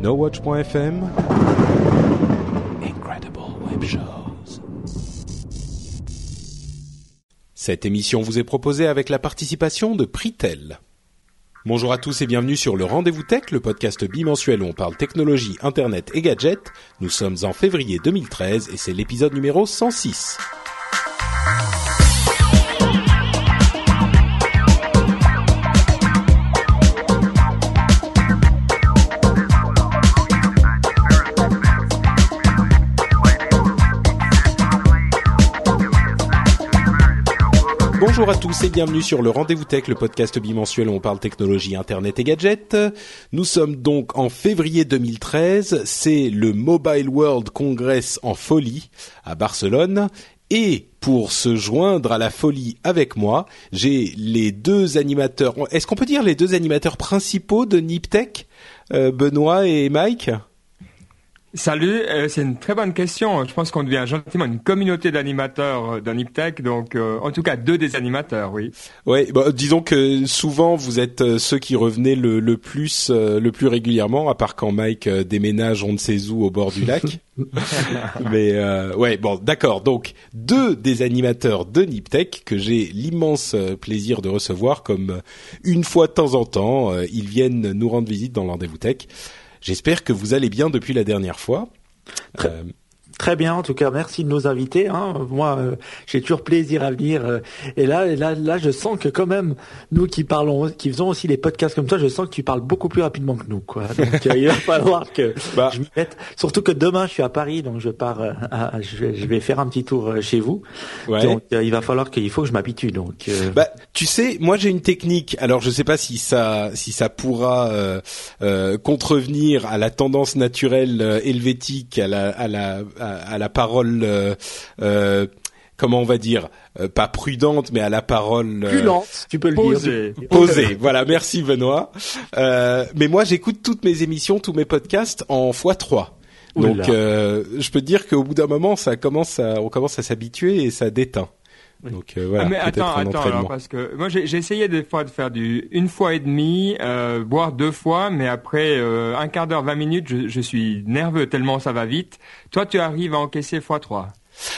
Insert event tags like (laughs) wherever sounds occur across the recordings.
NoWatch.fm Incredible Web Shows. Cette émission vous est proposée avec la participation de Pritel. Bonjour à tous et bienvenue sur le Rendez-vous Tech, le podcast bimensuel où on parle technologie, internet et gadgets. Nous sommes en février 2013 et c'est l'épisode numéro 106. Bonjour à tous et bienvenue sur le Rendez-vous Tech, le podcast bimensuel où on parle technologie, internet et gadgets. Nous sommes donc en février 2013, c'est le Mobile World Congress en folie à Barcelone et pour se joindre à la folie avec moi, j'ai les deux animateurs. Est-ce qu'on peut dire les deux animateurs principaux de Niptech, euh, Benoît et Mike? Salut, euh, c'est une très bonne question. Je pense qu'on devient gentiment une communauté d'animateurs euh, d'un Niptech, donc euh, en tout cas deux des animateurs, oui. Ouais, bah, disons que souvent vous êtes euh, ceux qui revenaient le, le plus euh, le plus régulièrement, à part quand Mike déménage on ne sait où au bord du lac. (laughs) Mais euh, ouais, bon, d'accord. Donc deux des animateurs de Niptech que j'ai l'immense plaisir de recevoir, comme une fois de temps en temps, ils viennent nous rendre visite dans le rendez-vous tech. J'espère que vous allez bien depuis la dernière fois. Très- Euh, Très bien, en tout cas, merci de nous inviter. Hein. Moi, euh, j'ai toujours plaisir à venir. euh, et là, et là, là, je sens que quand même, nous qui parlons, qui faisons aussi des podcasts comme toi, je sens que tu parles beaucoup plus rapidement que nous. Quoi. Donc, euh, il va (laughs) falloir que Bah. je m'y mette. Surtout que demain, je suis à Paris, donc je pars. euh, à- je, vais, je vais faire un petit tour euh, chez vous. ouais. Donc, il va falloir qu'il faut que je m'habitue. Donc, Bah, tu sais, moi j'ai une technique. Alors, je sais pas si ça, si ça pourra contrevenir à la tendance naturelle euh, helvétique, à la, à la, à, à la parole, euh, euh, comment on va dire, euh, pas prudente, mais à la parole euh, plus lente, tu peux le dire. posée. voilà, merci Benoît. Euh, mais moi, j'écoute toutes mes émissions, tous mes podcasts en x3. Oula. Donc, euh, je peux te dire qu'au bout d'un moment, ça commence à, on commence à s'habituer et ça déteint. Oui. Donc euh, voilà, Ah, mais attends, attends, alors, parce que moi j'ai essayé des fois de faire du une fois et demi, euh, voire deux fois, mais après euh, un quart d'heure, 20 minutes, je, je suis nerveux tellement ça va vite. Toi, tu arrives à encaisser fois 3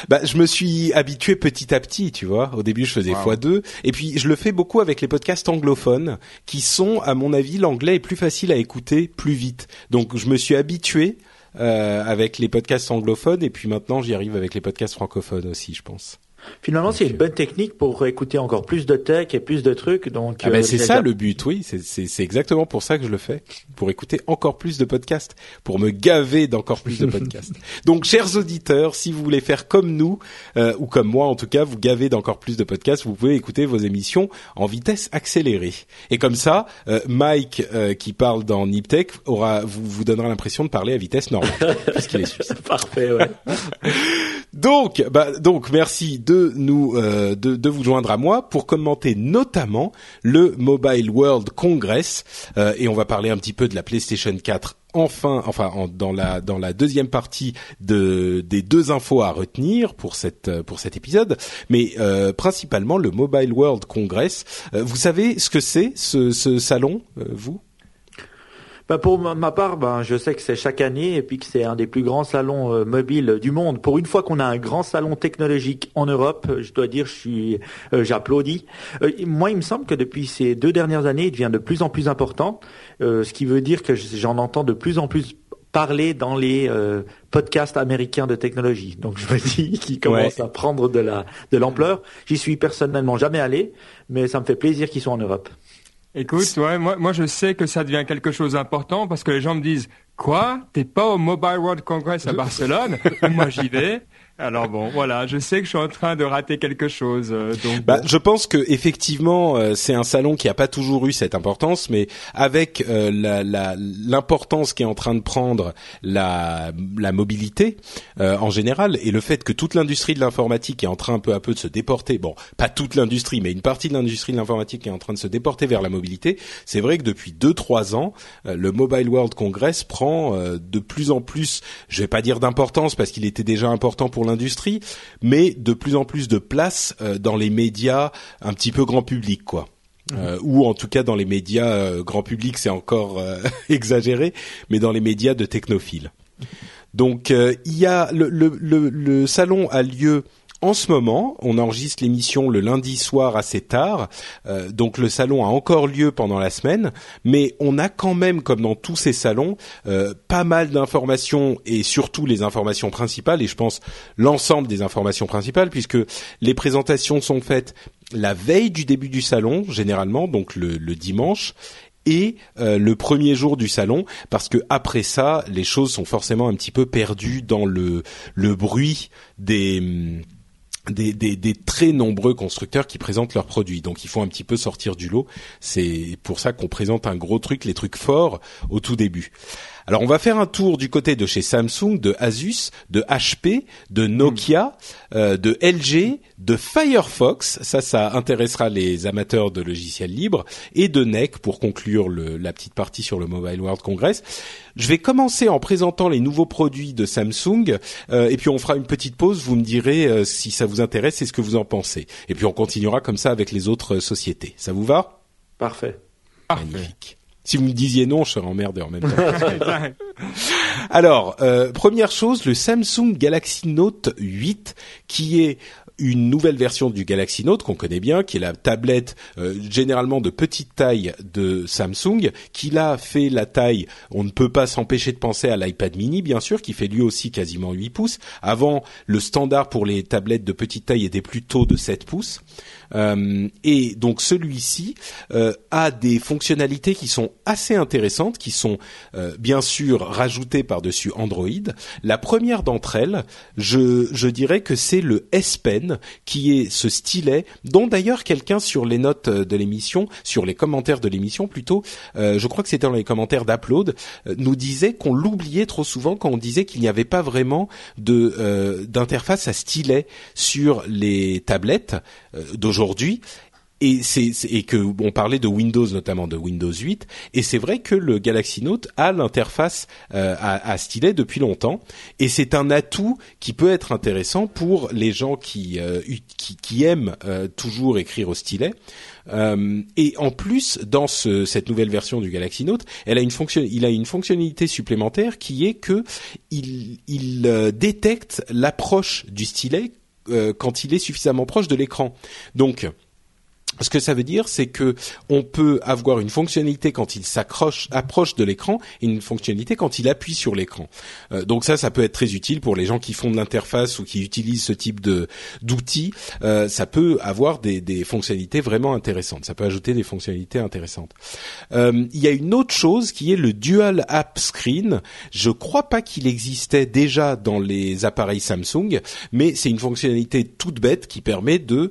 Bah, je me suis habitué petit à petit, tu vois. Au début, je faisais Wow. x2, et puis je le fais beaucoup avec les podcasts anglophones, qui sont, à mon avis, l'anglais est plus facile à écouter plus vite. Donc, je me suis habitué euh, avec les podcasts anglophones, et puis maintenant, j'y arrive avec les podcasts francophones aussi, je pense. Finalement, c'est une bonne technique pour écouter encore plus de tech et plus de trucs. Donc, Ah ben euh, c'est ça le but, oui. C'est exactement pour ça que je le fais, pour écouter encore plus de podcasts, pour me gaver d'encore plus de (laughs) podcasts. Donc, chers auditeurs, si vous voulez faire comme nous euh, ou comme moi, en tout cas, vous gaver d'encore plus de podcasts, vous pouvez écouter vos émissions en vitesse accélérée. Et comme ça, euh, Mike, euh, qui parle dans Niptech, aura vous vous donnera l'impression de parler à vitesse normale, (laughs) puisqu'il est suisse. Parfait, ouais. (laughs) Donc, bah, donc, merci de nous, euh, de, vous joindre à moi pour commenter notamment le Mobile World Congress euh, et on va parler un petit peu de la PlayStation 4. Enfin, enfin, en- dans la dans la deuxième partie de des deux infos à retenir pour cette euh, pour cet épisode, mais euh, principalement le Mobile World Congress. Vous savez ce que c'est ce, ce salon, vous? Bah pour ma, part, ben je sais que c'est chaque année et puis que c'est un des plus grands salons euh, mobiles du monde. Pour une fois qu'on a un grand salon technologique en Europe, euh, je dois dire, je suis, euh, j'applaudis. Euh, moi, il me semble que depuis ces deux dernières années, il devient de plus en plus important, euh, ce qui veut dire que j'en entends de plus en plus parler dans les euh, podcasts américains de technologie. Donc je me dis (laughs) qu'ils commencent à prendre de la de l'ampleur. J'y suis personnellement jamais allé, mais ça me fait plaisir qu'ils soient en Europe. Écoute, ouais, moi, moi je sais que ça devient quelque chose d'important parce que les gens me disent quoi? T'es pas au Mobile World Congress à Barcelone? (laughs) Moi j'y vais. Alors bon, voilà, je sais que je suis en train de rater quelque chose. euh, donc Bah, bon. je pense que effectivement, euh, c'est un salon qui a pas toujours eu cette importance, mais avec euh, la- la- l'importance qui est en train de prendre la, la mobilité euh, en général et le fait que toute l'industrie de l'informatique est en train un peu à peu de se déporter. Bon, pas toute l'industrie, mais une partie de l'industrie de l'informatique est en train de se déporter vers la mobilité. C'est vrai que depuis deux trois ans, le Mobile World Congress prend euh, de plus en plus, je vais pas dire d'importance parce qu'il était déjà important pour l'industrie, mais de plus en plus de place euh, dans les médias un petit peu grand public, quoi. Euh, ou en tout cas dans les médias euh, grand public, c'est encore euh, (laughs) exagéré, mais dans les médias de technophiles. Donc il y a le, le, le, le salon a lieu en ce moment. On enregistre l'émission le lundi soir assez tard, Euh, donc le salon a encore lieu pendant la semaine, mais on a quand même, comme dans tous ces salons, euh, pas mal d'informations et surtout les informations principales. Et je pense l'ensemble des informations principales, puisque les présentations sont faites la veille du début du salon, généralement, donc le, le dimanche, et euh, le premier jour du salon parce que après ça les choses sont forcément un petit peu perdues dans le le bruit des hum, des, des, des très nombreux constructeurs qui présentent leurs produits. Donc il faut un petit peu sortir du lot. C'est pour ça qu'on présente un gros truc, les trucs forts au tout début. Alors on va faire un tour du côté de chez Samsung, de Asus, de HP, de Nokia, euh, de LG, de Firefox, ça ça intéressera les amateurs de logiciels libres, et de NEC pour conclure le- la petite partie sur le Mobile World Congress. Je vais commencer en présentant les nouveaux produits de Samsung, euh, et puis on fera une petite pause, vous me direz euh, si ça vous intéresse et ce que vous en pensez. Et puis on continuera comme ça avec les autres sociétés. Ça vous va? Parfait. Parfait. Magnifique. Si vous me disiez non, je serais emmerdé en même temps. (laughs) (laughs) Alors, euh, première chose, le Samsung Galaxy Note 8, qui est une nouvelle version du Galaxy Note qu'on connaît bien, qui est la tablette euh, généralement de petite taille de Samsung, qui là fait la taille, on ne peut pas s'empêcher de penser à l'iPad mini bien sûr, qui fait lui aussi quasiment 8 pouces. Avant, le standard pour les tablettes de petite taille était plutôt de 7 pouces. Euh, et donc celui-ci euh, a des fonctionnalités qui sont assez intéressantes, qui sont euh, bien sûr rajoutées par-dessus Android. La première d'entre elles, je, je dirais que c'est le S Pen, qui est ce stylet dont d'ailleurs quelqu'un sur les notes de l'émission, sur les commentaires de l'émission plutôt, euh, je crois que c'était dans les commentaires d'Upload, nous disait qu'on l'oubliait trop souvent quand on disait qu'il n'y avait pas vraiment de euh, d'interface à stylet sur les tablettes d'aujourd'hui. Et c'est que on parlait de Windows notamment de Windows 8 et c'est vrai que le Galaxy Note a l'interface euh, à, stylet depuis longtemps et c'est un atout qui peut être intéressant pour les gens qui euh, aiment euh, toujours écrire au stylet et en plus, dans ce, cette nouvelle version du Galaxy Note, elle a une fonction, il a une fonctionnalité supplémentaire qui est que il, il détecte l'approche du stylet quand il est suffisamment proche de l'écran. Donc ce que ça veut dire, c'est que on peut avoir une fonctionnalité quand il s'accroche, approche de l'écran, et une fonctionnalité quand il appuie sur l'écran. Euh, donc ça, ça peut être très utile pour les gens qui font de l'interface ou qui utilisent ce type de d'outils. Euh, ça peut avoir des, des fonctionnalités vraiment intéressantes. Ça peut ajouter des fonctionnalités intéressantes. Euh, il y a une autre chose qui est le Dual App Screen. Je crois pas qu'il existait déjà dans les appareils Samsung, mais c'est une fonctionnalité toute bête qui permet de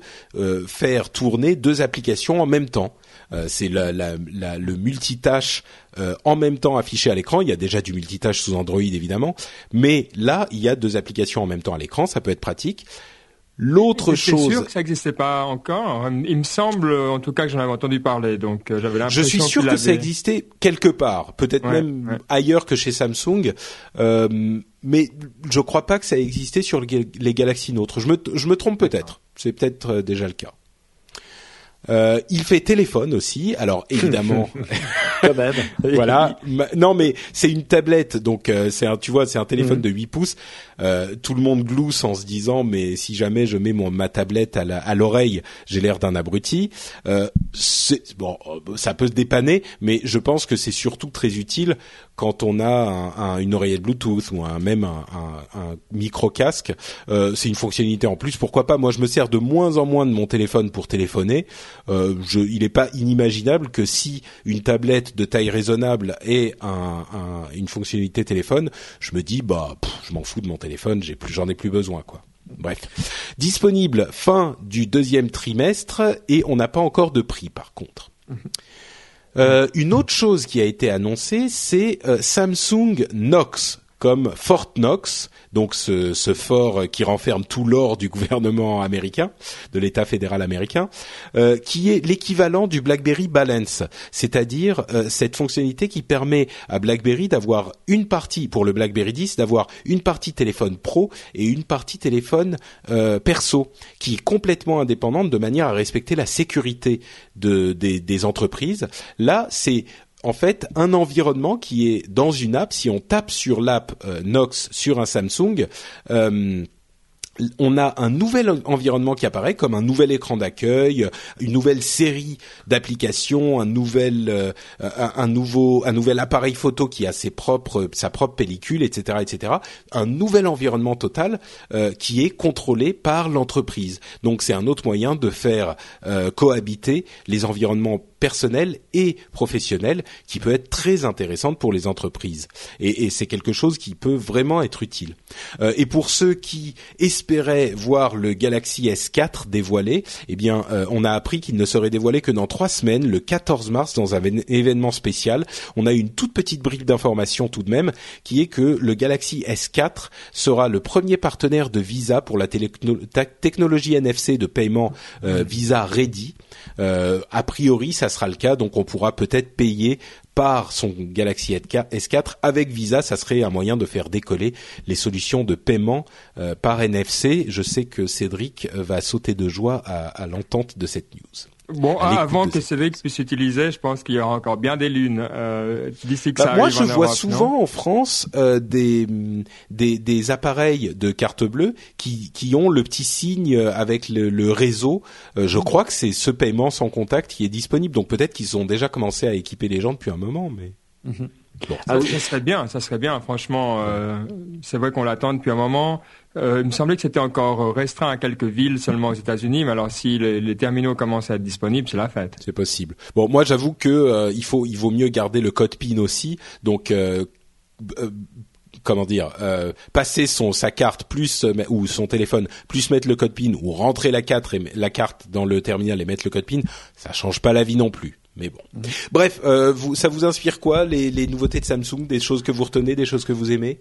faire tourner deux applications en même temps. Euh, c'est la, la, la- le multitâche euh, en même temps affiché à l'écran. Il y a déjà du multitâche sous Android évidemment, mais là il y a deux applications en même temps à l'écran. Ça peut être pratique. L'autre C'est chose, sûr que ça n'existait pas encore. Il me semble, en tout cas, que j'en avais entendu parler. Donc, euh, j'avais je l'impression. suis sûr que ça existait quelque part, peut-être Ouais, même ouais. ailleurs que chez Samsung, euh, mais je crois pas que ça existait sur les Galaxy Note. Je me, je me trompe peut-être. C'est peut-être déjà le cas. Euh, il fait téléphone aussi. Alors (laughs) évidemment, (laughs) Quand même. (laughs) voilà. Non, mais c'est une tablette, donc euh, c'est un, tu vois, c'est un téléphone Mhm. de 8 pouces. Euh, tout le monde glousse en se disant, mais si jamais je mets mon ma tablette à la- à l'oreille, j'ai l'air d'un abruti. Euh, c'est- bon, euh, ça peut se dépanner, mais je pense que c'est surtout très utile quand on a un- un- une oreillette Bluetooth ou un, même un, un- micro casque. Euh, c'est une fonctionnalité en plus. Pourquoi pas? Moi, je me sers de moins en moins de mon téléphone pour téléphoner. Euh, je, il n'est pas inimaginable que si une tablette de taille raisonnable un- une fonctionnalité téléphone, je me dis bah je m'en fous de mon téléphone, j'ai plus, j'en ai plus besoin quoi. Bref, disponible fin du deuxième trimestre et on n'a pas encore de prix par contre. Euh, une autre chose qui a été annoncée, c'est euh, Samsung Knox comme Fort Knox, donc ce, fort qui renferme tout l'or du gouvernement américain, de l'État fédéral américain, euh, qui est l'équivalent du BlackBerry Balance, c'est-à-dire euh, cette fonctionnalité qui permet à BlackBerry d'avoir une partie pour le BlackBerry 10, d'avoir une partie téléphone pro et une partie téléphone euh, perso, qui est complètement indépendante de manière à respecter la sécurité de, des, des entreprises. Là, c'est en fait un environnement qui est dans une app. Si on tape sur l'app euh, Nox sur un Samsung, euh, on a un nouvel environnement qui apparaît comme un nouvel écran d'accueil, une nouvelle série d'applications, un nouvel euh, un, nouveau un nouvel appareil photo qui a ses propres sa propre pellicule, etc., etc. Un nouvel environnement total euh, qui est contrôlé par l'entreprise. Donc c'est un autre moyen de faire euh, cohabiter les environnements personnelle et professionnelle qui peut être très intéressante pour les entreprises. Et, et c'est quelque chose qui peut vraiment être utile. Euh, et pour ceux qui espéraient voir le Galaxy S4 dévoilé, eh bien, euh, on a appris qu'il ne serait dévoilé que dans trois semaines, le 14 mars, dans un événement spécial. On a une toute petite brique d'information tout de même, qui est que le Galaxy S4 sera le premier partenaire de Visa pour la technologie NFC de paiement euh, Visa Ready. Euh, a priori, ça sera le cas, donc on pourra peut-être payer par son Galaxy S4 avec Visa, ça serait un moyen de faire décoller les solutions de paiement euh, par NFC. Je sais que Cédric va sauter de joie à, à l'entente de cette news. Bon, avant que Cédric puisse utiliser, je pense qu'il y aura encore bien des lunes euh, d'ici que bah, ça Moi, je en vois Europe, souvent en France euh, des, des des appareils de carte bleue qui qui ont le petit signe avec le, le réseau. Euh, je crois que c'est ce paiement sans contact qui est disponible. Donc peut-être qu'ils ont déjà commencé à équiper les gens depuis un moment, mais. Bon. Ça, ça serait bien, ça serait bien. Franchement, euh, c'est vrai qu'on l'attend depuis un moment. Euh, il me semblait que c'était encore restreint à quelques villes seulement aux États-Unis, mais alors si les, les terminaux commencent à être disponibles, c'est la fête. C'est possible. Bon, moi j'avoue que euh, il faut, il vaut mieux garder le code PIN aussi. Donc euh, euh, comment dire, euh, passer son sa carte plus euh, ou son téléphone plus mettre le code PIN ou rentrer la carte et la carte dans le terminal et mettre le code PIN, ça change pas la vie non plus. Mais bon. Bref, euh, vous, ça vous inspire quoi les, les nouveautés de Samsung, des choses que vous retenez, des choses que vous aimez?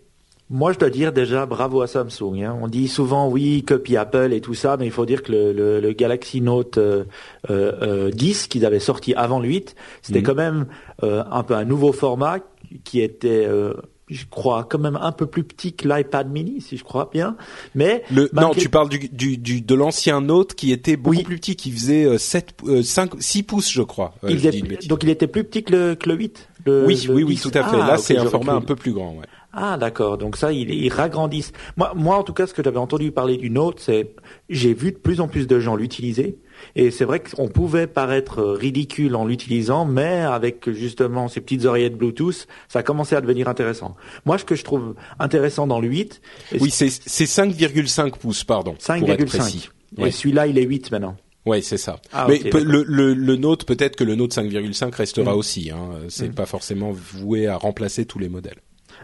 Moi, je dois dire déjà bravo à Samsung. Hein. On dit souvent oui, copie Apple et tout ça, mais il faut dire que le, le, le Galaxy Note euh, euh, 10 qu'ils avaient sorti avant le 8, c'était Mhm. quand même euh, un peu un nouveau format qui était, euh, je crois, quand même un peu plus petit que l'iPad Mini, si je crois bien. Mais le, Non, tu parles du, du, du de l'ancien Note qui était beaucoup Oui. plus petit, qui faisait euh, 7, euh, 5, 6 pouces, je crois. Euh, il je donc il était plus petit que le, que le 8. le- oui, le oui, oui, 10. tout à fait. Ah, Là, c'est un format un peu plus grand. Ouais. Ah d'accord, donc ça ils, ils ragrandissent. Moi, moi en tout cas, ce que j'avais entendu parler du Note, c'est j'ai vu de plus en plus de gens l'utiliser et c'est vrai qu'on pouvait paraître ridicule en l'utilisant, mais avec justement ces petites oreillettes Bluetooth, ça a commencé à devenir intéressant. Moi, ce que je trouve intéressant dans le 8, et Oui, c'est c'est 5,5 pouces, pardon. pour être précis. 5,5 Ouais. et celui-là il est 8 maintenant. Ouais, c'est ça. Ah, Mais le, le, le Note, peut-être que le Note 5,5 restera Mm. aussi. Hein. C'est Mm. pas forcément voué à remplacer tous les modèles.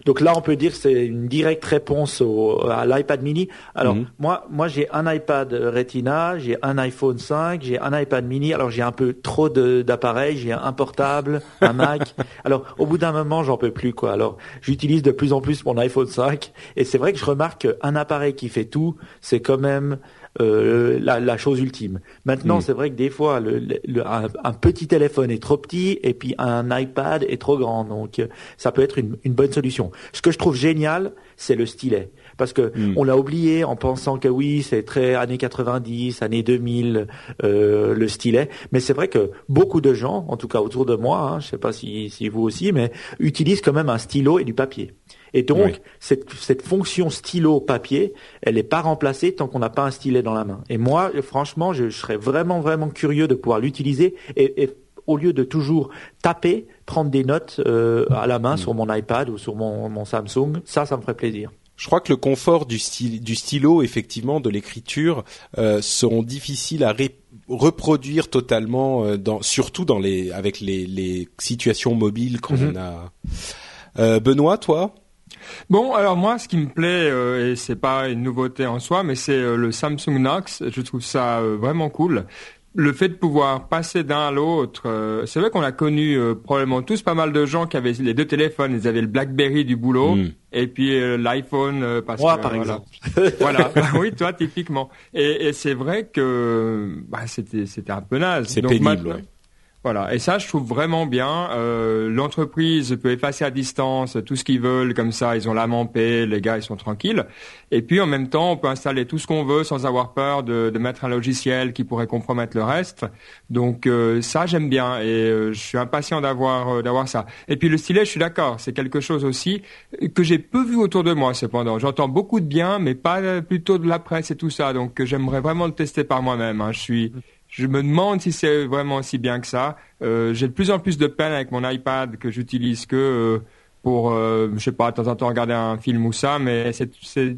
Donc là, on peut dire que c'est une directe réponse au, à l'iPad mini. Alors Mhm. moi, moi j'ai un iPad Retina, j'ai un iPhone 5, j'ai un iPad mini. Alors j'ai un peu trop de- d'appareils, j'ai un portable, un (laughs) Mac. Alors au bout d'un moment, j'en peux plus quoi. Alors j'utilise de plus en plus mon iPhone 5 et c'est vrai que je remarque qu'un appareil qui fait tout, c'est quand même euh, la, la chose ultime. Maintenant, c'est vrai que des fois, le, le- le- un, un petit téléphone est trop petit et puis un iPad est trop grand. Donc, euh, ça peut être une, une bonne solution. Ce que je trouve génial, c'est le stylet. Parce que Mm. on l'a oublié en pensant que oui, c'est très années 90, années 2000, euh, le stylet. Mais c'est vrai que beaucoup de gens, en tout cas autour de moi, hein, je sais pas si, si vous aussi, mais utilisent quand même un stylo et du papier. Et donc, Oui. cette, cette fonction stylo-papier, elle n'est pas remplacée tant qu'on n'a pas un stylet dans la main. Et moi, franchement, je, je serais vraiment, vraiment curieux de pouvoir l'utiliser et, et au lieu de toujours taper, prendre des notes euh, à la main sur mon iPad ou sur mon, mon Samsung, ça, ça me ferait plaisir. Je crois que le confort du, styl- du stylo, effectivement, de l'écriture, euh, seront difficiles à ré- reproduire totalement, euh, dans, surtout dans les, avec les, les situations mobiles qu'on Mhm. a. Euh, Benoît, toi? Bon, alors moi, ce qui me plaît, euh, et c'est pas une nouveauté en soi, mais c'est euh, le Samsung Knox. Je trouve ça euh, vraiment cool. Le fait de pouvoir passer d'un à l'autre, euh, c'est vrai qu'on a connu probablement tous pas mal de gens qui avaient les deux téléphones. Ils avaient le BlackBerry du boulot Mm. et puis l'iPhone parce Moi, que par voilà. exemple. (laughs) voilà, Bah oui, toi typiquement. Et, et c'est vrai que bah, c'était c'était un peu naze. C'est Donc pénible, ouais. Voilà, et ça je trouve vraiment bien. Euh, L'entreprise peut effacer à distance tout ce qu'ils veulent, comme ça ils ont l'âme en paix, les gars ils sont tranquilles. Et puis en même temps on peut installer tout ce qu'on veut sans avoir peur de, mettre un logiciel qui pourrait compromettre le reste. Donc euh, ça j'aime bien et euh, je suis impatient d'avoir d'avoir ça. Et puis le stylet je suis d'accord, c'est quelque chose aussi que j'ai peu vu autour de moi cependant. J'entends beaucoup de bien, mais pas plutôt de la presse et tout ça. Donc j'aimerais vraiment le tester par moi-même. hein. Je suis je me demande si c'est vraiment aussi bien que ça. Euh, j'ai de plus en plus de peine avec mon iPad que j'utilise que euh, pour, euh, je sais pas, de temps en temps regarder un film ou ça, mais c'est c'est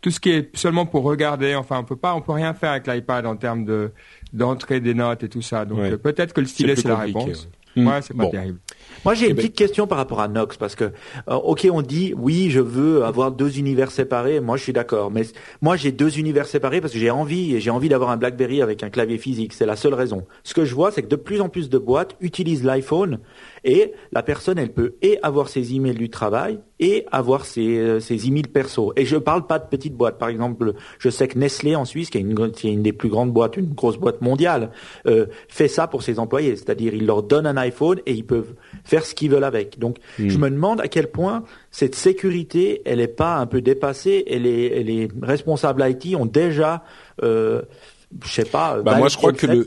tout ce qui est seulement pour regarder. Enfin, on peut pas, on peut rien faire avec l'iPad en termes de d'entrée des notes et tout ça. Donc Ouais. euh, peut-être que le stylet c'est la réponse. ouais. Ouais, c'est pas Bon. terrible. Moi, j'ai Eh une ben- petite question par rapport à Nox parce que, euh, ok, on dit oui, je veux avoir deux univers séparés. Moi, je suis d'accord, mais moi, j'ai deux univers séparés parce que j'ai envie et j'ai envie d'avoir un BlackBerry avec un clavier physique. C'est la seule raison. Ce que je vois, c'est que de plus en plus de boîtes utilisent l'iPhone et la personne, elle peut et avoir ses emails du travail et avoir ses, euh, ses emails perso. Et je parle pas de petites boîtes. Par exemple, je sais que Nestlé en Suisse, qui est une, qui est une des plus grandes boîtes, une grosse boîte mondiale, euh, fait ça pour ses employés. C'est-à-dire, il leur donne un iPhone et ils peuvent faire ce qu'ils veulent avec. Donc, je me demande à quel point cette sécurité, elle est pas un peu dépassée et les, les responsables IT ont déjà, euh, je sais pas. Bah, moi, je crois que le,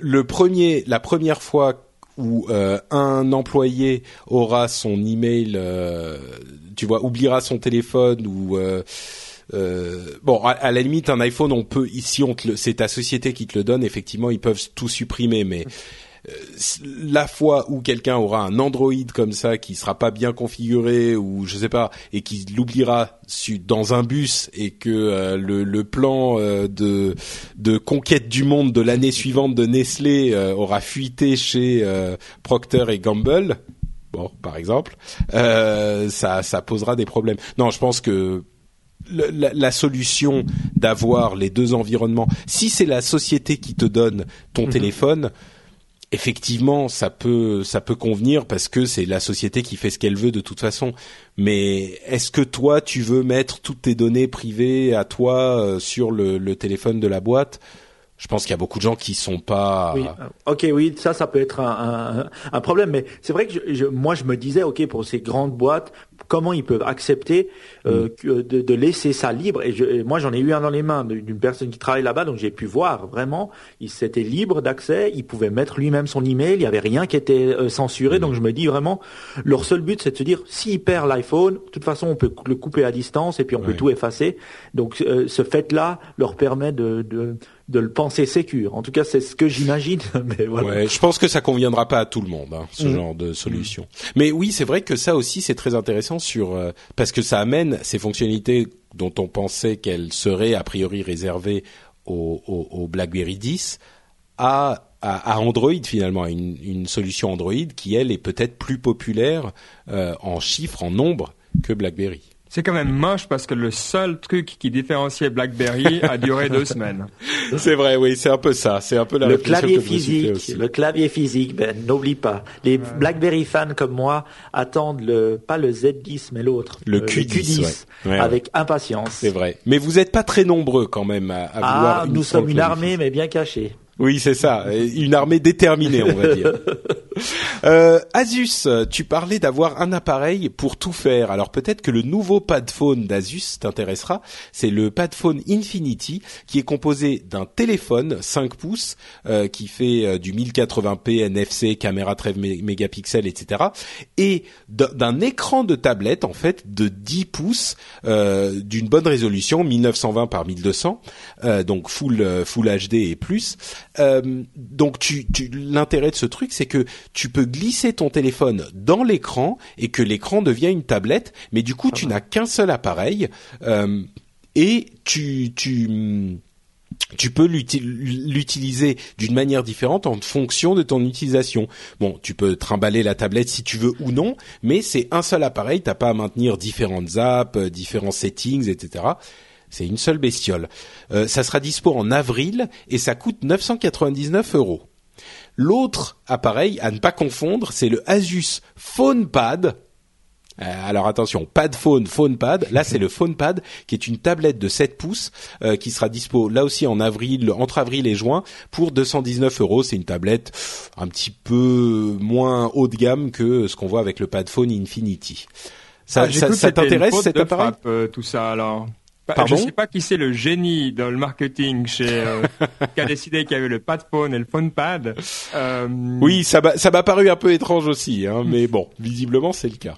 le premier, la première fois où euh, un employé aura son email, euh, tu vois, oubliera son téléphone ou euh, euh, bon, à, la limite, un iPhone, on peut ici, on c'est ta société qui te le donne. Effectivement, ils peuvent tout supprimer, mais la fois où quelqu'un aura un Android comme ça qui sera pas bien configuré ou je sais pas et qui l'oubliera dans un bus et que euh, le, le plan euh, de de conquête du monde de l'année suivante de Nestlé euh, aura fuité chez euh, Procter et Gamble bon par exemple euh, ça ça posera des problèmes. Non je pense que le- la, la solution d'avoir les deux environnements, si c'est la société qui te donne ton téléphone, effectivement, ça peut ça peut convenir parce que c'est la société qui fait ce qu'elle veut de toute façon. Mais est-ce que toi tu veux mettre toutes tes données privées à toi euh, sur le, le téléphone de la boîte? Je pense qu'il y a beaucoup de gens qui sont pas. Oui. euh, Ok, oui, ça, ça peut être un, un, un problème, mais c'est vrai que je, je- moi, je me disais, ok, pour ces grandes boîtes, comment ils peuvent accepter euh, que- de, de laisser ça libre? Et, je, et moi, j'en ai eu un dans les mains d'une personne qui travaille là-bas, donc j'ai pu voir vraiment, il s'était libre d'accès, il pouvait mettre lui-même son email, il y avait rien qui était euh, censuré, donc je me dis vraiment, leur seul but, c'est de se dire, s'il perd l'iPhone, de toute façon, on peut le couper à distance et puis on peut tout effacer. Donc, euh, ce fait-là leur permet de, de de le penser sécure. En tout cas, c'est ce que j'imagine. (laughs) Mais voilà. Ouais, je pense que ça conviendra pas à tout le monde, hein, ce Mhm. genre de solution. Mais oui, c'est vrai que ça aussi c'est très intéressant sur euh, parce que ça amène ces fonctionnalités dont on pensait qu'elles seraient a priori réservées au, au, au BlackBerry 10 à, à, à Android finalement, à une, une solution Android qui elle est peut-être plus populaire euh, en chiffres, en nombre que BlackBerry. C'est quand même moche parce que le seul truc qui différenciait BlackBerry a duré deux (laughs) semaines. C'est vrai, oui, c'est un peu ça. C'est un peu la le clavier que physique, aussi. le clavier physique, ben n'oublie pas. Les BlackBerry fans comme moi attendent le pas le Z10 mais l'autre, Le euh, Q10, ouais. Ouais, ouais. avec impatience. C'est vrai. Mais vous n'êtes pas très nombreux quand même à, à vouloir. Ah, nous sommes une armée mais bien cachée. Oui, c'est ça, une armée déterminée, on va dire. (laughs) Euh, Asus, tu parlais d'avoir un appareil pour tout faire. Alors peut-être que le nouveau Padphone d'Asus t'intéressera. C'est le Padphone Infinity, qui est composé d'un téléphone 5 pouces euh, qui fait euh, du 1080p NFC, caméra 13 mé- mégapixels, etc. Et d'un- écran de tablette en fait de 10 pouces euh, d'une bonne résolution, 1920 par 1200, euh, donc full full HD et plus. Euh, donc tu, tu l'intérêt de ce truc, c'est que tu peux glisser ton téléphone dans l'écran et que l'écran devient une tablette, mais du coup tu n'as qu'un seul appareil euh, et tu tu tu peux l'utiliser d'une manière différente en fonction de ton utilisation. Bon, tu peux trimballer la tablette si tu veux ou non, mais c'est un seul appareil, t'as pas à maintenir différentes apps, euh, différents settings, etc. C'est une seule bestiole. Euh, ça sera dispo en avril et ça coûte 999 euros. L'autre appareil à ne pas confondre, c'est le Asus PhonePad euh, alors attention, pad phone, phone pad. Là, c'est le phone pad qui est une tablette de 7 pouces euh, qui sera dispo là aussi en avril, entre avril et juin pour 219 euros. C'est une tablette un petit peu moins haut de gamme que ce qu'on voit avec le pad phone Infinity. Ça, ah, ça, ça t'intéresse cet appareil? euh, Tout ça alors? Bah, Pardon je sais pas qui c'est le génie dans le marketing chez (laughs) qui a décidé qu'il y avait le pad phone et le phone pad. Oui, ça m'a paru un peu étrange aussi, hein, mais bon, visiblement c'est le cas.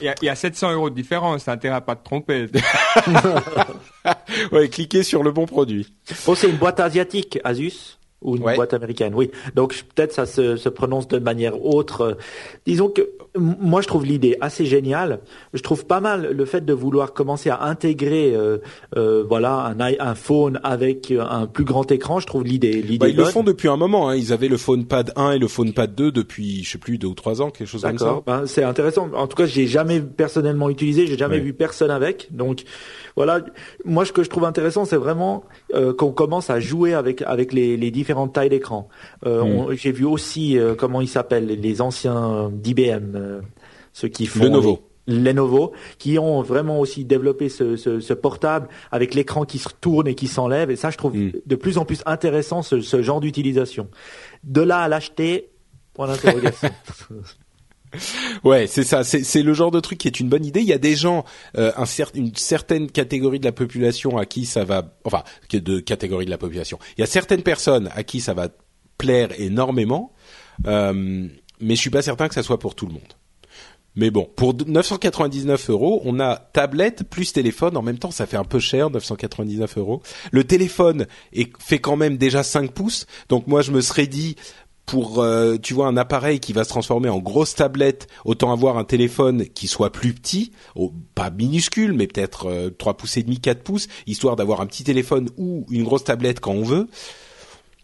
Il y, a, 700 euros de différence, t'as intérêt à pas te tromper. (laughs) ouais, cliquez sur le bon produit. Oh, c'est une boîte asiatique, Asus ou une boîte américaine, oui. Donc peut-être ça se, se, prononce de manière autre. Disons que moi je trouve l'idée assez géniale. Je trouve pas mal le fait de vouloir commencer à intégrer, euh, euh, voilà, un, un phone avec un plus grand écran. Je trouve l'idée, l'idée. Bah, ils le font depuis un moment. Hein. Ils avaient le phone pad 1 et le phone pad 2 depuis, je sais plus, deux ou trois ans, quelque chose comme ça. Ben, c'est intéressant. En tout cas, j'ai jamais personnellement utilisé, j'ai jamais vu personne avec. Donc voilà, moi ce que je trouve intéressant, c'est vraiment euh, qu'on commence à jouer avec avec les, les différentes tailles d'écran. Euh, mm. J'ai vu aussi euh, comment ils s'appellent les anciens d'IBM, euh, ceux qui font Lenovo. Lenovo, qui ont vraiment aussi développé ce, ce, ce portable avec l'écran qui se tourne et qui s'enlève. Et ça, je trouve mm. de plus en plus intéressant ce, ce genre d'utilisation. De là à l'acheter, point d'interrogation. (laughs) Ouais, c'est ça. C'est le genre de truc qui est une bonne idée. Il y a des gens, euh, un une certaine catégorie de la population à qui ça va, enfin, de catégorie de la population. Il y a certaines personnes à qui ça va plaire énormément, euh, mais je suis pas certain que ça soit pour tout le monde. Mais bon, pour 999 euros, on a tablette plus téléphone. En même temps, ça fait un peu cher, 999 euros. Le téléphone est, fait quand même déjà 5 pouces. Donc moi, je me serais dit, pour euh, tu vois un appareil qui va se transformer en grosse tablette, autant avoir un téléphone qui soit plus petit, pas minuscule, mais peut-être euh, 3 pouces et demi, 4 pouces, histoire d'avoir un petit téléphone ou une grosse tablette quand on veut.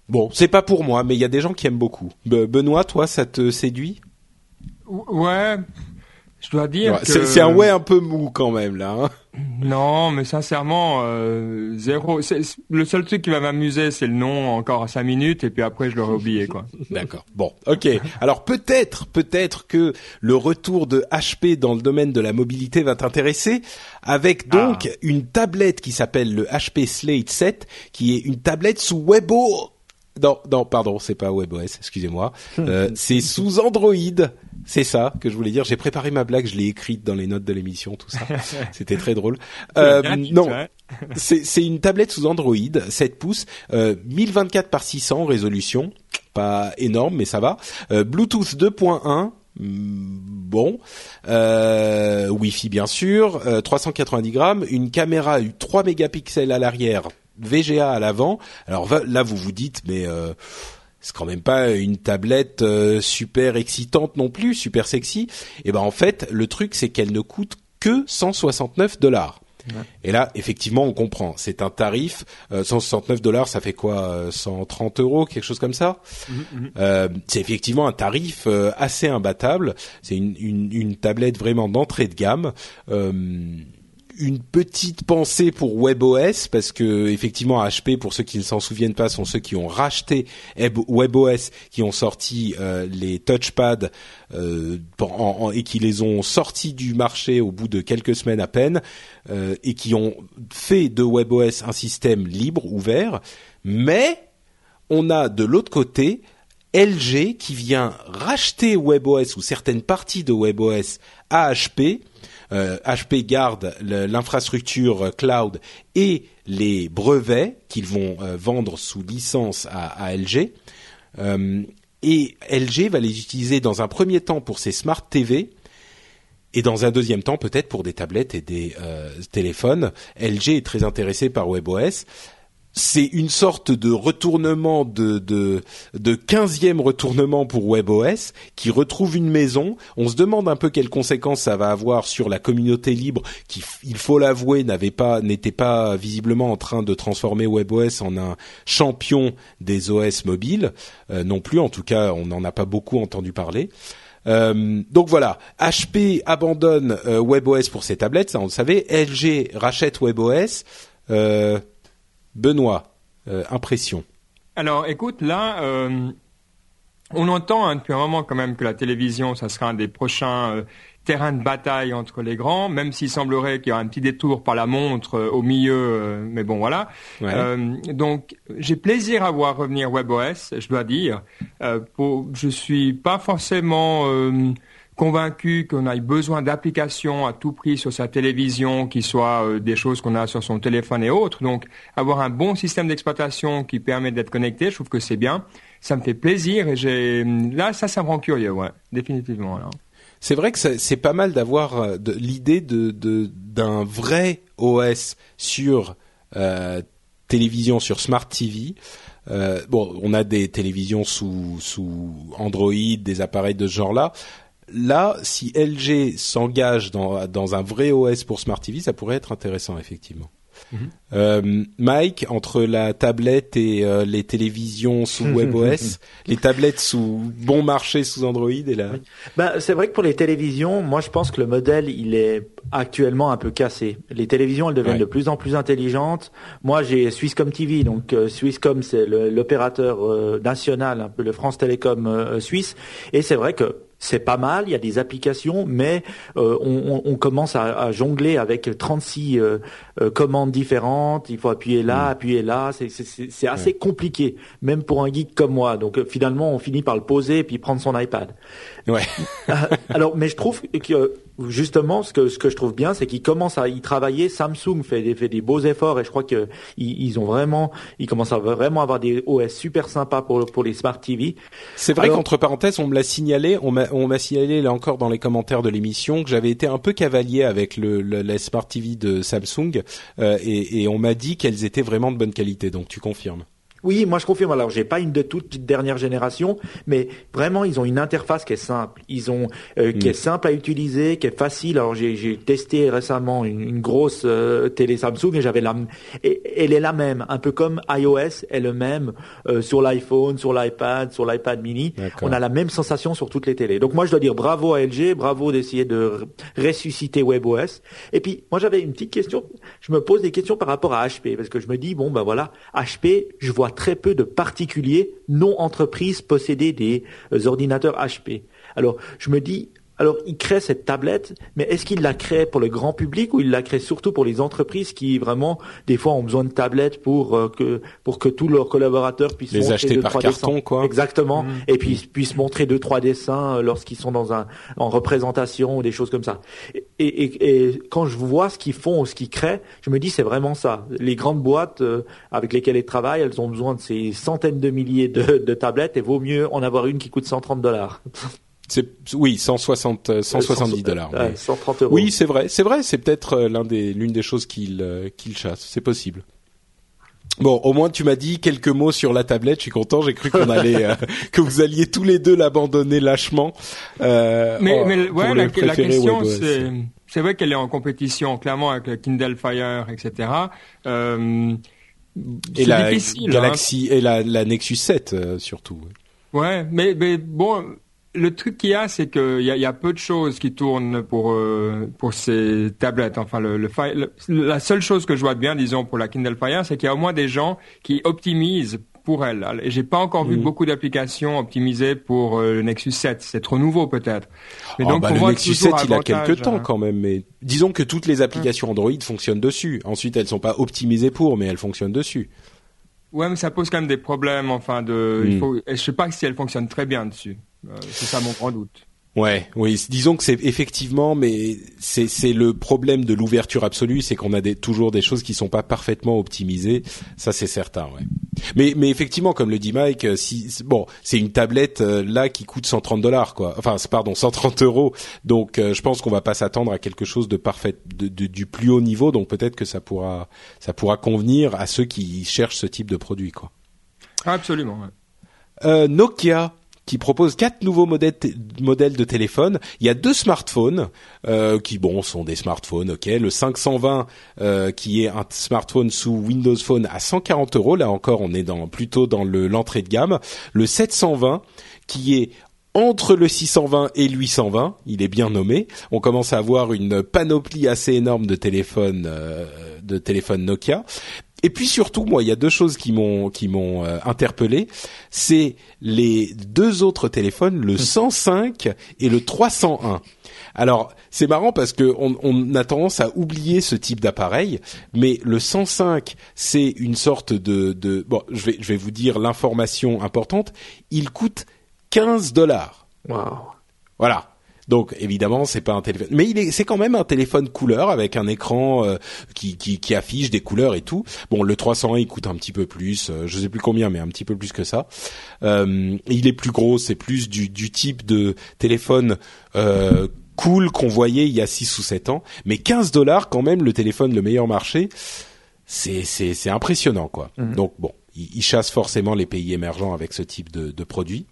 Bon, c'est pas pour moi, mais il y a des gens qui aiment beaucoup. Benoît, toi, ça te séduit? Ouais, je dois dire que... C'est un ouais un peu mou quand même là. Hein non, mais sincèrement, euh, zéro. Le seul truc qui va m'amuser, c'est le nom encore à cinq minutes, et puis après je l'aurai oublié quoi. D'accord. Bon, ok. Alors peut-être, peut-être que le retour de HP dans le domaine de la mobilité va t'intéresser, avec donc ah. une tablette qui s'appelle le HP Slate 7, qui est une tablette sous WebO non, non, pardon, c'est pas WebOS, excusez-moi. Euh, (laughs) c'est sous Android. C'est ça que je voulais dire. J'ai préparé ma blague, je l'ai écrite dans les notes de l'émission, tout ça. (laughs) C'était très drôle. Euh, non, (laughs) c'est une tablette sous Android, 7 pouces, euh, 1024 par 600 résolution, pas énorme, mais ça va. Euh, Bluetooth 2.1. Mm, bon, euh, Wi-Fi bien sûr, 390 grammes, une caméra 3 mégapixels à l'arrière, VGA à l'avant. Alors là, vous vous dites, mais euh, c'est quand même pas une tablette euh, super excitante non plus, super sexy. Et eh ben en fait, le truc c'est qu'elle ne coûte que 169 dollars. Et là, effectivement, on comprend. C'est un tarif. 169 euh, dollars, ça fait quoi 130 euros, quelque chose comme ça? Mhm, mhm. euh, c'est effectivement un tarif assez imbattable. C'est une, une, une, tablette vraiment d'entrée de gamme une petite pensée pour WebOS parce que effectivement HP pour ceux qui ne s'en souviennent pas sont ceux qui ont racheté WebOS qui ont sorti euh, les touchpads euh, et qui les ont sortis du marché au bout de quelques semaines à peine euh, et qui ont fait de WebOS un système libre ouvert. Mais on a de l'autre côté LG qui vient racheter WebOS ou certaines parties de WebOS à HP HP euh, garde l'infrastructure cloud et les brevets qu'ils vont euh, vendre sous licence à, LG. Euh, et LG va les utiliser dans un premier temps pour ses smart TV et dans un deuxième temps peut-être pour des tablettes et des téléphones. LG est très intéressé par WebOS. C'est une sorte de retournement de de de quinzième retournement pour WebOS qui retrouve une maison. On se demande un peu quelles conséquences ça va avoir sur la communauté libre qui, il faut l'avouer, n'avait pas n'était pas visiblement en train de transformer WebOS en un champion des OS mobiles euh, non plus. En tout cas, on n'en a pas beaucoup entendu parler. Euh, donc voilà, HP abandonne euh, WebOS pour ses tablettes, ça on le savait. LG rachète WebOS. Euh, Benoît, euh, impression. Alors, écoute, là, euh, on entend hein, depuis un moment quand même que la télévision, ça sera un des prochains euh, terrains de bataille entre les grands, même s'il semblerait qu'il y aura un petit détour par la montre au milieu, mais bon, voilà. donc, j'ai plaisir à voir revenir WebOS, je dois dire. Pour, je suis pas forcément convaincu qu'on ait besoin d'applications à tout prix sur sa télévision qui soient euh, des choses qu'on a sur son téléphone et autres. Donc avoir un bon système d'exploitation qui permet d'être connecté, je trouve que c'est bien. Ça me fait plaisir et j'ai là ça ça me rend curieux, ouais, définitivement. C'est vrai que c'est pas mal d'avoir euh, l'idée de d'un vrai OS sur euh, télévision, sur Smart TV. Bon, on a des télévisions sous, sous Android, des appareils de ce genre-là là, si LG s'engage dans, dans un vrai OS pour Smart TV, ça pourrait être intéressant, effectivement. Mhm. Euh, Mike, entre la tablette et euh, les télévisions sous (laughs) WebOS, les tablettes sous bon marché sous Android et là. Bah, c'est vrai que pour les télévisions, moi je pense que le modèle il est actuellement un peu cassé. Les télévisions elles deviennent de plus en plus intelligentes. Moi j'ai Swisscom TV, donc euh, Swisscom c'est l'opérateur national, un peu le France Télécom suisse, et c'est vrai que c'est pas mal, il y a des applications, mais euh, on, commence à, jongler avec 36 euh, euh, commandes différentes. Il faut appuyer là, mm. appuyer là. C'est assez compliqué, même pour un geek comme moi. Donc finalement, on finit par le poser et puis prendre son iPad. Ouais. (laughs) Alors, mais je trouve que justement, ce que ce que je trouve bien, c'est qu'ils commencent à y travailler. Samsung fait des fait des beaux efforts et je crois que ils, ont vraiment, ils commencent à vraiment avoir des OS super sympas pour pour les smart TV. C'est vrai qu'entre parenthèses, on me l'a signalé, on m'a on m'a signalé là encore dans les commentaires de l'émission que j'avais été un peu cavalier avec le, le la smart TV de Samsung euh, et, et on m'a dit qu'elles étaient vraiment de bonne qualité. Donc tu confirmes. Oui, moi je confirme. Alors, j'ai pas une de toute dernière génération, mais vraiment, ils ont une interface qui est simple. Ils ont euh, qui est mm. simple à utiliser, qui est facile. Alors, j'ai testé récemment une, grosse euh, télé Samsung et j'avais la, et, elle est la même, un peu comme iOS est le même euh, sur l'iPhone, sur l'iPad, sur l'iPad Mini. On a la même sensation sur toutes les télés. Donc moi, je dois dire bravo à LG, bravo d'essayer de ressusciter WebOS. Et puis, moi, j'avais une petite question. Je me pose des questions par rapport à HP parce que je me dis bon ben voilà, HP, je vois très peu de particuliers non entreprises posséder des euh, ordinateurs HP. Alors, je me dis, alors, il crée cette tablette, mais est-ce qu'il la crée pour le grand public ou il la crée surtout pour les entreprises qui vraiment, des fois, ont besoin de tablettes pour euh, que pour que tous leurs collaborateurs puissent les acheter par carton, quoi. Exactement, mmh. et puis puissent montrer deux trois dessins euh, lorsqu'ils sont dans un en représentation ou des choses comme ça. Et, et, et quand je vois ce qu'ils font ou ce qu'ils créent, je me dis c'est vraiment ça. Les grandes boîtes euh, avec lesquelles ils travaillent, elles ont besoin de ces centaines de milliers de, de tablettes et vaut mieux en avoir une qui coûte 130 dollars. C'est oui, 160 170 euh, dollars. 130 euros. Oui, c'est vrai, c'est vrai, c'est peut-être euh, l'un des l'une des choses qu'il euh, qu'il chasse, c'est possible. Bon, au moins tu m'as dit quelques mots sur la tablette. Je suis content. J'ai cru qu'on (laughs) allait que vous alliez tous les deux l'abandonner lâchement. Euh, mais, oh, mais ouais, la, la, question c'est c'est vrai qu'elle est en compétition clairement avec le Kindle Fire, etc. Euh, et la hein. Galaxy et la, la Nexus 7 surtout. Ouais, mais, mais bon, le truc qu'il y a, c'est qu'il y a, y a peu de choses qui tournent pour euh, pour ces tablettes. Enfin, le, le, la seule chose que je vois de bien, disons, pour la Kindle Fire, c'est qu'il y a au moins des gens qui optimisent pour elle. Et j'ai pas encore vu mm. beaucoup d'applications optimisées pour euh, le Nexus 7. C'est trop nouveau peut-être. Mais donc, oh, bah, le Nexus 7, il a quelques temps hein. quand même. Mais disons que toutes les applications Android fonctionnent dessus. Ensuite, elles sont pas optimisées pour, mais elles fonctionnent dessus. Ouais, mais ça pose quand même des problèmes. Enfin, de, il mm. faut. je sais pas si elles fonctionnent très bien dessus. Euh, c'est ça mon grand doute. Ouais, oui. Disons que c'est effectivement, mais c'est c'est le problème de l'ouverture absolue, c'est qu'on a des, toujours des choses qui sont pas parfaitement optimisées. Ça, c'est certain, ouais. Mais mais effectivement, comme le dit Mike, euh, si bon, c'est une tablette euh, là qui coûte 130 dollars, quoi. Enfin, pardon, 130 euros. Donc, euh, je pense qu'on va pas s'attendre à quelque chose de parfait, de, du plus haut niveau. Donc, peut-être que ça pourra ça pourra convenir à ceux qui cherchent ce type de produit, quoi. Absolument. Ouais. Nokia qui propose quatre nouveaux modèles, de téléphone. Il y a deux smartphones euh, qui, bon, sont des smartphones, ok. Le 520 euh, qui est un smartphone sous Windows Phone à 140 euros. Là encore, on est dans plutôt dans le l'entrée de gamme. Le 720 qui est entre le 620 et le 820, il est bien nommé. On commence à avoir une panoplie assez énorme de téléphones, euh, de téléphones Nokia. Et puis surtout, moi, il y a deux choses qui m'ont qui m'ont euh, interpellé. C'est les deux autres téléphones, le 105 et le 301. Alors, c'est marrant parce que on, on, a tendance à oublier ce type d'appareil, mais le 105, c'est une sorte de, de bon, je vais je vais vous dire l'information importante. Il coûte 15 dollars. Wow. Voilà. Donc évidemment, c'est pas un téléphone, mais il est, c'est quand même un téléphone couleur avec un écran euh, qui, qui, qui, affiche des couleurs et tout. Bon, le 301 il coûte un petit peu plus, euh, je sais plus combien, mais un petit peu plus que ça. Euh, il est plus gros, c'est plus du, du type de téléphone euh, cool qu'on voyait il y a 6 ou 7 ans. Mais 15 dollars quand même, le téléphone le meilleur marché, c'est c'est, c'est impressionnant quoi. Mhm. Donc bon, il, il, chasse forcément les pays émergents avec ce type de, de produit.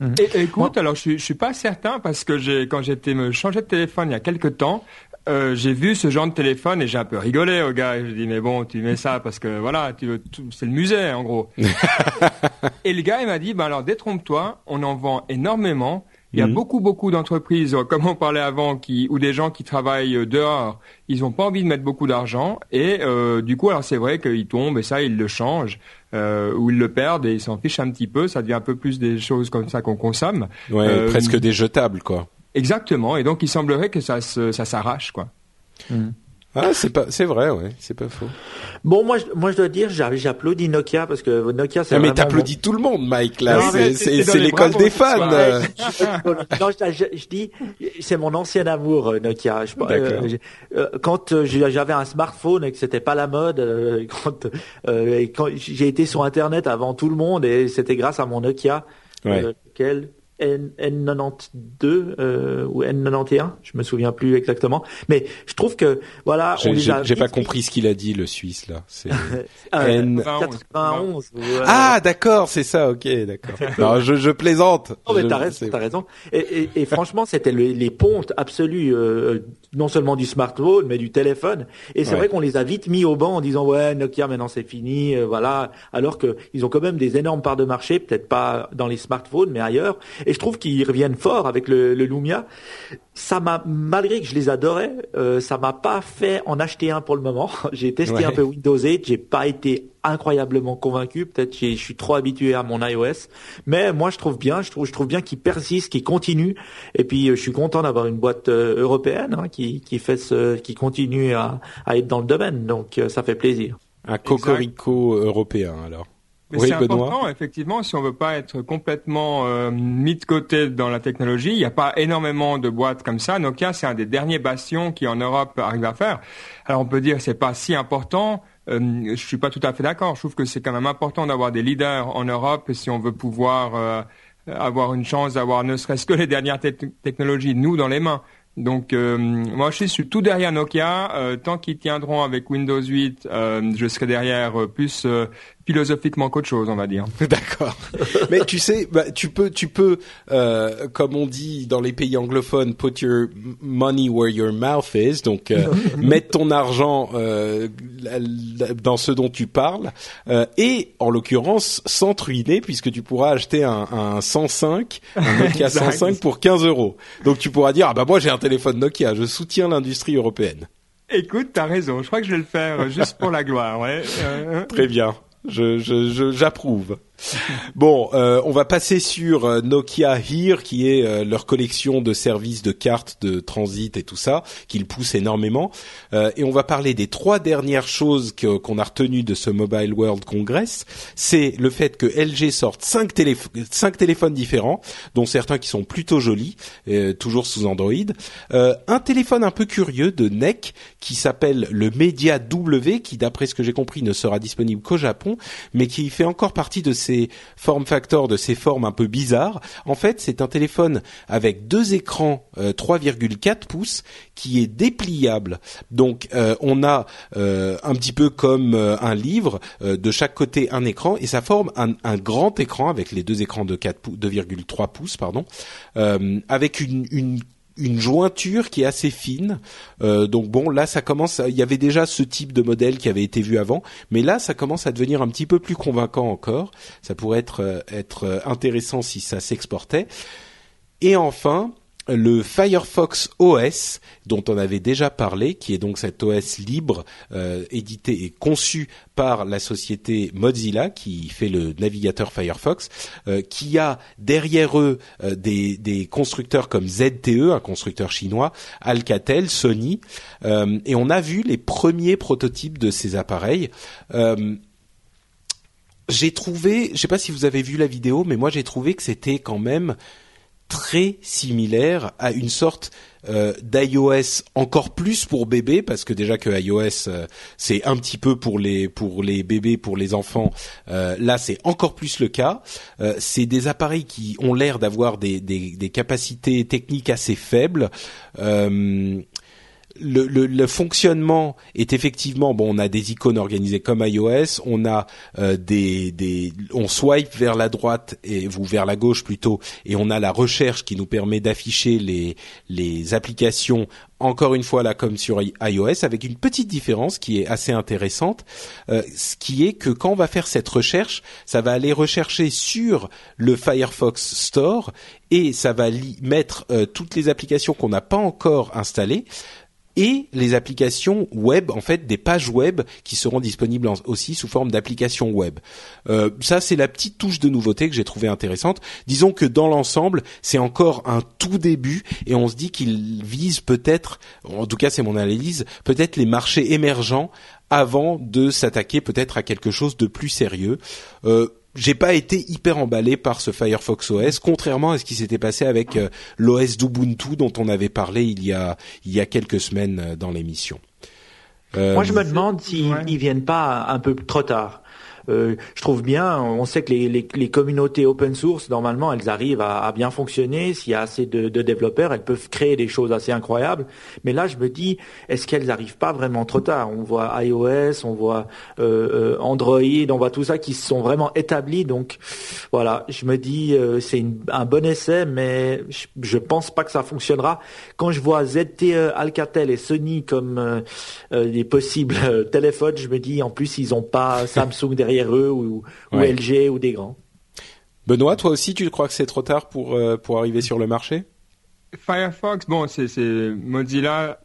Mhm. Et, écoute, alors je, je suis pas certain parce que j'ai quand j'étais me changer de téléphone il y a quelques temps, euh, j'ai vu ce genre de téléphone et j'ai un peu rigolé au gars. Je dis mais bon, tu mets ça parce que voilà, tu veux, c'est le musée en gros. (laughs) et le gars il m'a dit ben alors détrompe-toi, on en vend énormément il y a mhm. beaucoup, beaucoup d'entreprises, euh, comme on parlait avant, qui, ou des gens qui travaillent euh, dehors, ils n'ont pas envie de mettre beaucoup d'argent. Et euh, du coup, alors c'est vrai qu'ils tombent et ça, ils le changent. Euh, ou ils le perdent et ils s'en fichent un petit peu. Ça devient un peu plus des choses comme ça qu'on consomme. Ouais, euh, presque des jetables, quoi. Exactement. Et donc, il semblerait que ça, ça s'arrache, quoi. Mhm. Ah, c'est pas, c'est vrai, ouais, c'est pas faux. Bon, moi, moi, je dois dire, j'applaudis Nokia parce que Nokia, c'est. Ah, mais t'applaudis tout le monde, Mike. Là, c'est l'école des fans. non, je, je, dis, c'est mon ancien amour, euh, Nokia. Je, euh, euh, quand euh, j'avais un smartphone et que c'était pas la mode, (laughs) quand, quand j'ai été sur Internet avant tout le monde et c'était grâce à mon Nokia. Ouais. lequel N, 92 euh, ou N91, je me souviens plus exactement. Mais je trouve que voilà, on J'ai pas compris ce qu'il a dit le Suisse là. C'est (laughs) N91. Ah d'accord, c'est ça. Ok, d'accord. (laughs) je, je plaisante. Non mais t'as raison, t'as raison. Et, et, et franchement, c'était les pontes absolues, euh, non seulement du smartphone mais du téléphone. Et c'est vrai qu'on les a vite mis au banc en disant ouais Nokia maintenant c'est fini, euh, voilà. Alors que ils ont quand même des énormes parts de marché, peut-être pas dans les smartphones mais ailleurs. Et je trouve qu'ils reviennent fort avec le, le Lumia. Ça m'a, malgré que je les adorais, euh, ça m'a pas fait en acheter un pour le moment. (laughs) J'ai testé un peu Windows 8, j'ai pas été incroyablement convaincu. Peut-être que je suis trop habitué à mon iOS, mais moi je trouve bien, je trouve, je trouve bien qu'il persiste, qu'il continue. Et puis euh, je suis content d'avoir une boîte euh, européenne hein, qui, qui fait ce, qui continue à, à être dans le domaine. Donc euh, ça fait plaisir. Un cocorico européen alors. Mais c'est important, effectivement, si on veut pas être complètement euh, mis de côté dans la technologie, il n'y a pas énormément de boîtes comme ça. Nokia, c'est un des derniers bastions qui en Europe arrive à faire. Alors on peut dire c'est pas si important. Euh, je suis pas tout à fait d'accord. Je trouve que c'est quand même important d'avoir des leaders en Europe si on veut pouvoir euh, avoir une chance d'avoir ne serait-ce que les dernières technologies nous dans les mains. Donc euh, moi je suis tout derrière Nokia. Euh, tant qu'ils tiendront avec Windows 8, euh, je serai derrière plus philosophiquement qu'autre chose, on va dire. (laughs) D'accord. Mais tu sais, bah, tu peux, tu peux, euh, comme on dit dans les pays anglophones, put your money where your mouth is. Donc, euh, (laughs) mettre ton argent euh, dans ce dont tu parles, euh, et en l'occurrence, sans ruiner, puisque tu pourras acheter un, un 105, un (laughs) Nokia 105 pour 15 euros. Donc, tu pourras dire, ah bah moi j'ai un téléphone Nokia, je soutiens l'industrie européenne. Écoute, t'as raison. Je crois que je vais le faire juste pour la gloire. Ouais. Très bien je j'approuve. (laughs) Bon, euh, on va passer sur euh, Nokia Here, qui est euh, leur collection de services de cartes de transit et tout ça, qu'ils poussent énormément. et on va parler des trois dernières choses qu'on a retenues de ce Mobile World Congress. C'est le fait que LG sorte cinq, cinq téléphones différents, dont certains qui sont plutôt jolis, toujours sous Android. un téléphone un peu curieux de NEC qui s'appelle le Media W, qui d'après ce que j'ai compris ne sera disponible qu'au Japon, mais qui fait encore partie de ces form factors, de ces formes un peu bizarres. En fait, c'est un téléphone avec deux écrans 3,4 euh, pouces qui est dépliable. Donc, euh, on a euh, un petit peu comme un livre, de chaque côté un écran, et ça forme un, grand écran avec les deux écrans de 2,3 pouces, pardon, avec une une jointure qui est assez fine. Euh, donc bon, là ça commence. Il y avait déjà ce type de modèle qui avait été vu avant, mais là ça commence à devenir un petit peu plus convaincant encore. Ça pourrait être euh, être euh, intéressant si ça s'exportait. Et enfin, le Firefox OS dont on avait déjà parlé, qui est donc cet OS libre euh, édité et conçu par la société Mozilla qui fait le navigateur Firefox, euh, qui a derrière eux euh, des, des, constructeurs comme ZTE, un constructeur chinois, Alcatel, Sony, et on a vu les premiers prototypes de ces appareils. J'ai trouvé, je sais pas si vous avez vu la vidéo, mais moi j'ai trouvé que c'était quand même très similaire à une sorte euh, d'iOS encore plus pour bébés parce que déjà que iOS euh, c'est un petit peu pour les pour les bébés pour les enfants euh, là c'est encore plus le cas. C'est des appareils qui ont l'air d'avoir des, des, des, capacités techniques assez faibles le, fonctionnement est effectivement bon. On a des icônes organisées comme iOS. On a euh, des, des, on swipe vers la droite et ou vers la gauche plutôt, et on a la recherche qui nous permet d'afficher les les applications. Encore une fois là comme sur iOS, avec une petite différence qui est assez intéressante, euh, ce qui est que quand on va faire cette recherche, ça va aller rechercher sur le Firefox Store et ça va mettre euh, toutes les applications qu'on n'a pas encore installées et les applications web, en fait, des pages web qui seront disponibles aussi sous forme d'applications web. Euh, ça, c'est la petite touche de nouveauté que j'ai trouvé intéressante. Disons que dans l'ensemble, c'est encore un tout début et on se dit qu'il vise peut-être, en tout cas c'est mon analyse, peut-être les marchés émergents avant de s'attaquer peut-être à quelque chose de plus sérieux. Euh, j'ai pas été hyper emballé par ce Firefox OS, contrairement à ce qui s'était passé avec euh, l'OS d'Ubuntu dont on avait parlé il y a il y a quelques semaines euh, dans l'émission. Moi, je me demande s'ils ne viennent pas un peu trop tard. Euh, je trouve bien, on sait que les, les, les, communautés open source, normalement, elles arrivent à, à bien fonctionner. S'il y a assez de, de, développeurs, elles peuvent créer des choses assez incroyables. Mais là, je me dis, est-ce qu'elles n'arrivent pas vraiment trop tard? On voit iOS, on voit euh, euh, Android, on voit tout ça qui sont vraiment établis. Donc voilà, je me dis, euh, c'est un bon essai, mais je, je, pense pas que ça fonctionnera. Quand je vois ZTE, Alcatel et Sony comme des possibles téléphones, je me dis, en plus, ils ont pas (laughs) Samsung derrière eux ou, LG ou des grands. Benoît, toi aussi, tu crois que c'est trop tard pour, euh, pour arriver sur le marché? Firefox, bon, c'est Mozilla,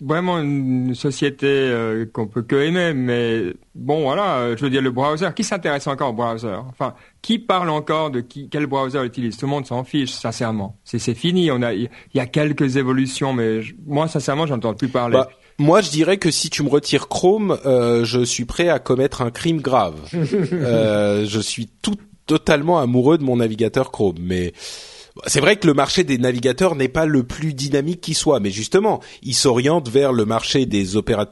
vraiment une société euh, qu'on peut que aimer, mais bon, voilà, euh, je veux dire, le browser, qui s'intéresse encore au browser? Enfin, qui parle encore de qui, quel browser utilise? Tout le monde s'en fiche, sincèrement. C'est fini, on a, il y, a quelques évolutions, mais moi, sincèrement, j'entends plus parler. Bah, moi, je dirais que si tu me retires Chrome, euh, je suis prêt à commettre un crime grave. (laughs) euh, je suis tout totalement amoureux de mon navigateur Chrome, mais c'est vrai que le marché des navigateurs n'est pas le plus dynamique qui soit, mais justement, il s'oriente vers le marché des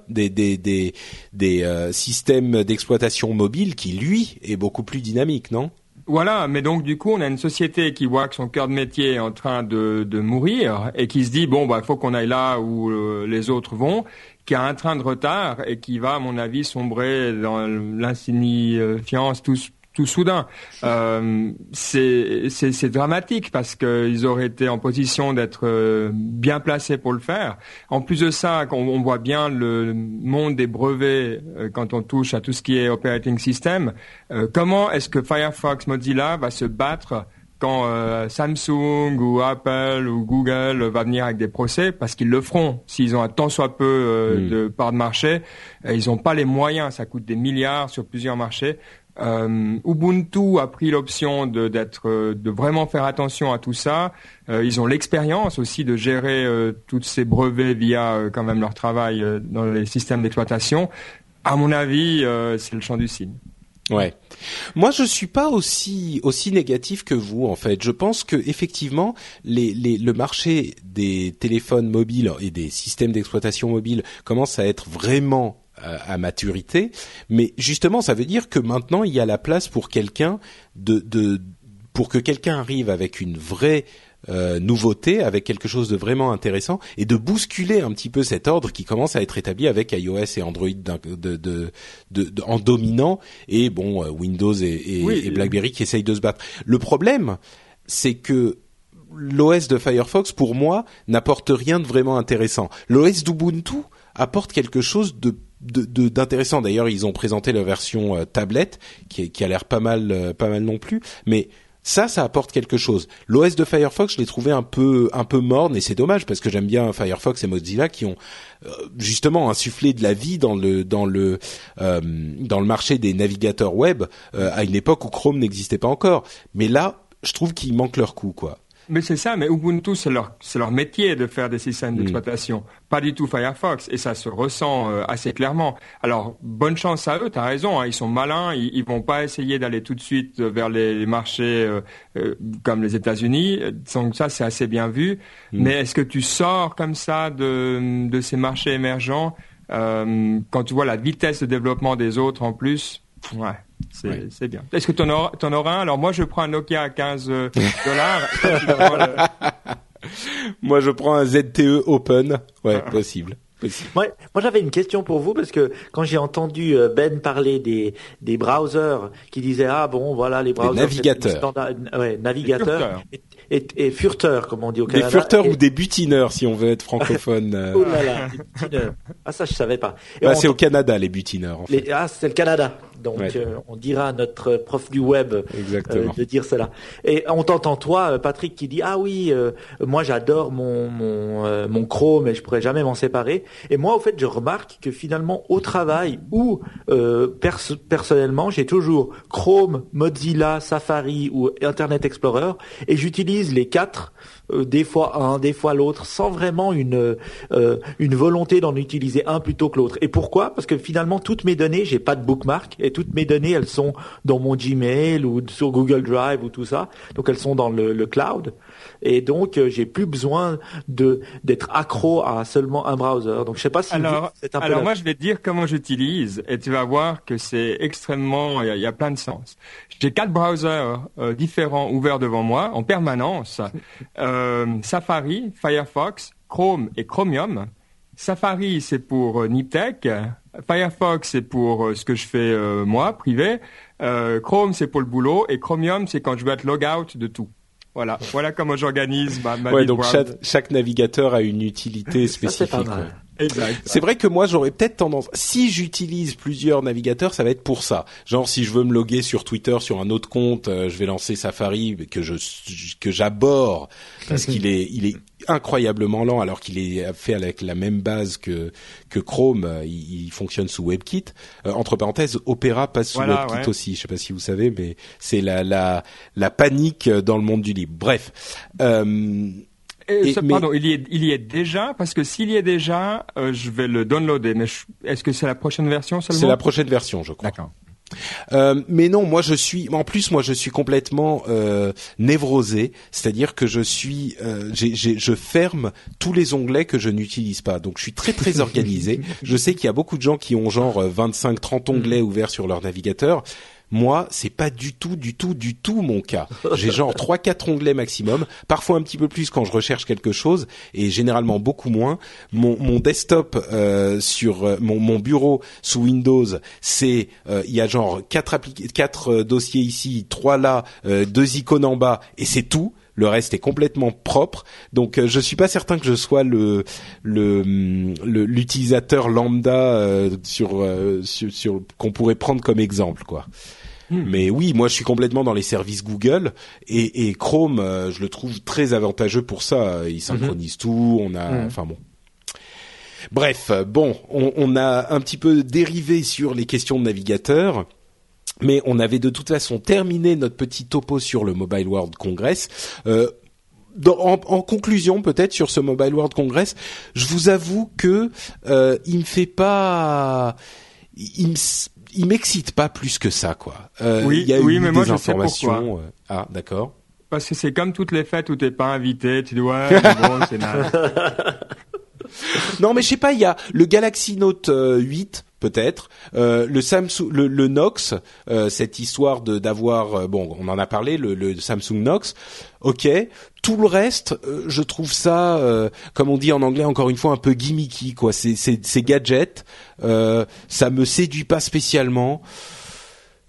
des des des, des euh, systèmes d'exploitation mobile qui lui est beaucoup plus dynamique, non? Voilà, mais donc du coup, on a une société qui voit que son cœur de métier est en train de, de mourir et qui se dit bon bah faut qu'on aille là où euh, les autres vont, qui a un train de retard et qui va, à mon avis, sombrer dans l'insignifiance tout, tout soudain. Euh, c'est dramatique parce qu'ils auraient été en position d'être euh, bien placés pour le faire. En plus de ça, on, on voit bien le monde des brevets euh, quand on touche à tout ce qui est operating system. Euh, comment est-ce que Firefox Mozilla va se battre quand euh, Samsung ou Apple ou Google va venir avec des procès, parce qu'ils le feront, s'ils ont un tant soit peu de part de marché, ils n'ont pas les moyens, ça coûte des milliards sur plusieurs marchés Euh, Ubuntu a pris l'option de, d'être, de vraiment faire attention à tout ça. ils ont l'expérience aussi de gérer tous ces brevets via quand même leur travail dans les systèmes d'exploitation. À mon avis, c'est le champ du signe. Ouais. Moi, je suis pas aussi aussi négatif que vous en fait. Je pense que effectivement, les, les, le marché des téléphones mobiles et des systèmes d'exploitation mobile commence à être vraiment euh, à, maturité, mais justement, ça veut dire que maintenant il y a la place pour quelqu'un de, de pour que quelqu'un arrive avec une vraie euh, nouveauté, avec quelque chose de vraiment intéressant, et de bousculer un petit peu cet ordre qui commence à être établi avec iOS et Android de, de, de, en dominant, et bon euh, Windows et, et, BlackBerry qui essayent de se battre. Le problème, c'est que l'OS de Firefox, pour moi, n'apporte rien de vraiment intéressant. L'OS d'Ubuntu apporte quelque chose de d'intéressant. D'ailleurs, ils ont présenté la version euh, tablette qui, qui a l'air pas mal, pas mal non plus. Mais ça, ça apporte quelque chose. L'OS de Firefox, je l'ai trouvé un peu un peu morne et c'est dommage parce que j'aime bien Firefox et Mozilla qui ont euh, justement insufflé de la vie dans le dans le euh, dans le marché des navigateurs web euh, à une époque où Chrome n'existait pas encore. Mais là, je trouve qu'ils manquent leur coup, quoi. Mais c'est ça, mais Ubuntu, c'est leur, c'est leur métier de faire des systèmes mm. d'exploitation, pas du tout Firefox, et ça se ressent euh, assez clairement. Alors, bonne chance à eux, tu as raison, hein, ils sont malins, ils, ils vont pas essayer d'aller tout de suite vers les, marchés euh, euh, comme les États-Unis, donc ça, c'est assez bien vu. Mm. Mais est-ce que tu sors comme ça de, de ces marchés émergents quand tu vois la vitesse de développement des autres en plus? Ouais. C'est bien. Est-ce que tu en, auras un? Alors moi, je prends un Nokia à 15 euh, (laughs) dollars. moi, je prends un ZTE Open. Ouais, (laughs) possible. Moi, moi j'avais une question pour vous parce que quand j'ai entendu euh, Ben parler des, des browsers qui disaient ah bon voilà les browsers navigateurs. ouais, navigateurs et, et, furteurs comme on dit au Canada. des furteurs ou des butineurs si on veut être francophone (laughs) euh. oh là là des butineurs. Ah ça je savais pas. Bah, c'est au Canada les butineurs en fait. ah c'est le Canada. Donc euh, on dira à notre prof du web euh, de dire cela. Et on t'entend toi, Patrick, qui dit ah oui, moi j'adore mon mon, mon Chrome et je pourrais jamais m'en séparer. Et moi, au fait, je remarque que finalement au travail ou personnellement, j'ai toujours Chrome, Mozilla, Safari ou Internet Explorer et j'utilise les quatre euh, des fois un, des fois l'autre, sans vraiment une euh, une volonté d'en utiliser un plutôt que l'autre. Et pourquoi? Parce que finalement, toutes mes données, j'ai pas de bookmark et toutes mes données, elles sont dans mon Gmail ou sur Google Drive ou tout ça. Donc elles sont dans le, le cloud. Et donc euh, j'ai plus besoin de d'être accro à seulement un browser. Donc je sais pas si alors, c'est un peu alors moi je vais te dire comment j'utilise et tu vas voir que c'est extrêmement il y, a plein de sens. J'ai quatre browsers différents ouverts devant moi en permanence. Euh, Safari, Firefox, Chrome et Chromium. Safari, c'est pour euh, Niptech. Firefox, c'est pour euh, ce que je fais moi, privé. Chrome, c'est pour le boulot. Et Chromium, c'est quand je veux être logout de tout. Voilà, voilà comment j'organise ma, ma ouais, donc chaque, navigateur a une utilité spécifique. C'est vrai que moi j'aurais peut-être tendance, si j'utilise plusieurs navigateurs, ça va être pour ça. Genre si je veux me loguer sur Twitter sur un autre compte, euh, je vais lancer Safari que je que j'aborde parce qu'il est il est incroyablement lent alors qu'il est fait avec la même base que que Chrome. Il, fonctionne sous WebKit. Euh, entre parenthèses, Opera passe sous WebKit aussi. Je sais pas si vous savez, mais c'est la la la panique dans le monde du libre. Bref. Euh, pardon, il y, est, il y est déjà parce que s'il y est déjà, euh, je vais le downloader. Mais est-ce que c'est la prochaine version seulement? C'est la prochaine version, je crois. D'accord. Euh, mais non, moi je suis. En plus, moi je suis complètement euh, névrosé, c'est-à-dire que je suis, euh, je ferme tous les onglets que je n'utilise pas. Donc je suis très très organisé. (laughs) je sais qu'il y a beaucoup de gens qui ont genre 25-30 onglets ouverts sur leur navigateur. Moi, c'est pas du tout, du tout, du tout mon cas. J'ai genre (laughs) trois, quatre onglets maximum, parfois un petit peu plus quand je recherche quelque chose, et généralement beaucoup moins. Mon, mon desktop euh, sur euh, mon, mon, bureau sous Windows, c'est euh, il y a genre quatre, quatre dossiers ici, trois là, deux icônes en bas, et c'est tout le reste est complètement propre. Donc je suis pas certain que je sois le l'utilisateur lambda sur, sur, sur qu'on pourrait prendre comme exemple quoi. Hmm. Mais oui, moi je suis complètement dans les services Google et, et Chrome, euh, je le trouve très avantageux pour ça. Il synchronise mhm. tout, on a, hmm. enfin bon. Bref, bon, on, on, a un petit peu dérivé sur les questions de navigateur. Mais on avait de toute façon terminé notre petit topo sur le Mobile World Congress. Euh, en, conclusion, peut-être sur ce Mobile World Congress, je vous avoue que euh, il me fait pas, il il m'excite pas plus que ça, quoi. Euh, oui, il y a oui, mais moi, informations. Euh, ah, d'accord. Parce que c'est comme toutes les fêtes où t'es pas invité, tu dis ouais, (laughs) bon, c'est non, mais je sais pas, il y a le Galaxy Note 8 peut-être. Euh, le Samsung, le, Nox, euh, cette histoire de d'avoir, euh, bon, on en a parlé, le, Samsung Nox. Ok. Tout le reste, je trouve ça, comme on dit en anglais, encore une fois, un peu gimmicky, quoi. C'est gadgets. ça me séduit pas spécialement.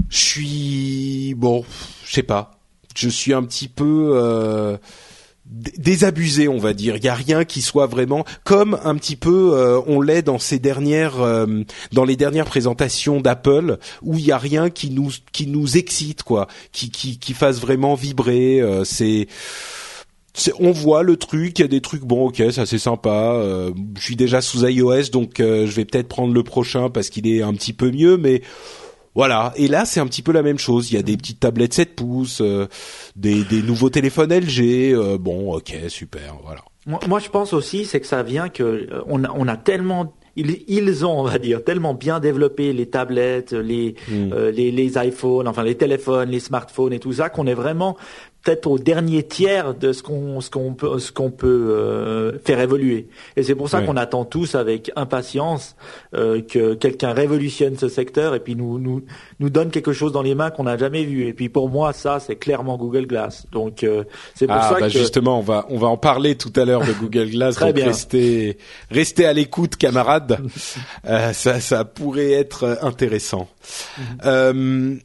Je suis bon, je sais pas. Je suis un petit peu désabusé, on va dire. Il y a rien qui soit vraiment comme un petit peu euh, on l'est dans ces dernières euh, dans les dernières présentations d'Apple où il y a rien qui nous qui nous excite quoi, qui qui qui fasse vraiment vibrer. Euh, c'est on voit le truc, il y a des trucs bon, ok, ça c'est sympa. je suis déjà sous iOS, donc je vais peut-être prendre le prochain parce qu'il est un petit peu mieux, mais voilà. Et là, c'est un petit peu la même chose. Il y a des petites tablettes 7 pouces, euh, des, des, nouveaux téléphones LG. Euh, bon, ok, super. Voilà. Moi, je pense aussi, c'est que ça vient que euh, on a, on a tellement ils, ils ont, on va dire, tellement bien développé les tablettes, les, hmm. les, les iPhones, enfin les téléphones, les smartphones et tout ça, qu'on est vraiment peut-être au dernier tiers de ce qu'on ce qu'on peut ce qu'on peut euh, faire évoluer. Et c'est pour ça qu'on attend tous avec impatience euh, que quelqu'un révolutionne ce secteur et puis nous nous nous donne quelque chose dans les mains qu'on n'a jamais vu. Et puis pour moi ça c'est clairement Google Glass. Donc euh, c'est pour ah, ça bah que justement on va on va en parler tout à l'heure de Google Glass. (laughs) Très bien. Restez restez à l'écoute camarades. (laughs) ça ça pourrait être intéressant. Mhm.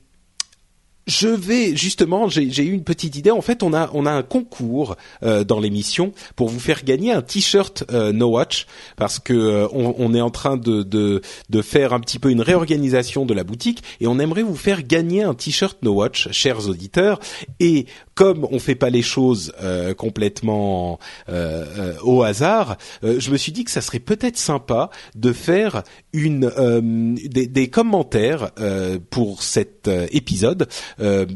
Je vais justement, j'ai eu une petite idée. En fait, on a on a un concours euh, dans l'émission pour vous faire gagner un t-shirt euh, No Watch parce que euh, on, on, est en train de, de de faire un petit peu une réorganisation de la boutique et on aimerait vous faire gagner un t-shirt No Watch, chers auditeurs. Et comme on fait pas les choses euh, complètement euh, au hasard, je me suis dit que ça serait peut-être sympa de faire une des, des, commentaires pour cet épisode euh,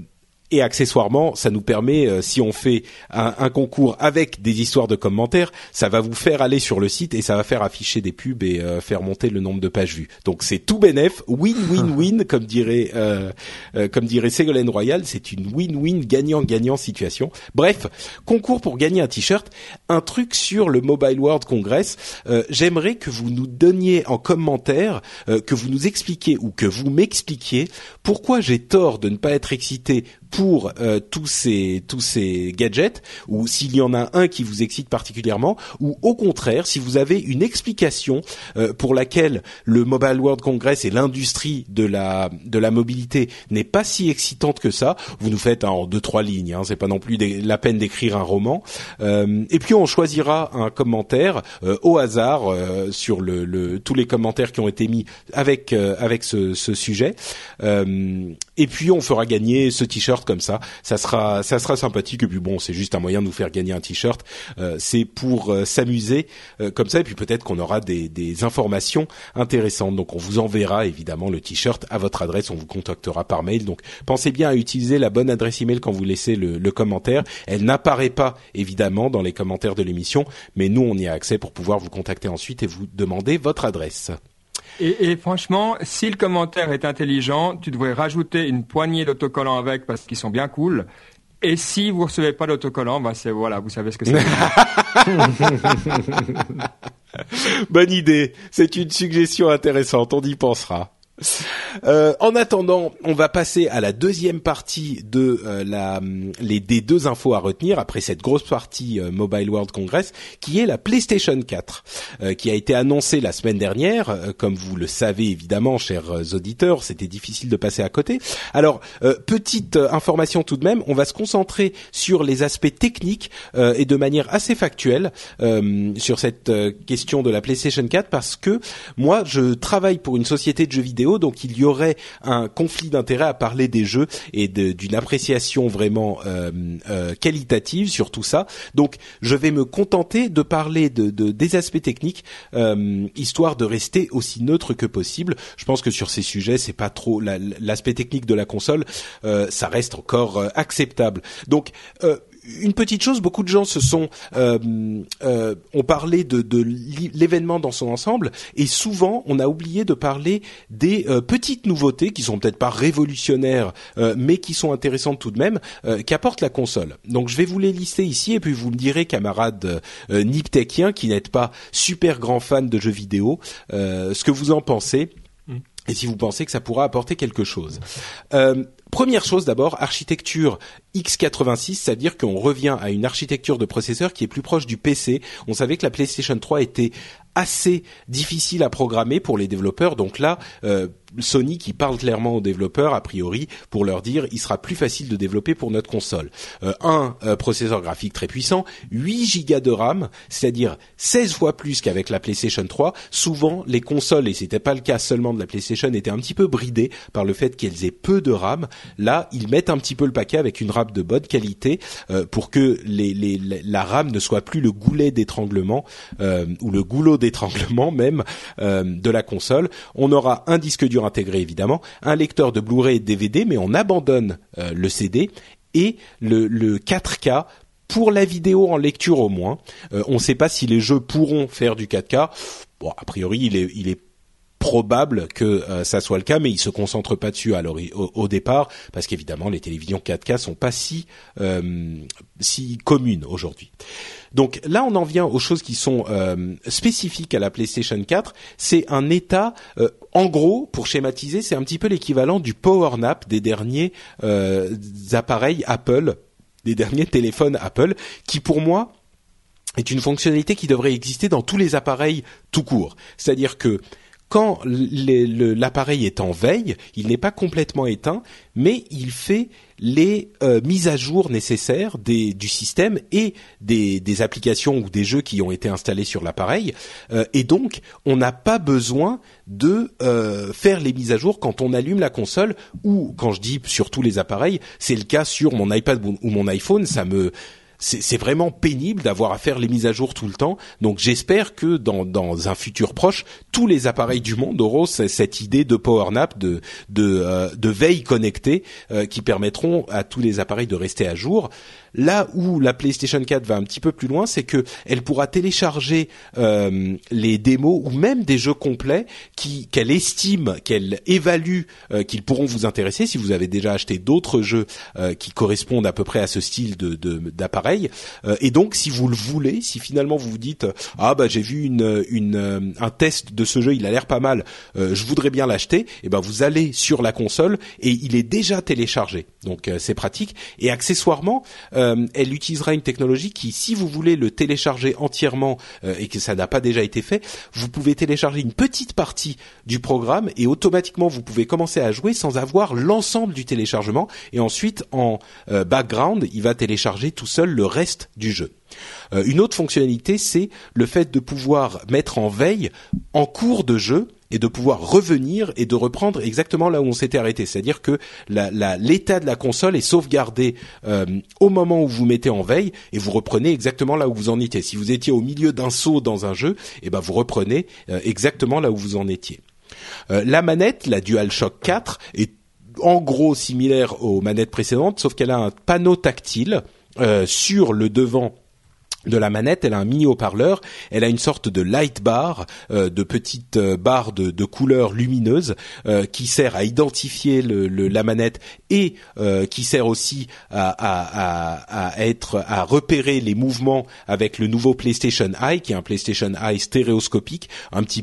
et accessoirement, ça nous permet, euh, si on fait un, concours avec des histoires de commentaires, ça va vous faire aller sur le site et ça va faire afficher des pubs et euh, faire monter le nombre de pages vues. Donc c'est tout bénef, win-win-win, (laughs) comme dirait euh, comme dirait Ségolène Royal, c'est une win-win gagnant-gagnant situation. Bref, concours pour gagner un t-shirt, un truc sur le Mobile World Congress. J'aimerais que vous nous donniez en commentaire, que vous nous expliquiez ou que vous m'expliquiez pourquoi j'ai tort de ne pas être excité pour euh, tous ces tous ces gadgets ou s'il y en a un qui vous excite particulièrement ou au contraire si vous avez une explication euh, pour laquelle le Mobile World Congress et l'industrie de la de la mobilité n'est pas si excitante que ça, vous nous faites en deux trois lignes, hein, c'est pas non plus la peine d'écrire un roman. Euh, et puis on choisira un commentaire au hasard sur le, le, tous les commentaires qui ont été mis avec avec ce, ce sujet. et puis on fera gagner ce t-shirt comme ça. Ça sera, ça sera sympathique. Et puis bon, c'est juste un moyen de nous faire gagner un t-shirt. Euh, c'est pour euh, s'amuser euh, comme ça. Et puis peut-être qu'on aura des, des, informations intéressantes. Donc on vous enverra évidemment le t-shirt à votre adresse. On vous contactera par mail. Donc pensez bien à utiliser la bonne adresse email quand vous laissez le, le commentaire. Elle n'apparaît pas évidemment dans les commentaires de l'émission, mais nous on y a accès pour pouvoir vous contacter ensuite et vous demander votre adresse. Et, et, franchement, si le commentaire est intelligent, tu devrais rajouter une poignée d'autocollants avec parce qu'ils sont bien cool. Et si vous recevez pas d'autocollants, bah c'est voilà, vous savez ce que c'est. (laughs) Bonne idée. C'est une suggestion intéressante. On y pensera. Euh, en attendant, on va passer à la deuxième partie de euh, la, les des deux infos à retenir après cette grosse partie euh, Mobile World Congress, qui est la PlayStation 4, qui a été annoncée la semaine dernière. comme vous le savez évidemment, chers auditeurs, c'était difficile de passer à côté. Alors, petite information tout de même, on va se concentrer sur les aspects techniques et de manière assez factuelle sur cette question de la PlayStation 4 parce que moi, je travaille pour une société de jeux vidéo donc il y aurait un conflit d'intérêt à parler des jeux et d'une appréciation vraiment euh, euh, qualitative sur tout ça. Donc, je vais me contenter de parler de, de des aspects techniques, euh, histoire de rester aussi neutre que possible. Je pense que sur ces sujets, c'est pas trop l'aspect technique de la console, ça reste encore acceptable. Donc, une petite chose, beaucoup de gens se sont euh, euh, ont parlé de, de l'événement dans son ensemble et souvent on a oublié de parler des euh, petites nouveautés qui sont peut-être pas révolutionnaires euh, mais qui sont intéressantes tout de même euh, qu'apporte la console. Donc je vais vous les lister ici et puis vous me direz camarades niptechiens qui n'êtes pas super grands fans de jeux vidéo ce que vous en pensez mm. et si vous pensez que ça pourra apporter quelque chose. Euh, Première chose d'abord, architecture x86, c'est-à-dire qu'on revient à une architecture de processeur qui est plus proche du PC. On savait que la PlayStation 3 était assez difficile à programmer pour les développeurs. Donc là, euh, Sony qui parle clairement aux développeurs, a priori, pour leur dire, il sera plus facile de développer pour notre console. Euh, un euh, processeur graphique très puissant, 8 gigas de RAM, c'est-à-dire 16 fois plus qu'avec la PlayStation 3. Souvent, les consoles, et c'était pas le cas seulement de la PlayStation, étaient un petit peu bridées par le fait qu'elles aient peu de RAM. Là, ils mettent un petit peu le paquet avec une RAM de bonne qualité euh, pour que la RAM ne soit plus le goulet d'étranglement ou le goulot d'étranglement (laughs) même de la console. On aura un disque dur intégré évidemment, un lecteur de Blu-ray et DVD, mais on abandonne euh, le CD et le, 4K pour la vidéo en lecture au moins. Euh, on ne sait pas si les jeux pourront faire du 4K. Bon, a priori, il est probable que euh, ça soit le cas, mais ils se concentrent pas dessus alors au, au, départ, parce qu'évidemment les télévisions 4K sont pas si si communes aujourd'hui. Donc là, on en vient aux choses qui sont euh, spécifiques à la PlayStation 4. C'est un état, euh, en gros, pour schématiser, c'est un petit peu l'équivalent du power nap des derniers euh, appareils Apple, des derniers téléphones Apple, qui pour moi est une fonctionnalité qui devrait exister dans tous les appareils tout court. C'est-à-dire que quand l'appareil est en veille, il n'est pas complètement éteint, mais il fait les euh, mises à jour nécessaires du système et des, applications ou des jeux qui ont été installés sur l'appareil. Euh, et donc, on n'a pas besoin de euh, faire les mises à jour quand on allume la console ou quand je dis sur tous les appareils, c'est le cas sur mon iPad ou mon iPhone. Ça me c'est vraiment pénible d'avoir à faire les mises à jour tout le temps. Donc j'espère que dans, un futur proche, tous les appareils du monde auront cette idée de power nap, de, euh, veille connectée, euh, qui permettront à tous les appareils de rester à jour. Là où la PlayStation 4 va un petit peu plus loin, c'est que elle pourra télécharger euh, les démos ou même des jeux complets qui qu'elle estime, qu'elle évalue euh, qu'ils pourront vous intéresser si vous avez déjà acheté d'autres jeux euh, qui correspondent à peu près à ce style de d'appareil. et donc, si vous le voulez, si finalement vous vous dites ah bah j'ai vu une, une un test de ce jeu, il a l'air pas mal, je voudrais bien l'acheter, et eh ben vous allez sur la console et il est déjà téléchargé. Donc c'est pratique. Et accessoirement, euh, elle utilisera une technologie qui, si vous voulez le télécharger entièrement euh, et que ça n'a pas déjà été fait, vous pouvez télécharger une petite partie du programme et automatiquement vous pouvez commencer à jouer sans avoir l'ensemble du téléchargement et ensuite en euh, background, il va télécharger tout seul le reste du jeu. une autre fonctionnalité, c'est le fait de pouvoir mettre en veille en cours de jeu et de pouvoir revenir et de reprendre exactement là où on s'était arrêté. C'est-à-dire que l'état de la console est sauvegardé euh, au moment où vous mettez en veille et vous reprenez exactement là où vous en étiez. Si vous étiez au milieu d'un saut dans un jeu, et eh ben vous reprenez euh, exactement là où vous en étiez. Euh, la manette, la DualShock 4, est en gros similaire aux manettes précédentes, sauf qu'elle a un panneau tactile sur le devant de la manette, elle a un mini haut-parleur, elle a une sorte de light bar, euh, de petite euh, barre de, de couleurs lumineuses euh, qui sert à identifier le, la manette et qui sert aussi à, à, à, être à repérer les mouvements avec le nouveau PlayStation Eye, qui est un PlayStation Eye stéréoscopique, un petit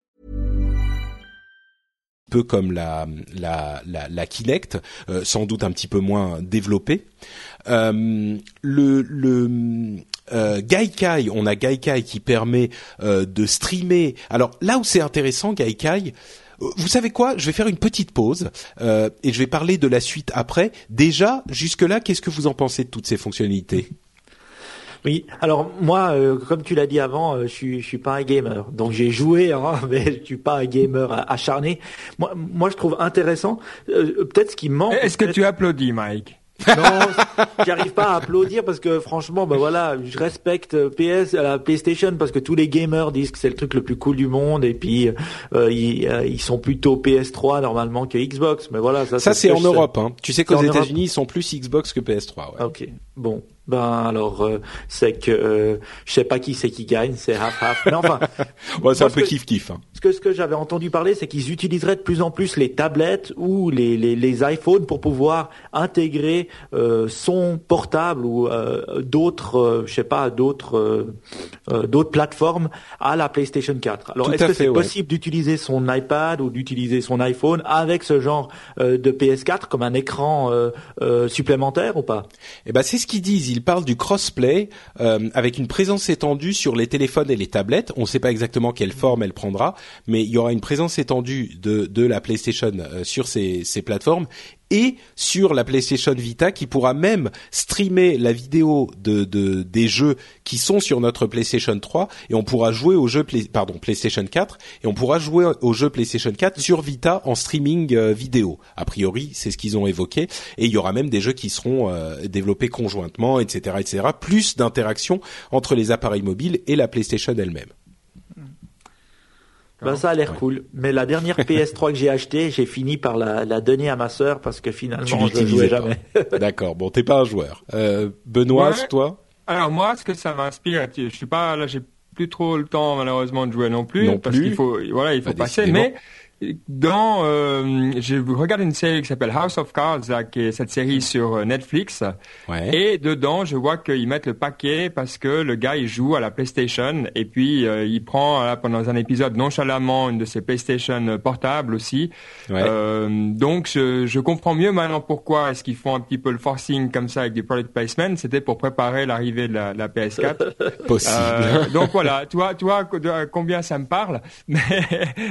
Peu comme la la la, la Kinect, euh, sans doute un petit peu moins développée. Euh, le le euh, Gaikai, on a Gaikai qui permet euh, de streamer. Alors là où c'est intéressant, Gaikai, euh, vous savez quoi? Je vais faire une petite pause euh, et je vais parler de la suite après. Déjà, jusque là, qu'est-ce que vous en pensez de toutes ces fonctionnalités? Oui, alors moi, euh, comme tu l'as dit avant, euh, je suis je suis pas un gamer, donc j'ai joué, hein, (laughs) mais je suis pas un gamer acharné. Moi, moi, je trouve intéressant. euh, Peut-être ce qui manque. Est-ce que tu applaudis, Mike? Non, (laughs) j'arrive pas à applaudir parce que franchement, bah voilà, je respecte euh, PS, euh, la PlayStation parce que tous les gamers disent que c'est le truc le plus cool du monde et puis euh, ils, euh, ils sont plutôt PS3 normalement que Xbox. Mais voilà, ça, Ça, ce c'est en. Europe. Hein. Tu sais qu'aux. États-Unis, ils sont plus Xbox que PS3. Ouais. Ok, bon. Ben alors, euh, c'est que euh, je sais pas qui c'est qui gagne, c'est half half. Mais enfin, (laughs) Ouais, c'est un peu kiff kiff. Hein. ce que ce que j'avais entendu parler, c'est qu'ils utiliseraient de plus en plus les tablettes ou les les, les iPhones pour pouvoir intégrer euh, son portable ou euh, d'autres, euh, je sais pas, d'autres euh, d'autres plateformes à la PlayStation 4. Alors est-ce que c'est ouais. possible d'utiliser son iPad ou d'utiliser son iPhone avec ce genre de PS4 comme un écran supplémentaire ou pas? Eh ben c'est ce qu'ils disent. Ils parlent du crossplay euh, avec une présence étendue sur les téléphones et les tablettes. On ne sait pas exactement quelle forme elle prendra, mais il y aura une présence étendue de, la PlayStation euh, sur ces plateformes et sur la PlayStation Vita qui pourra même streamer la vidéo de, de des jeux qui sont sur notre PlayStation 3 et on pourra jouer jeux Play- pardon PlayStation 4 et on pourra jouer aux jeux PlayStation 4 sur Vita en streaming euh, vidéo. A priori, c'est ce qu'ils ont évoqué et il y aura même des jeux qui seront euh, développés conjointement, etc., etc. Plus d'interaction entre les appareils mobiles et la PlayStation elle-même. Ben, ça a l'air Ouais. cool. Mais la dernière (laughs) PS3 que j'ai achetée, j'ai fini par la, la donner à ma sœur parce que finalement, Tu je ne jouais pas. jamais. (laughs) D'accord. Bon, t'es pas un joueur. Euh, Benoît, Ouais. toi? Alors moi, ce que ça m'inspire, je suis pas là, j'ai plus trop le temps malheureusement de jouer non plus, Non parce plus. qu'il faut, voilà, il faut Bah, passer. décidément. Mais dans, euh, j'ai regardé une série qui s'appelle House of Cards, là, qui est cette série sur euh, Netflix. Ouais. Et dedans, je vois qu'ils mettent le paquet parce que le gars il joue à la PlayStation et puis euh, il prend là, pendant un épisode nonchalamment une de ses PlayStation portables aussi. Ouais. Euh, donc je, je comprends mieux maintenant pourquoi est-ce qu'ils font un petit peu le forcing comme ça avec des product placement. C'était pour préparer l'arrivée de la, la PS4. (laughs) Possible. Euh, donc voilà, vois de combien ça me parle? (laughs) Mais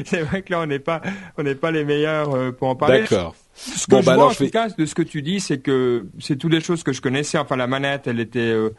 c'est vrai que là on n'est pas, (laughs) on n'est pas les meilleurs euh, pour en parler. D'accord. Ce que Bon, je bah vois alors, en je tout cas de ce que tu dis, c'est que c'est toutes les choses que je connaissais. Enfin, la manette, elle était, euh,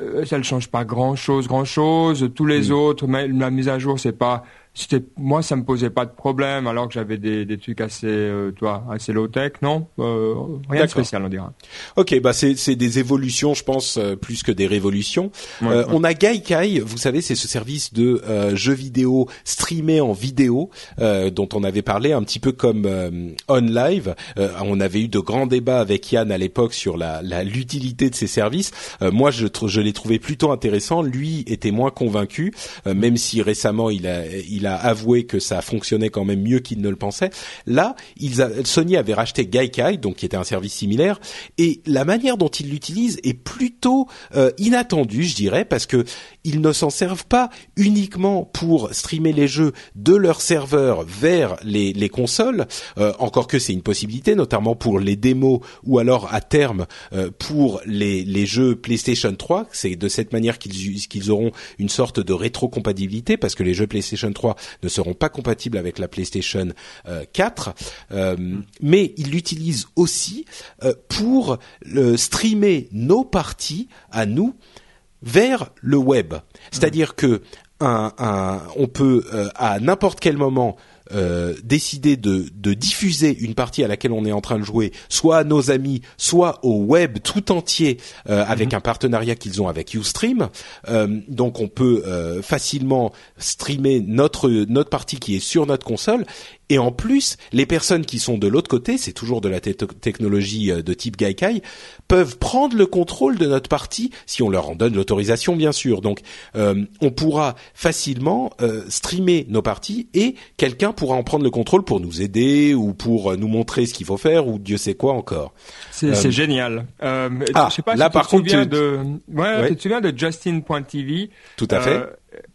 euh, ça ne change pas grand chose, grand chose. Tous les Mm. autres, mais la mise à jour, c'est pas, c'était, moi, ça me posait pas de problème, alors que j'avais des, des trucs assez, euh, tu vois, assez low tech, non, euh, rien de spécial, on dira. Ok, bah c'est c'est des évolutions, je pense, euh, plus que des révolutions. Ouais, Euh, ouais. On a Gaikai, vous savez, c'est ce service de euh, jeux vidéo streamé en vidéo euh, dont on avait parlé un petit peu comme euh, On Live. Euh, on avait eu de grands débats avec Yann à l'époque sur la la- l'utilité de ces services. Euh, moi, je je l'ai trouvé plutôt intéressant. Lui était moins convaincu, euh, même si récemment il a il a avoué que ça fonctionnait quand même mieux qu'il ne le pensait. Là, ils a- Sony avait racheté Gaikai, donc qui était un service similaire, et la manière dont ils l'utilisent est plutôt euh, inattendue, je dirais, parce que ils ne s'en servent pas uniquement pour streamer les jeux de leur serveur vers les, les consoles, euh, encore que c'est une possibilité, notamment pour les démos ou alors à terme euh, pour les, les jeux PlayStation 3. C'est de cette manière qu'ils qu'ils auront une sorte de rétrocompatibilité, parce que les jeux PlayStation 3 ne seront pas compatibles avec la PlayStation 4, mais ils l'utilisent aussi pour streamer nos parties à nous vers le web. C'est-à-dire que on peut à n'importe quel moment euh, décider de, de, diffuser une partie à laquelle on est en train de jouer, soit à nos amis, soit au web tout entier, euh, avec mhm. un partenariat qu'ils ont avec UStream. Euh, donc on peut facilement streamer notre notre partie qui est sur notre console et en plus, les personnes qui sont de l'autre côté, c'est toujours de la technologie euh, de type Gaikai, peuvent prendre le contrôle de notre partie si on leur en donne l'autorisation, bien sûr. Donc, euh, on pourra facilement euh, streamer nos parties et quelqu'un pourra en prendre le contrôle pour nous aider ou pour nous montrer ce qu'il faut faire ou Dieu sait quoi encore. C'est génial. ah, je sais pas là, si par tu contre, tu... de, ouais, tu te souviens de Justin.tv Tout à fait.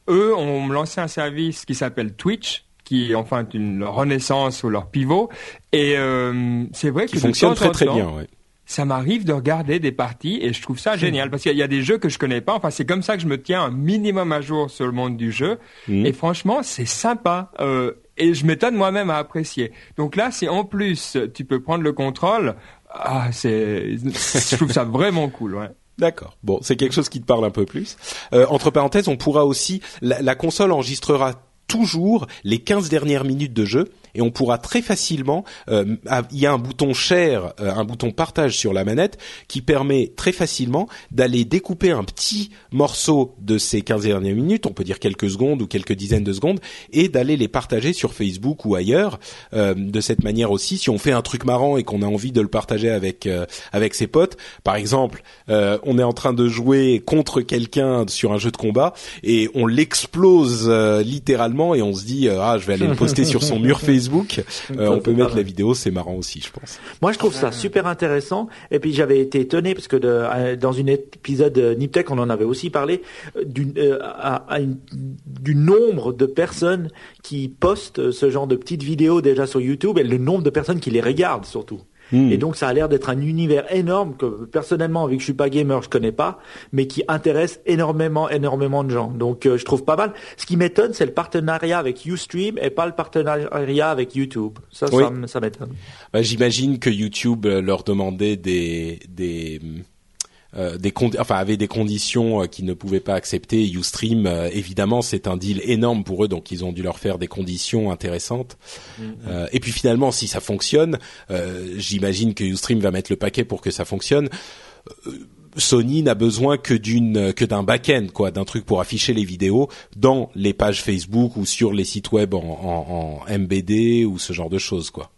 eux ont lancé un service qui s'appelle Twitch qui enfin une renaissance ou leur pivot. Et euh, c'est vrai qui que fonctionne très très bien. Ouais. Ça m'arrive de regarder des parties et je trouve ça génial parce qu'il y a des jeux que je connais pas. Enfin, c'est comme ça que je me tiens un minimum à jour sur le monde du jeu. Mmh. Et franchement, c'est sympa. Euh, et je m'étonne moi-même à apprécier. Donc là, si en plus tu peux prendre le contrôle, ah, c'est, je trouve ça vraiment (laughs) cool. Ouais. D'accord. Bon, c'est quelque chose qui te parle un peu plus. Euh, entre parenthèses, on pourra aussi la, la console enregistrera toujours les 15 dernières minutes de jeu et on pourra très facilement, euh, il y a un bouton share, euh, un bouton partage sur la manette qui permet très facilement d'aller découper un petit morceau de ces 15 dernières minutes, on peut dire quelques secondes ou quelques dizaines de secondes, et d'aller les partager sur Facebook ou ailleurs. Euh, de cette manière aussi, si on fait un truc marrant et qu'on a envie de le partager avec avec ses potes, par exemple, on est en train de jouer contre quelqu'un sur un jeu de combat et on l'explose littéralement et on se dit ah je vais aller le poster sur son mur Facebook (laughs) Facebook. Euh, on peut mettre la vidéo, c'est marrant aussi, je pense. Moi, je trouve ça super intéressant. Et puis, j'avais été étonné parce que de, euh, dans une épisode de Niptech, on en avait aussi parlé euh, du nombre de personnes qui postent ce genre de petites vidéos déjà sur YouTube et le nombre de personnes qui les regardent surtout. Hmm. Et donc ça a l'air d'être un univers énorme que personnellement, vu que je suis pas gamer, je connais pas, mais qui intéresse énormément, énormément de gens. Donc euh, je trouve pas mal. Ce qui m'étonne, c'est le partenariat avec UStream et pas le partenariat avec YouTube. Ça, ça, m'étonne. Bah, J'imagine que YouTube euh, leur demandait des des euh, des enfin avaient des conditions euh, qu'ils ne pouvaient pas accepter. UStream, euh, évidemment, c'est un deal énorme pour eux, donc ils ont dû leur faire des conditions intéressantes. Mm-hmm. et puis finalement, si ça fonctionne, j'imagine que UStream va mettre le paquet pour que ça fonctionne. Sony n'a besoin que d'une que d'un back-end quoi, d'un truc pour afficher les vidéos dans les pages Facebook ou sur les sites web en, en, en MBD ou ce genre de choses quoi.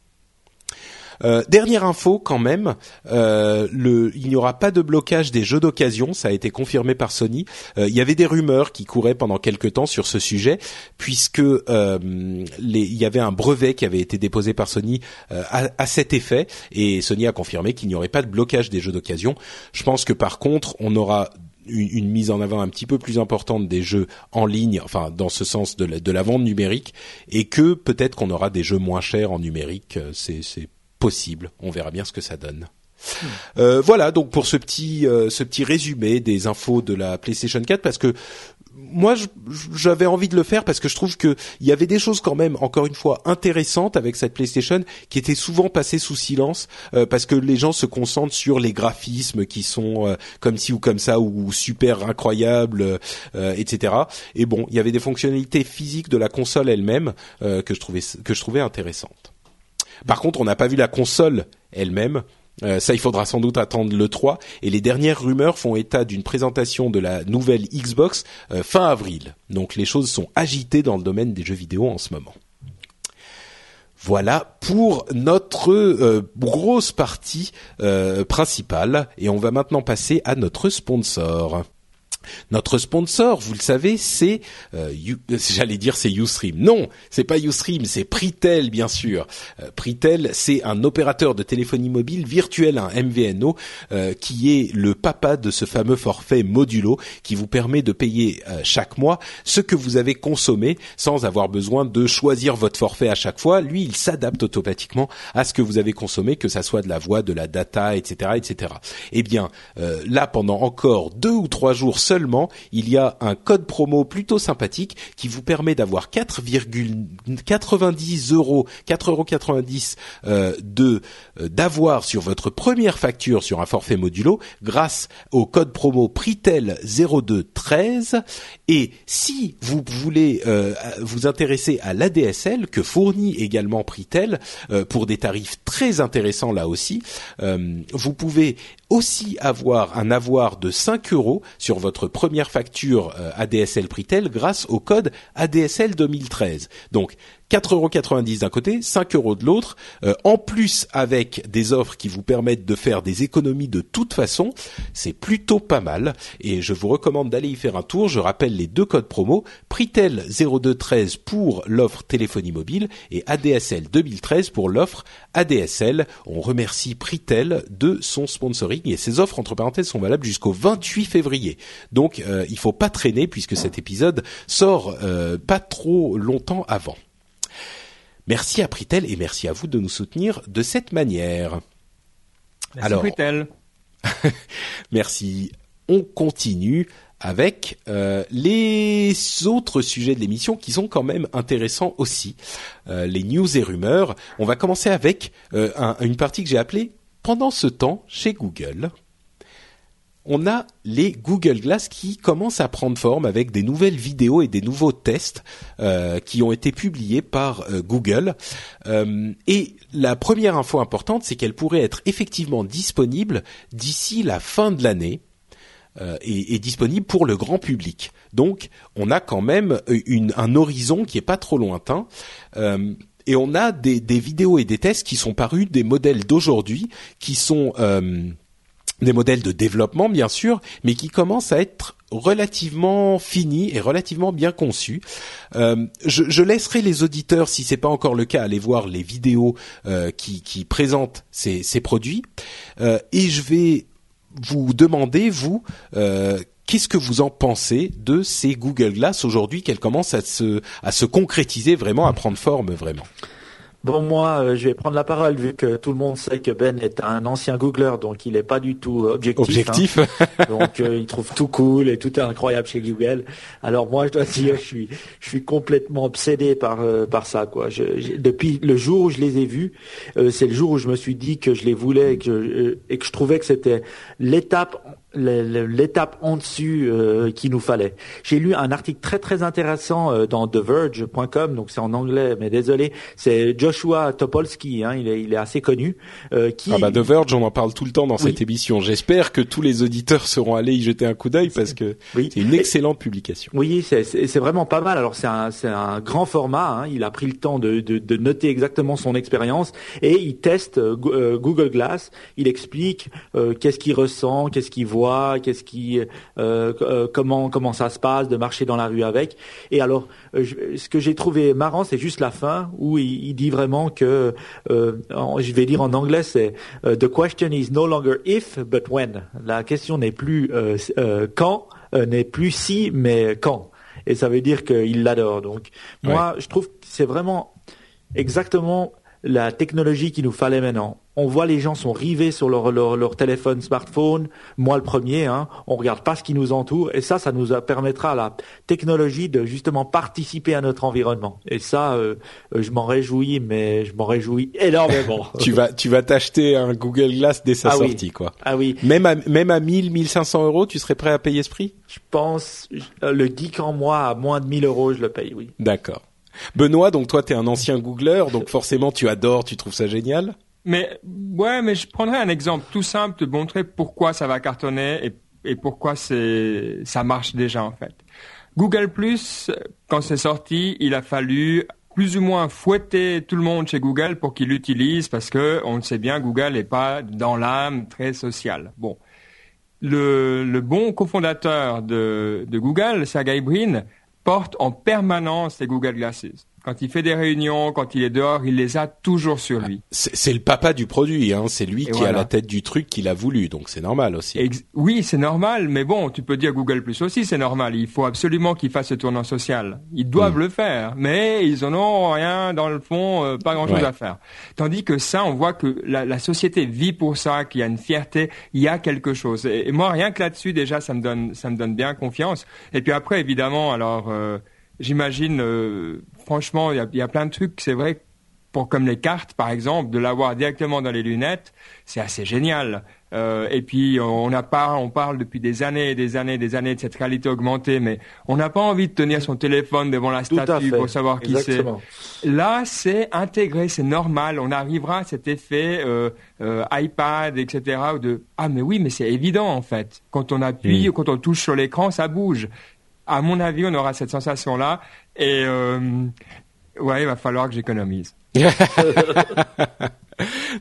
Euh, dernière info quand même, euh, le, il n'y aura pas de blocage des jeux d'occasion, ça a été confirmé par Sony. Euh, il y avait des rumeurs qui couraient pendant quelques temps sur ce sujet, puisque les, il y avait un brevet qui avait été déposé par Sony à, à, cet effet, et Sony a confirmé qu'il n'y aurait pas de blocage des jeux d'occasion. Je pense que par contre, on aura une, une, mise en avant un petit peu plus importante des jeux en ligne, enfin dans ce sens de la, de la vente numérique, et que peut-être qu'on aura des jeux moins chers en numérique. C'est possible. On verra bien ce que ça donne. Euh, voilà donc pour ce petit euh, ce petit résumé des infos de la PlayStation 4 parce que moi j'avais envie de le faire parce que je trouve que il y avait des choses quand même encore une fois intéressantes avec cette PlayStation qui étaient souvent passées sous silence euh, parce que les gens se concentrent sur les graphismes qui sont comme ci ou comme ça ou super incroyables etc et bon il y avait des fonctionnalités physiques de la console elle-même que je trouvais que je trouvais intéressantes par contre, on n'a pas vu la console elle-même. Euh, ça, il faudra sans doute attendre le 3. Et les dernières rumeurs font état d'une présentation de la nouvelle Xbox euh, fin avril. Donc les choses sont agitées dans le domaine des jeux vidéo en ce moment. Voilà pour notre euh, grosse partie principale. Et on va maintenant passer à notre sponsor. Notre sponsor, vous le savez, c'est, euh, (laughs) j'allais dire c'est Ustream. Non, c'est pas Ustream, c'est Pritel bien sûr. Euh, Pritel, c'est un opérateur de téléphonie mobile virtuel, un MVNO, euh, qui est le papa de ce fameux forfait modulo qui vous permet de payer chaque mois ce que vous avez consommé sans avoir besoin de choisir votre forfait à chaque fois. Lui, il s'adapte automatiquement à ce que vous avez consommé, que ça soit de la voix, de la data, etc., etc. Eh bien, là, pendant encore deux ou trois jours seulement seulement, il y a un code promo plutôt sympathique qui vous permet d'avoir 4,90 euros, 4,90 euros euh, de euh, d'avoir sur votre première facture sur un forfait modulo grâce au code promo Pritel 0213 et si vous voulez euh, vous intéresser à l'ADSL que fournit également Pritel pour des tarifs très intéressants là aussi, vous pouvez aussi avoir un avoir de 5 euros sur votre première facture ADSL Pritel grâce au code ADSL 2013. Donc 4,90€ d'un côté, 5 euros de l'autre, euh, en plus avec des offres qui vous permettent de faire des économies de toute façon, c'est plutôt pas mal et je vous recommande d'aller y faire un tour. Je rappelle les deux codes promo, Pritel 0213 pour l'offre téléphonie mobile et ADSL 2013 pour l'offre ADSL. On remercie Pritel de son sponsoring et ces offres entre parenthèses sont valables jusqu'au 28 février. Donc euh, il faut pas traîner puisque cet épisode sort euh, pas trop longtemps avant. Merci à Pritel et merci à vous de nous soutenir de cette manière. Merci Alors, Pritel. (laughs) merci. On continue avec euh, les autres sujets de l'émission qui sont quand même intéressants aussi, euh, les news et rumeurs. On va commencer avec euh, une partie que j'ai appelée pendant ce temps chez Google on a les Google Glass qui commencent à prendre forme avec des nouvelles vidéos et des nouveaux tests euh, qui ont été publiés par euh, Google. Euh, et la première info importante, c'est qu'elle pourrait être effectivement disponible d'ici la fin de l'année. Et, disponible pour le grand public. Donc, on a quand même un horizon qui est pas trop lointain. et on a des, vidéos et des tests qui sont parus des modèles d'aujourd'hui, qui sont des modèles de développement bien sûr, mais qui commencent à être relativement finis et relativement bien conçus. Euh, je, laisserai les auditeurs, si c'est pas encore le cas, aller voir les vidéos euh, qui, qui, présentent ces, produits, euh, et je vais vous demander vous qu'est-ce que vous en pensez de ces Google Glass aujourd'hui qu'elles commencent à se à se concrétiser vraiment, à prendre forme vraiment? Bon, moi, euh, je vais prendre la parole vu que tout le monde sait que Ben est un ancien Googler, donc il n'est pas du tout objectif. Objectif. Hein. (laughs) donc euh, il trouve tout cool et tout est incroyable chez Google. Alors moi, je dois dire, je suis, je suis complètement obsédé par euh, par ça, quoi. Je, depuis le jour où je les ai vus, c'est le jour où je me suis dit que je les voulais et que et que je trouvais que c'était l'étape l'étape en dessus euh, qu'il nous fallait. J'ai lu un article très très intéressant euh, dans TheVerge.com, donc c'est en anglais, mais désolé, c'est Joshua Topolsky, hein, il, est, il est assez connu. Euh, qui... Ah bah The Verge, on en parle tout le temps dans cette émission. J'espère que tous les auditeurs seront allés y jeter un coup d'œil parce que c'est une excellente publication. Oui, c'est vraiment pas mal. Alors c'est un, un grand format, hein, il a pris le temps de, de, de noter exactement son expérience et il teste euh, Google Glass, il explique qu'est-ce qu'il ressent, qu'est-ce qu'il voit qu'est-ce qui, euh, euh, comment comment ça se passe de marcher dans la rue avec. Et alors, euh, ce que j'ai trouvé marrant, c'est juste la fin où il, dit vraiment que, je vais dire en anglais, c'est the question is no longer if but when. La question n'est plus quand, n'est plus si, mais quand. Et ça veut dire qu'il l'adore. Donc, moi, je trouve que c'est vraiment exactement la technologie qu'il nous fallait maintenant. On voit les gens sont rivés sur leur, leur, téléphone, smartphone, moi le premier, hein, on regarde pas ce qui nous entoure, et ça, ça nous permettra à la technologie de justement participer à notre environnement. Et ça, euh, je m'en réjouis, mais je m'en réjouis énormément. (laughs) tu vas, tu vas t'acheter un Google Glass dès sa ah sortie, quoi. Ah oui. Même à, même à 1000, 1500 euros, tu serais prêt à payer ce prix? Je pense, le geek en moi, à moins de 1000 euros, je le paye, oui. D'accord. Benoît, donc toi, tu es un ancien Googler, donc forcément tu adores, tu trouves ça génial. Mais ouais, mais je prendrais un exemple tout simple de montrer pourquoi ça va cartonner et, pourquoi ça marche déjà en fait. Google Plus, quand c'est sorti, il a fallu plus ou moins fouetter tout le monde chez Google pour qu'il l'utilise parce que on le sait bien, Google n'est pas dans l'âme très sociale. Bon, le, le bon cofondateur de, de Google, Sergey Brin, porte en permanence les Google Glasses. Quand il fait des réunions, quand il est dehors, il les a toujours sur lui. C'est le papa du produit, hein. C'est lui qui a la tête du truc qu'il a voulu, donc c'est normal aussi. oui, c'est normal, mais bon, tu peux dire Google Plus aussi, c'est normal. Il faut absolument qu'il fasse ce tournant social. Ils doivent mm. le faire, mais ils en ont rien dans le fond, euh, pas grand-chose à faire. Tandis que ça, on voit que la, la société vit pour ça, qu'il y a une fierté, il y a quelque chose. Et, moi, rien que là-dessus, déjà, ça me donne, ça me donne bien confiance. Et puis après, évidemment, alors. Euh, j'imagine, euh, franchement, il y a, plein de trucs. C'est vrai, pour comme les cartes, par exemple, de l'avoir directement dans les lunettes, c'est assez génial. Euh, et puis on n'a pas, on parle depuis des années et des années, des années de cette réalité augmentée, mais on n'a pas envie de tenir son téléphone devant la statue pour savoir qui c'est. Là, c'est intégré, c'est normal. On arrivera à cet effet euh, iPad, etc. De ah mais oui, mais c'est évident en fait. Quand on appuie, ou quand on touche sur l'écran, ça bouge à mon avis, on aura cette sensation-là. Et euh, ouais, il va falloir que j'économise. (laughs)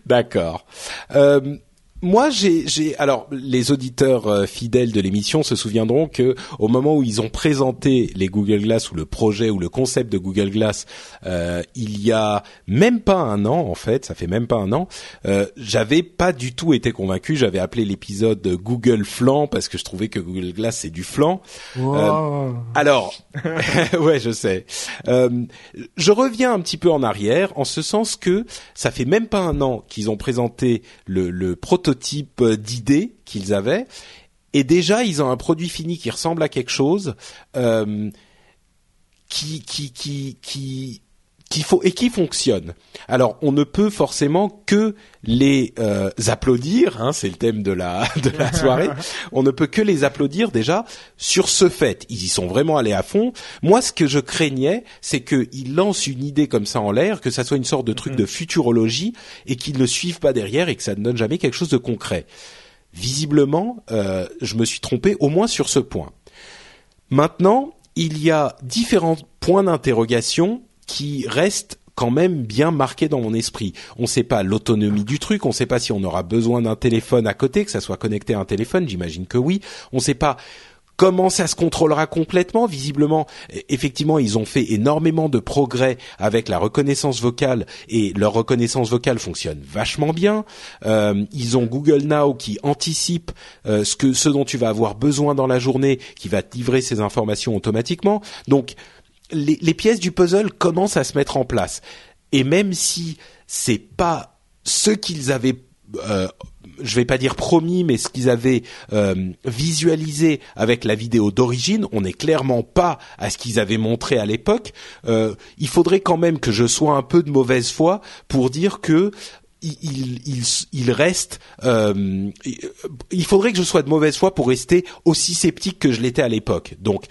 D'accord. Euh, moi, j'ai, alors les auditeurs euh, fidèles de l'émission se souviendront que au moment où ils ont présenté les Google Glass ou le projet ou le concept de Google Glass, euh, il y a même pas un an en fait, ça fait même pas un an, euh, j'avais pas du tout été convaincu. J'avais appelé l'épisode Google Flan parce que je trouvais que Google Glass c'est du flan. Euh, alors, (laughs) ouais, je sais. je reviens un petit peu en arrière en ce sens que ça fait même pas un an qu'ils ont présenté le, le prototype type euh, d'idées qu'ils avaient. Et déjà, ils ont un produit fini qui ressemble à quelque chose euh, qui, qui, qui, qui qu'il faut et qui fonctionne. Alors, on ne peut forcément que les euh, applaudir, hein, c'est le thème de la (laughs) de la soirée. on ne peut que les applaudir déjà sur ce fait. Ils y sont vraiment allés à fond. Moi, ce que je craignais, c'est qu'ils lancent une idée comme ça en l'air, que ça soit une sorte de truc mm-hmm. de futurologie et qu'ils ne suivent pas derrière et que ça ne donne jamais quelque chose de concret. Visiblement, euh, je me suis trompé au moins sur ce point. Maintenant, il y a différents points d'interrogation qui reste quand même bien marqué dans mon esprit. On ne sait pas l'autonomie du truc, on ne sait pas si on aura besoin d'un téléphone à côté, que ça soit connecté à un téléphone, j'imagine que oui. On ne sait pas comment ça se contrôlera complètement. Visiblement, e, effectivement, ils ont fait énormément de progrès avec la reconnaissance vocale et leur reconnaissance vocale fonctionne vachement bien. Euh, ils ont Google Now qui anticipe euh, ce que ce dont tu vas avoir besoin dans la journée, qui va te livrer ces informations automatiquement. Donc les, pièces du puzzle commencent à se mettre en place. Et même si c'est pas ce qu'ils avaient euh, je vais pas dire promis, mais ce qu'ils avaient euh, visualisé avec la vidéo d'origine, on n'est clairement pas à ce qu'ils avaient montré à l'époque. Euh, il faudrait quand même que je sois un peu de mauvaise foi pour dire que il, il, il reste. Euh, il faudrait que je sois de mauvaise foi pour rester aussi sceptique que je l'étais à l'époque. Donc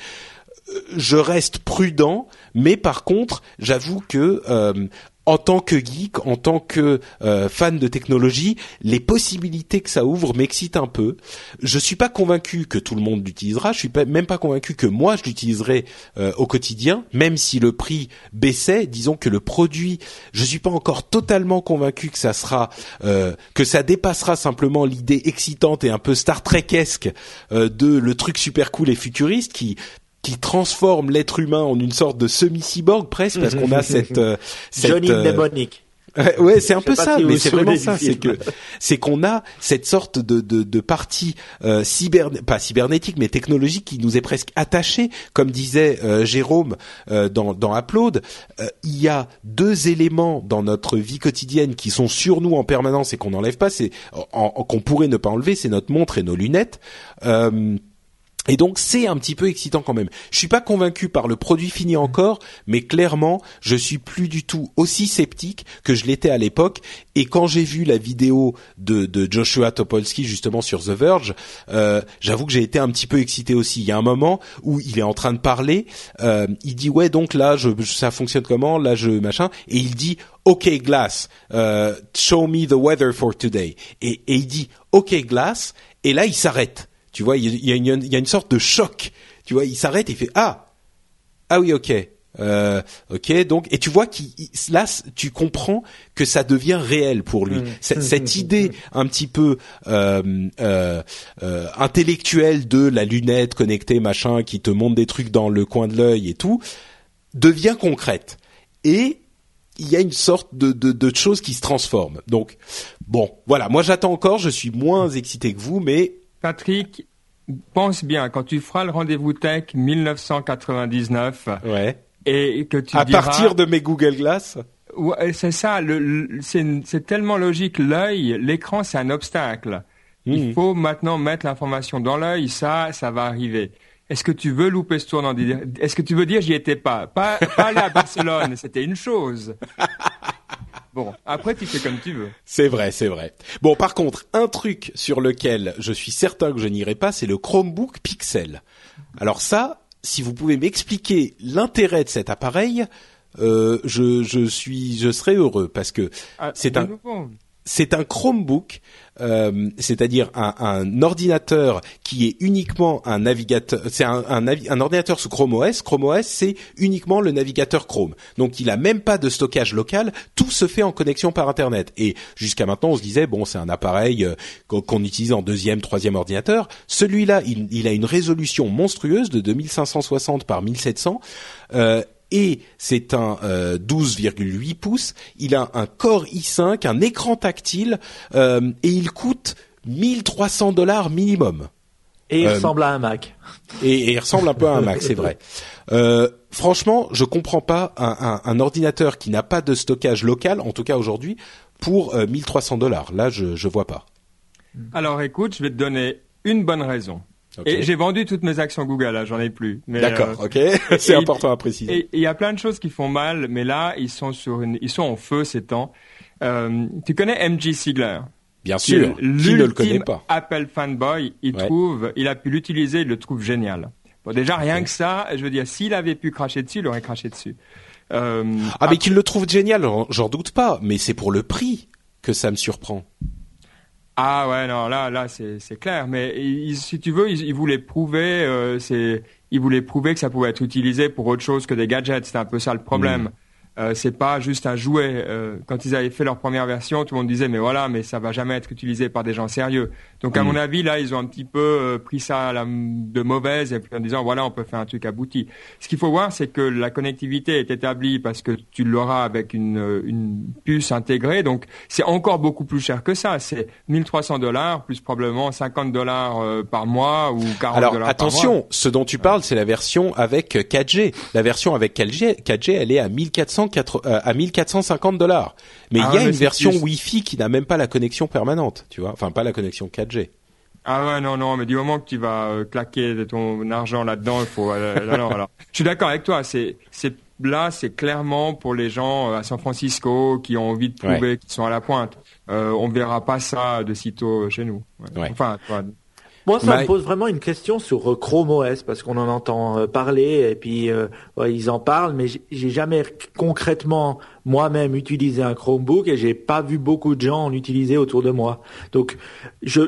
je reste prudent, mais par contre, j'avoue que euh, en tant que geek, en tant que euh, fan de technologie, les possibilités que ça ouvre m'excitent un peu. Je suis pas convaincu que tout le monde l'utilisera. Je suis même pas convaincu que moi je l'utiliserai euh, au quotidien, même si le prix baissait. Disons que le produit, je suis pas encore totalement convaincu que ça sera, que ça dépassera simplement l'idée excitante et un peu Star Trek-esque de le truc super cool et futuriste qui qui transforme l'être humain en une sorte de semi-cyborg presque parce qu'on a (laughs) cette, euh, cette Johnny euh, ouais, c'est un peu ça, mais c'est vraiment ça, c'est que c'est qu'on a cette sorte de de, de partie euh, cyber pas cybernétique mais technologique qui nous est presque attachée, comme disait euh, Jérôme euh, dans dans Upload. il y a deux éléments dans notre vie quotidienne qui sont sur nous en permanence et qu'on n'enlève pas, c'est qu'on pourrait ne pas enlever, c'est notre montre et nos lunettes. Et donc c'est un petit peu excitant quand même. Je suis pas convaincu par le produit fini encore, mais clairement je suis plus du tout aussi sceptique que je l'étais à l'époque. Et quand j'ai vu la vidéo de, de, Joshua Topolsky justement sur The Verge, euh, j'avoue que j'ai été un petit peu excité aussi. Il y a un moment où il est en train de parler, euh, il dit ouais donc là je, ça fonctionne comment, là je machin, et il dit OK Glass, euh, show me the weather for today. Et, et il dit OK Glass, et là il s'arrête tu vois, il y a, une, il y a une sorte de choc. Tu vois, il s'arrête et il fait ah! Ah oui ok. Euh, ok donc et tu vois qu'il là tu comprends que ça devient réel pour lui. Mmh. cette, idée un petit peu euh, euh, euh, intellectuelle de la lunette connectée machin qui te montre des trucs dans le coin de l'œil et tout devient concrète. Et il y a une sorte de, de, de chose qui se transforme. Donc bon, voilà, moi j'attends encore, je suis moins excité que vous, mais Patrick, pense bien, quand tu feras le rendez-vous tech 1999 ouais. et que tu À diras... partir de mes Google Glass, Ouais, c'est ça, le, le- c'est tellement logique. L'œil, l'écran, c'est un obstacle. Il Mhm. faut maintenant mettre l'information dans l'œil, ça, ça va arriver. Est-ce que tu veux louper ce tournant? Est-ce que tu veux dire j'y étais pas? Pas, pas aller à Barcelone, (laughs) c'était une chose. Bon, après tu fais comme tu veux. c'est vrai, c'est vrai. Bon, par contre, un truc sur lequel je suis certain que je n'irai pas, c'est le Chromebook Pixel. Alors ça, si vous pouvez m'expliquer l'intérêt de cet appareil, euh, je, je suis, je serai heureux parce que Ah, C'est un- nouveau. C'est un Chromebook, euh, c'est-à-dire un, ordinateur qui est uniquement un navigateur. C'est un, ordinateur sous Chrome OS. Chrome OS, c'est uniquement le navigateur Chrome. Donc, il a même pas de stockage local. Tout se fait en connexion par Internet. Et jusqu'à maintenant, on se disait bon, c'est un appareil euh, qu'on utilise en deuxième, troisième ordinateur. Celui-là, il, il a une résolution monstrueuse de 2560 par 1700. Euh, et c'est un euh, 12,8 pouces. Il a un Core i5, un écran tactile euh, et il coûte 1300 dollars minimum. Et il Euh, ressemble à un Mac. Et, et il ressemble un peu à un Mac, c'est vrai. Euh, franchement, je comprends pas un, un- un ordinateur qui n'a pas de stockage local, en tout cas aujourd'hui, pour euh, 1300 dollars. Là, je je vois pas. Alors écoute, je vais te donner une bonne raison. Et j'ai vendu toutes mes actions Google, là, j'en ai plus. D'accord, euh, ok, (laughs) c'est important à préciser. Et il y a plein de choses qui font mal, mais là, ils sont sur une, ils sont en feu ces temps. Euh, tu connais MG Siegler Bien sûr, qui ne le connaît pas Apple fanboy, il Ouais. trouve, il a pu l'utiliser, il le trouve génial. Bon, déjà rien que ça, je veux dire, s'il avait pu cracher dessus, il aurait craché dessus. Euh, Ah, mais qu'il le trouve génial, j'en doute pas. Mais c'est pour le prix que ça me surprend. Ah ouais non là là c'est clair. Mais il- si tu veux il, il voulait prouver euh, c'est il voulait prouver que ça pouvait être utilisé pour autre chose que des gadgets. C'était un peu ça le problème euh, c'est pas juste un jouet. Euh, quand ils avaient fait leur première version, tout le monde disait mais voilà, mais ça va jamais être utilisé par des gens sérieux. Donc à mm. mon avis là, ils ont un petit peu euh, pris ça de mauvaise et puis en disant voilà, on peut faire un truc abouti. Ce qu'il faut voir, c'est que la connectivité est établie parce que tu l'auras avec une, euh, une, puce intégrée. Donc c'est encore beaucoup plus cher que ça. C'est 1300 dollars plus probablement 50 dollars euh, par mois ou 40 dollars par mois. Alors attention, ce dont tu parles, c'est la version avec 4G. La version avec 4G, 4G, elle est à 1400 euh, à 1450 dollars. Mais ah il y a une version. Wi-Fi qui n'a même pas la connexion permanente, tu vois. Enfin, pas la connexion 4G. Ah ouais, non, non, mais du moment que tu vas euh, claquer ton argent là-dedans, il faut... Euh, (laughs) Je suis d'accord avec toi, c'est, là, c'est clairement pour les gens à San Francisco qui ont envie de prouver ouais. qu'ils sont à la pointe. on verra pas ça de sitôt chez nous. Ouais. Ouais. Enfin, moi, ça me pose vraiment une question sur euh, Chrome OS parce qu'on en entend euh, parler et puis euh, ouais, ils en parlent, mais j'ai- jamais concrètement moi-même utilisé un Chromebook et j'ai pas vu beaucoup de gens en utiliser autour de moi. Donc, je,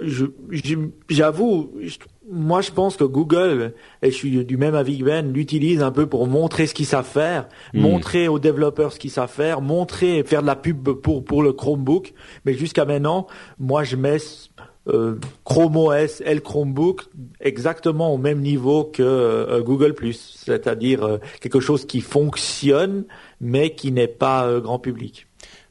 j'avoue, je- moi, je pense que Google, et je suis du même avis que Ben, l'utilise un peu pour montrer ce qu'ils savent faire, Hmm. montrer aux développeurs ce qu'ils savent faire, montrer et faire de la pub pour pour le Chromebook. Mais jusqu'à maintenant, moi, je mets euh, Chrome OS et le Chromebook exactement au même niveau que euh, Google c'est-à-dire euh, quelque chose qui fonctionne mais qui n'est pas grand public.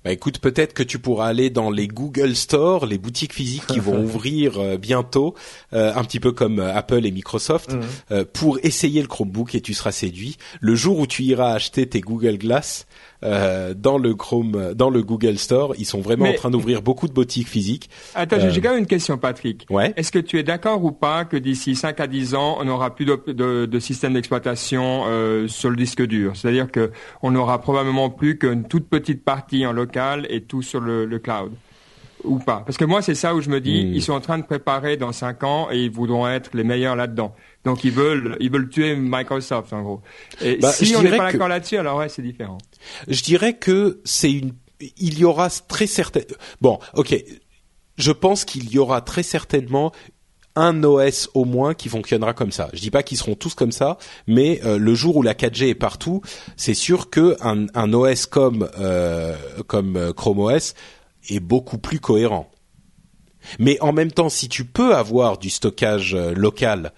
Bah écoute, peut-être que tu pourras aller dans les Google Store, les boutiques physiques qui vont (laughs) ouvrir euh, bientôt, euh, un petit peu comme euh, Apple et Microsoft, Mhm. euh, pour essayer le Chromebook et tu seras séduit. Le jour où tu iras acheter tes Google Glass euh, dans le Chrome, dans le Google Store, ils sont vraiment Mais- en train d'ouvrir beaucoup de boutiques physiques. Attends, j'ai quand même une question, Patrick. Ouais. Est-ce que tu es d'accord ou pas que d'ici 5 à 10 ans, on n'aura plus de, de- de système d'exploitation euh, sur le disque dur? C'est-à-dire que on n'aura probablement plus qu'une toute petite partie en local et tout sur le, le cloud ou pas Parce que moi, c'est ça où je me dis, Hmm. ils sont en train de préparer dans 5 ans et ils voudront être les meilleurs là-dedans. Donc ils veulent, ils veulent tuer Microsoft en gros. Et Bah, si on n'est pas que- d'accord là-dessus, alors ouais, c'est différent. Je dirais que c'est une, il y aura très certain. Bon, ok. Je pense qu'il y aura très certainement un OS au moins qui fonctionnera comme ça. Je dis pas qu'ils seront tous comme ça, mais euh, le jour où la 4G est partout, c'est sûr que un, un OS comme euh, comme euh, Chrome OS est beaucoup plus cohérent. Mais en même temps, si tu peux avoir du stockage euh, local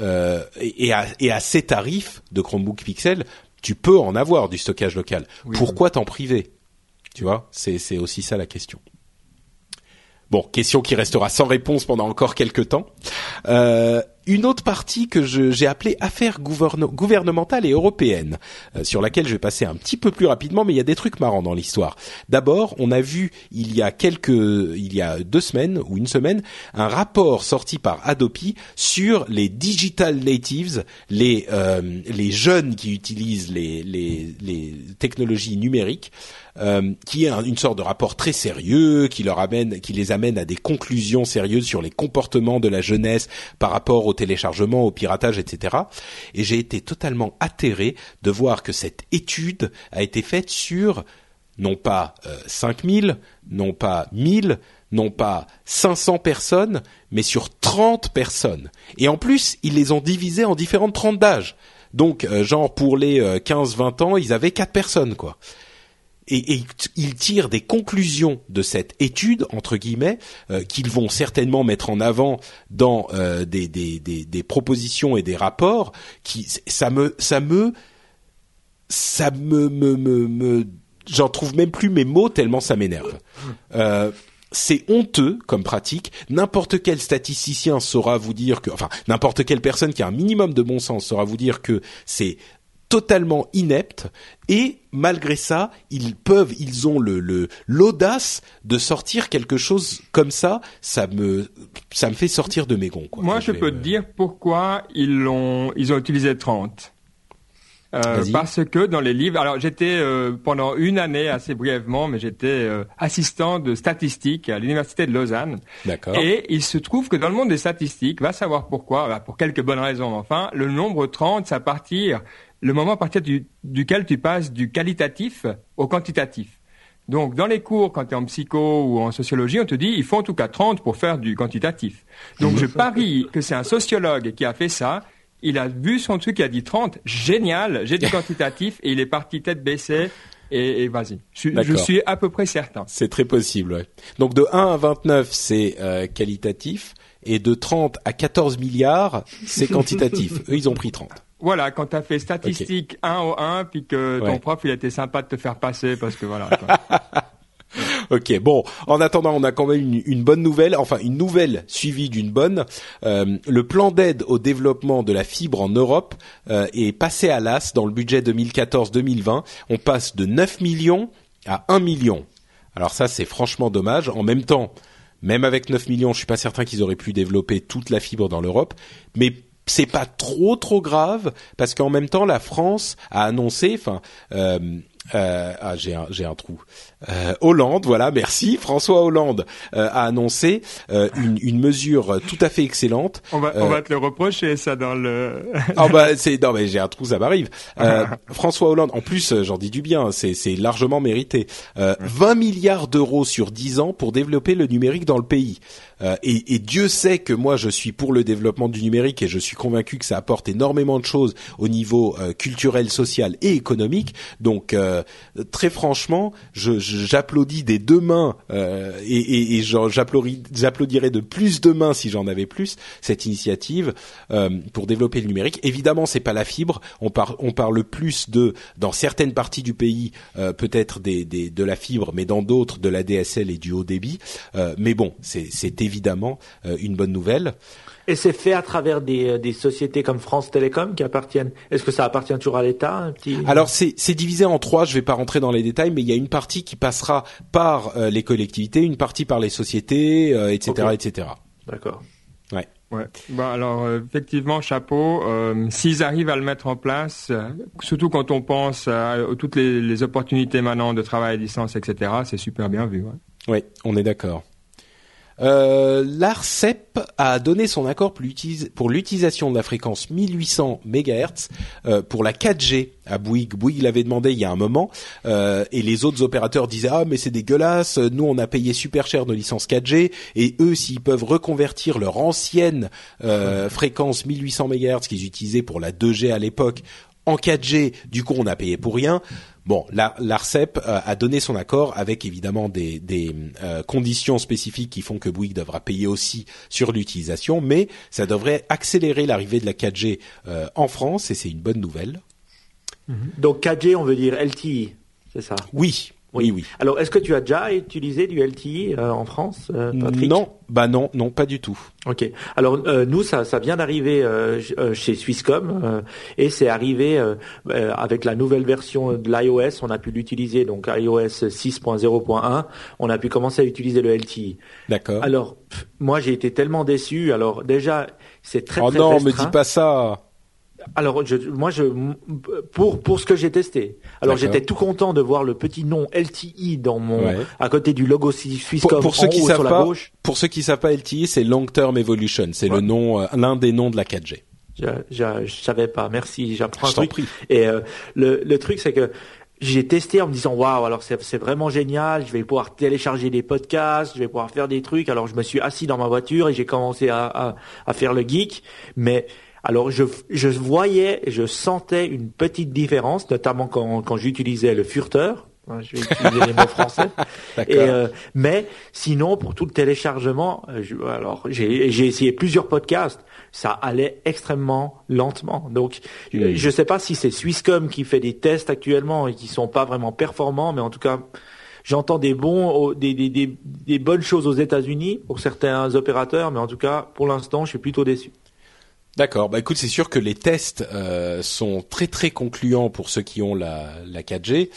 euh, et, et à, et à ces tarifs de Chromebook Pixel, tu peux en avoir du stockage local. Pourquoi t'en priver? Tu vois, c'est c'est aussi ça la question. Bon, question qui restera sans réponse pendant encore quelques temps. Euh, une autre partie que j'ai appelée affaires gouvernementales et européennes, euh, sur laquelle je vais passer un petit peu plus rapidement, mais il y a des trucs marrants dans l'histoire. D'abord, on a vu il y a quelques, il y a deux semaines ou une semaine, un rapport sorti par Adopi sur les digital natives, les euh, les jeunes qui utilisent les les, les technologies numériques. Euh, qui est une sorte de rapport très sérieux, qui leur amène, qui les amène à des conclusions sérieuses sur les comportements de la jeunesse par rapport au téléchargement, au piratage, etc. Et j'ai été totalement atterré de voir que cette étude a été faite sur non pas euh, 5000, non pas 1000, non pas 500 personnes, mais sur 30 personnes. Et en plus, ils les ont divisées en différentes tranches d'âge. Donc, euh, genre pour les 15-20 euh, ans, ils avaient 4 personnes, quoi et, et, ils tirent des conclusions de cette étude entre guillemets euh, qu'ils vont certainement mettre en avant dans euh, des, des, des, des, propositions et des rapports qui ça me ça me ça me me me, me j'en trouve même plus mes mots tellement ça m'énerve euh, c'est honteux comme pratique. N'importe quel statisticien saura vous dire que, enfin, n'importe quelle personne qui a un minimum de bon sens saura vous dire que c'est totalement ineptes et malgré ça, ils peuvent, ils ont le l'audace de sortir quelque chose comme ça. Ça me ça me fait sortir de mes gonds. Quoi, Moi, je, peux te dire pourquoi ils l'ont ils ont utilisé 30. Euh, parce que dans les livres, alors j'étais euh, pendant une année assez brièvement, mais j'étais euh, assistant de statistique à l'université de Lausanne. D'accord. Et il se trouve que dans le monde des statistiques, va savoir pourquoi, bah, pour quelques bonnes raisons, enfin, le nombre 30, ça partir le moment à partir duquel tu passes du qualitatif au quantitatif. Donc, dans les cours, quand tu es en psycho ou en sociologie, on te dit, il faut en tout cas 30 pour faire du quantitatif. Donc, je parie que c'est un sociologue qui a fait ça. Il a vu son truc, il a dit 30, génial, j'ai du quantitatif, et il est parti tête baissée. Et, vas-y. Je, suis à peu près certain. C'est très possible, ouais. Donc, de 1 à 29, c'est euh, qualitatif, et de 30 à 14 milliards, c'est quantitatif. Eux, ils ont pris 30. Voilà, quand tu as fait statistique 1 au 1, puis que ton prof, il était sympa de te faire passer, parce que voilà. (laughs) ok, bon. En attendant, on a quand même une, bonne nouvelle, enfin une nouvelle suivie d'une bonne. Euh, le plan d'aide au développement de la fibre en Europe euh, est passé à l'as dans le budget 2014-2020. On passe de 9 millions à 1 million. Alors ça, c'est franchement dommage. En même temps, même avec 9 millions, je suis pas certain qu'ils auraient pu développer toute la fibre dans l'Europe, mais c'est pas trop trop grave parce qu'en même temps la France a annoncé, enfin, euh, euh, ah j'ai un j'ai un trou. Euh, Hollande, voilà, merci. François Hollande euh, a annoncé euh, une, une, mesure tout à fait excellente. On va, on va te le reprocher ça dans le. (laughs) ah bah c'est non mais j'ai un trou, ça m'arrive. (laughs) François Hollande, en plus j'en dis du bien, c'est c'est largement mérité. 20 milliards d'euros sur 10 ans pour développer le numérique dans le pays. Et, et, Dieu sait que moi je suis pour le développement du numérique et je suis convaincu que ça apporte énormément de choses au niveau culturel, social et économique. Donc très franchement, je j'applaudis des deux mains euh, et, et, et j'applaudirais de plus de mains si j'en avais plus cette initiative euh, pour développer le numérique. Évidemment, c'est pas la fibre. On parle on parle plus de dans certaines parties du pays euh, peut-être des, des, de la fibre, mais dans d'autres de la DSL et du haut débit. Euh, mais bon, c'est évidemment euh, une bonne nouvelle. Et c'est fait à travers des, euh, des, sociétés comme France Télécom qui appartiennent. Est-ce que ça appartient toujours à l'État petit... Alors c'est, c'est divisé en trois. Je vais pas rentrer dans les détails, mais il y a une partie qui passera par euh, les collectivités, une partie par les sociétés, etc., etc. D'accord. Ouais. Ouais. Bon, alors effectivement, chapeau. S'ils arrivent à le mettre en place, surtout quand on pense à, toutes les, les, opportunités maintenant de travail à distance, etc., c'est super bien vu. Ouais. Oui, on est d'accord. Euh, L'ARCEP a donné son accord pour l'utilisation de la fréquence 1800 MHz euh, pour la 4G à Bouygues. Bouygues l'avait demandé il y a un moment euh, et les autres opérateurs disaient ah mais c'est dégueulasse, nous on a payé super cher nos licences 4G et eux s'ils peuvent reconvertir leur ancienne euh, fréquence 1800 MHz qu'ils utilisaient pour la 2G à l'époque en 4G, du coup on a payé pour rien. Bon, l'ARCEP euh, a donné son accord avec évidemment des, euh, conditions spécifiques qui font que Bouygues devra payer aussi sur l'utilisation, mais ça devrait accélérer l'arrivée de la 4G euh, en France et c'est une bonne nouvelle. Donc 4G, on veut dire LTE, c'est ça? Oui, oui, oui. Alors, est-ce que tu as déjà utilisé du LTE euh, en France, euh, Patrick? Non, bah non, non, pas du tout. Ok. Alors euh, nous, ça, ça vient d'arriver euh, chez Swisscom et c'est arrivé avec la nouvelle version de l'iOS. On a pu l'utiliser donc iOS 6.0.1. On a pu commencer à utiliser le LTE. D'accord. Alors pff, moi, j'ai été tellement déçu. Alors déjà, c'est très oh très non, restreint. me dis pas ça. Alors, je, moi, je, pour pour ce que j'ai testé. Alors, j'étais tout content de voir le petit nom LTE dans mon Ouais. à côté du logo Swisscom Pour, pour en ceux qui haut savent sur la pas, gauche. pour ceux qui savent pas, LTE c'est Long Term Evolution, c'est le nom, euh, l'un des noms de la 4G. Je, je, je savais pas. Merci, j'apprends un truc. prie. Et euh, le, le truc, c'est que j'ai testé en me disant waouh, alors c'est c'est vraiment génial. Je vais pouvoir télécharger des podcasts, je vais pouvoir faire des trucs. Alors je me suis assis dans ma voiture et j'ai commencé à, à, à faire le geek. Mais alors je, je voyais, je sentais une petite différence, notamment quand, quand j'utilisais le furteur. Hein, Je vais utiliser les mots français. (laughs) Et, euh, mais sinon, pour tout le téléchargement, euh, je- alors j'ai essayé plusieurs podcasts, ça allait extrêmement lentement. Donc, je ne sais pas si c'est Swisscom qui fait des tests actuellement et qui sont pas vraiment performants, mais en tout cas, j'entends des bons, au- des, des, des, des bonnes choses aux États-Unis pour certains opérateurs, mais en tout cas, pour l'instant, je suis plutôt déçu. D'accord. Bah écoute, c'est sûr que les tests euh, sont très très concluants pour ceux qui ont la, la 4G.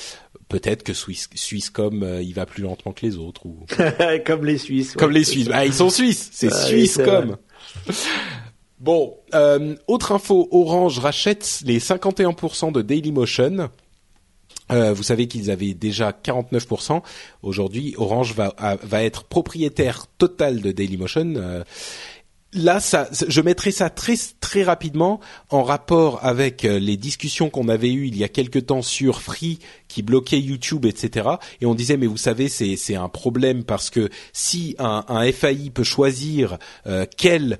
Peut-être que Swiss, Swisscom euh, il va plus lentement que les autres ou (laughs) Comme les Suisses. comme les Suisses. Ah, ils sont suisses, c'est Ah Swisscom. (laughs) Bon, euh, autre info, Orange rachète les 51% de Dailymotion. Euh, vous savez qu'ils avaient déjà 49%. Aujourd'hui, Orange va, va être propriétaire total de Dailymotion. Euh, là, ça, je mettrai ça très très rapidement en rapport avec euh, les discussions qu'on avait eues il y a quelque temps sur Free qui bloquait YouTube, etc. Et on disait mais vous savez c'est c'est un problème parce que si un, un FAI peut choisir euh, quel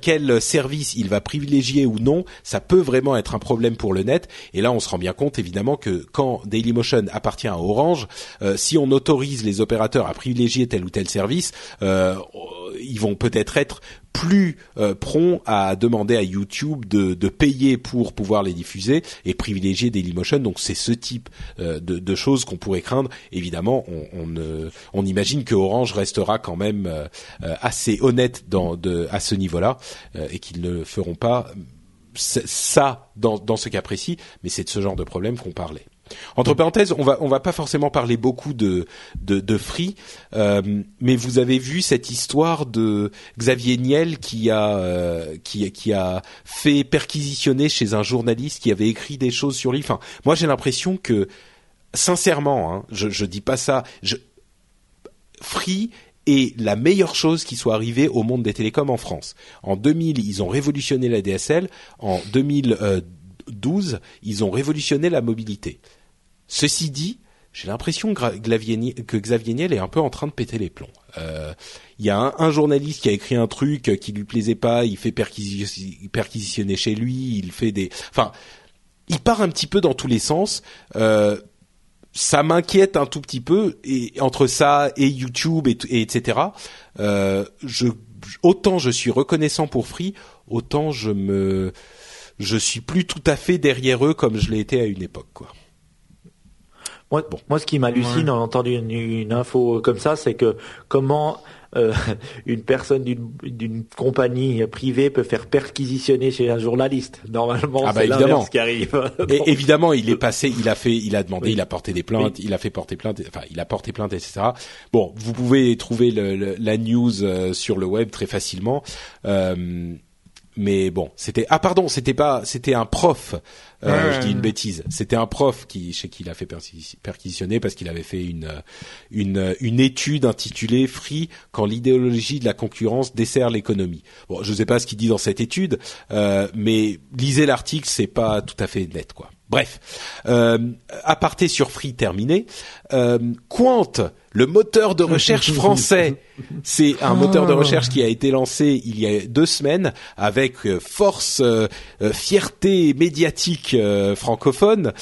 quel service il va privilégier ou non, ça peut vraiment être un problème pour le net. Et là, on se rend bien compte évidemment que quand Dailymotion appartient à Orange, euh, si on autorise les opérateurs à privilégier tel ou tel service, euh, ils vont peut-être être plus euh, prompts à demander à YouTube de, de payer pour pouvoir les diffuser et privilégier Dailymotion. Donc c'est ce type euh, de, de choses qu'on pourrait craindre. Évidemment, on, imagine que Orange restera quand même euh, assez honnête à ce niveau-là euh, et qu'ils ne feront pas ça dans, ce cas précis, mais c'est de ce genre de problème qu'on parlait. Entre parenthèses, on va on va pas forcément parler beaucoup de de, Free, euh, mais vous avez vu cette histoire de Xavier Niel qui a euh, qui a fait perquisitionner chez un journaliste qui avait écrit des choses sur lui. Enfin, moi j'ai l'impression que sincèrement, hein, je je dis pas ça, je Free est la meilleure chose qui soit arrivée au monde des télécoms en France. En 2000, ils ont révolutionné la DSL. En 2012, ils ont révolutionné la mobilité. Ceci dit, j'ai l'impression que, Xavier Niel est un peu en train de péter les plombs. Euh, Il y a un, journaliste qui a écrit un truc qui lui plaisait pas, il fait perquisi- perquisitionner chez lui, il fait des... Enfin, il part un petit peu dans tous les sens. Euh, ça m'inquiète un tout petit peu et entre ça et YouTube et, et etc. Euh, je autant je suis reconnaissant pour Free, autant je me je suis plus tout à fait derrière eux comme je l'ai été à une époque quoi. Moi, moi, ce qui m'hallucine en entendant une, une info comme ça, c'est que comment euh, (laughs) une personne d'une d'une compagnie privée peut faire perquisitionner chez un journaliste. Normalement, Ah bah, c'est qui arrive. (laughs) Et évidemment, il est passé, il a fait, il a demandé, Oui. il a porté des plaintes, il a fait porter plainte, enfin, il a porté plainte, etc. Bon, vous pouvez trouver le, le- la news euh, sur le web très facilement. Euh, mais bon, c'était ah pardon, c'était pas, c'était un prof. Euh, Ouais, je dis une bêtise. C'était un prof qui chez qui il a fait perquisi- perquisitionner parce qu'il avait fait une une une étude intitulée Free quand l'idéologie de la concurrence dessert l'économie. Bon, je sais pas ce qu'il dit dans cette étude, euh, mais lisez l'article, c'est pas tout à fait net quoi. Bref, euh, aparté sur Free terminé. Euh, Quant le moteur de recherche (laughs) français. C'est un moteur de recherche qui a été lancé il y a deux semaines avec euh, force, euh, euh, fierté médiatique francophone.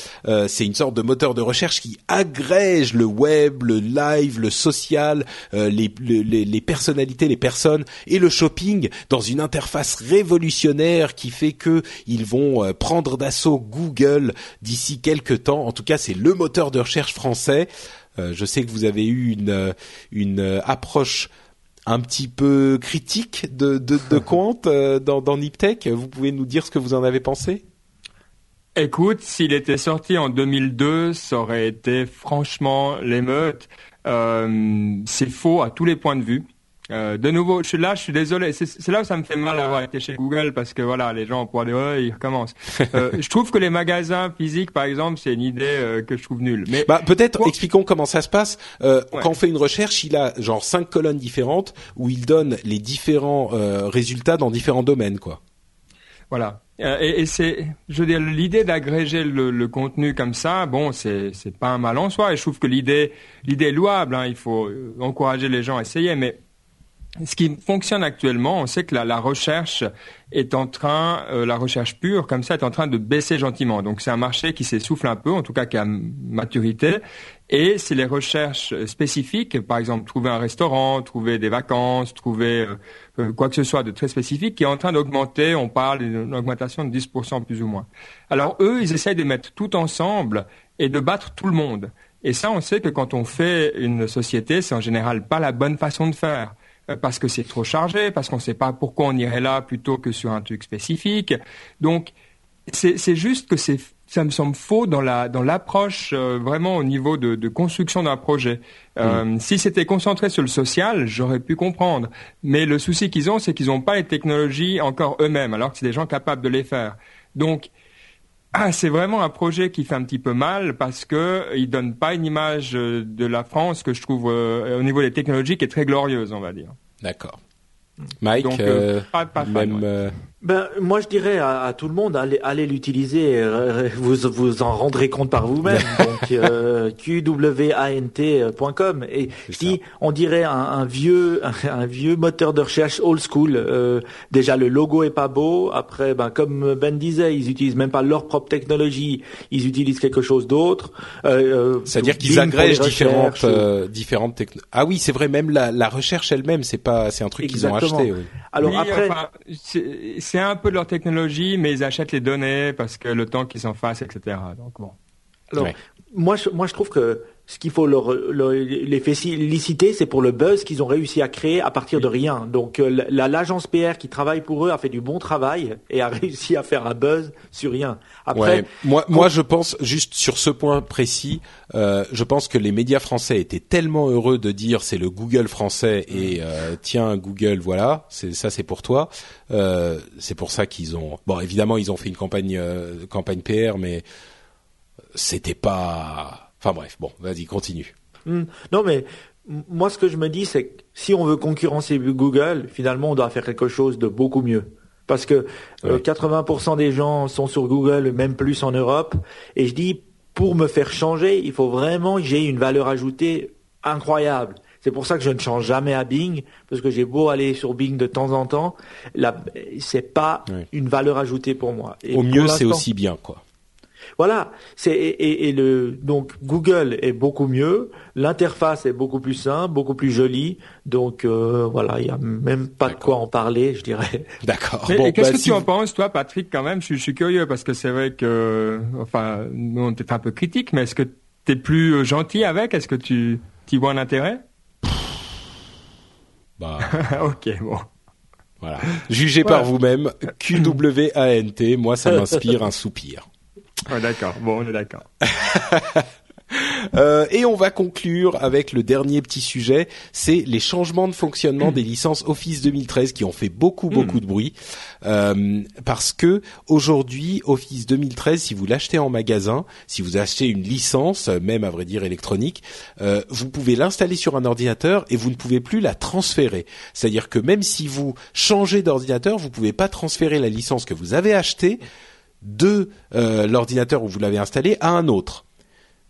c'est une sorte de moteur de recherche qui agrège le web, le live, le social, les, les, les personnalités, les personnes et le shopping dans une interface révolutionnaire qui fait que ils vont prendre d'assaut Google d'ici quelques temps. En tout cas, c'est le moteur de recherche français. Euh, je sais que vous avez eu une, euh, une euh, approche un petit peu critique de, de, de (laughs) Quant dans, dans Niptech. Vous pouvez nous dire ce que vous en avez pensé? Écoute, s'il était sorti en 2002, ça aurait été franchement l'émeute. c'est faux à tous les points de vue. Euh, de nouveau, je suis là, je suis désolé. C'est là où ça me fait mal d'avoir été chez Google parce que voilà, les gens pourraient dire ouais, ils recommencent. (laughs) Euh, je trouve que les magasins physiques, par exemple, c'est une idée euh, que je trouve nulle. Mais bah, peut-être expliquons comment ça se passe. Euh, Quand on fait une recherche, il a genre cinq colonnes différentes où il donne les différents euh, résultats dans différents domaines, quoi. Voilà. Et, et c'est, je veux dire, l'idée d'agréger le, le, contenu comme ça, bon, c'est c'est pas un mal en soi. Et je trouve que l'idée l'idée est louable. Hein, il faut encourager les gens à essayer, mais ce qui fonctionne actuellement, on sait que la, la recherche est en train, euh, la recherche pure comme ça est en train de baisser gentiment. Donc c'est un marché qui s'essouffle un peu, en tout cas qui a maturité. Et c'est les recherches spécifiques, par exemple trouver un restaurant, trouver des vacances, trouver euh, euh, quoi que ce soit de très spécifique, qui est en train d'augmenter. On parle d'une augmentation de 10% plus ou moins. Alors eux, ils essayent de mettre tout ensemble et de battre tout le monde. Et ça, on sait que quand on fait une société, c'est en général pas la bonne façon de faire. Parce que c'est trop chargé, parce qu'on ne sait pas pourquoi on irait là plutôt que sur un truc spécifique. Donc, c'est juste que ça me semble faux dans la dans l'approche euh, vraiment au niveau de, de construction d'un projet. Euh, mm. Si c'était concentré sur le social, j'aurais pu comprendre. Mais le souci qu'ils ont, c'est qu'ils n'ont pas les technologies encore eux-mêmes, alors que c'est des gens capables de les faire. Donc ah, c'est vraiment un projet qui fait un petit peu mal parce que il donne pas une image euh, de la France que je trouve euh, au niveau des technologies qui est très glorieuse, on va dire. D'accord. Mike, Donc, euh, pas, pas même, ben, moi, je dirais à, tout le monde, allez, allez l'utiliser. Euh, vous vous en rendrez compte par vous-même. (laughs) Donc, euh, qwant.com. Et je dis, on dirait un, un vieux, (laughs) un, vieux moteur de recherche old school. Euh, déjà, le logo est pas beau. Après, ben, comme Ben disait, ils utilisent même pas leur propre technologie. Ils utilisent quelque chose d'autre. Euh, euh C'est-à-dire qu'ils agrègent différentes, différentes technologies. Ah oui, c'est vrai. Même la, la recherche elle-même, c'est pas, c'est un truc qu'ils ont acheté. Oui. Alors après c'est un peu de leur technologie, mais ils achètent les données parce que le temps qu'ils s'en fassent, etc. Donc bon. Alors, moi, je, moi, je trouve que ce qu'il faut leur, les féliciter, c'est pour le buzz qu'ils ont réussi à créer à partir de rien. Donc euh, l'agence PR qui travaille pour eux a fait du bon travail et a (laughs) réussi à faire un buzz sur rien. Après, moi, moi, je pense juste sur ce point précis, euh, je pense que les médias français étaient tellement heureux de dire c'est le Google français et euh, tiens Google, voilà, c'est ça, c'est pour toi. Euh, c'est pour ça qu'ils ont. Bon, évidemment, ils ont fait une campagne euh, campagne PR, mais c'était pas Enfin bref, bon, vas-y, continue. Hmm. non, mais moi, ce que je me dis, c'est que si on veut concurrencer Google, finalement, on doit faire quelque chose de beaucoup mieux. Parce que 80% euh, des gens sont sur Google, même plus en Europe. Et je dis, pour me faire changer, il faut vraiment que j'ai une valeur ajoutée incroyable. C'est pour ça que je ne change jamais à Bing, parce que j'ai beau aller sur Bing de temps en temps, là, c'est pas une valeur ajoutée pour moi. Au mieux, c'est aussi bien, quoi. Voilà. C'est et, le donc Google est beaucoup mieux, l'interface est beaucoup plus simple, beaucoup plus jolie. Donc euh, voilà, il y a même pas de quoi en parler, je dirais. (laughs) D'accord. Bon, qu'est-ce bah, que tu en penses, toi, Patrick Quand même, je, suis curieux parce que c'est vrai que, enfin, nous on était un peu critique, mais est-ce que tu es plus euh, gentil avec? Est-ce que tu y vois un intérêt? Bah. (laughs) ok, bon. Voilà. Jugez par vous-même. QWANT, moi ça m'inspire un soupir d'accord. Bon, on est d'accord. (laughs) Euh, et on va conclure avec le dernier petit sujet, c'est les changements de fonctionnement des licences Office 2013 qui ont fait beaucoup hmm. beaucoup de bruit euh, parce que aujourd'hui Office 2013, si vous l'achetez en magasin, si vous achetez une licence, même à vrai dire électronique, euh, vous pouvez l'installer sur un ordinateur et vous ne pouvez plus la transférer. C'est-à-dire que même si vous changez d'ordinateur, vous pouvez pas transférer la licence que vous avez achetée de euh, l'ordinateur où vous l'avez installé à un autre.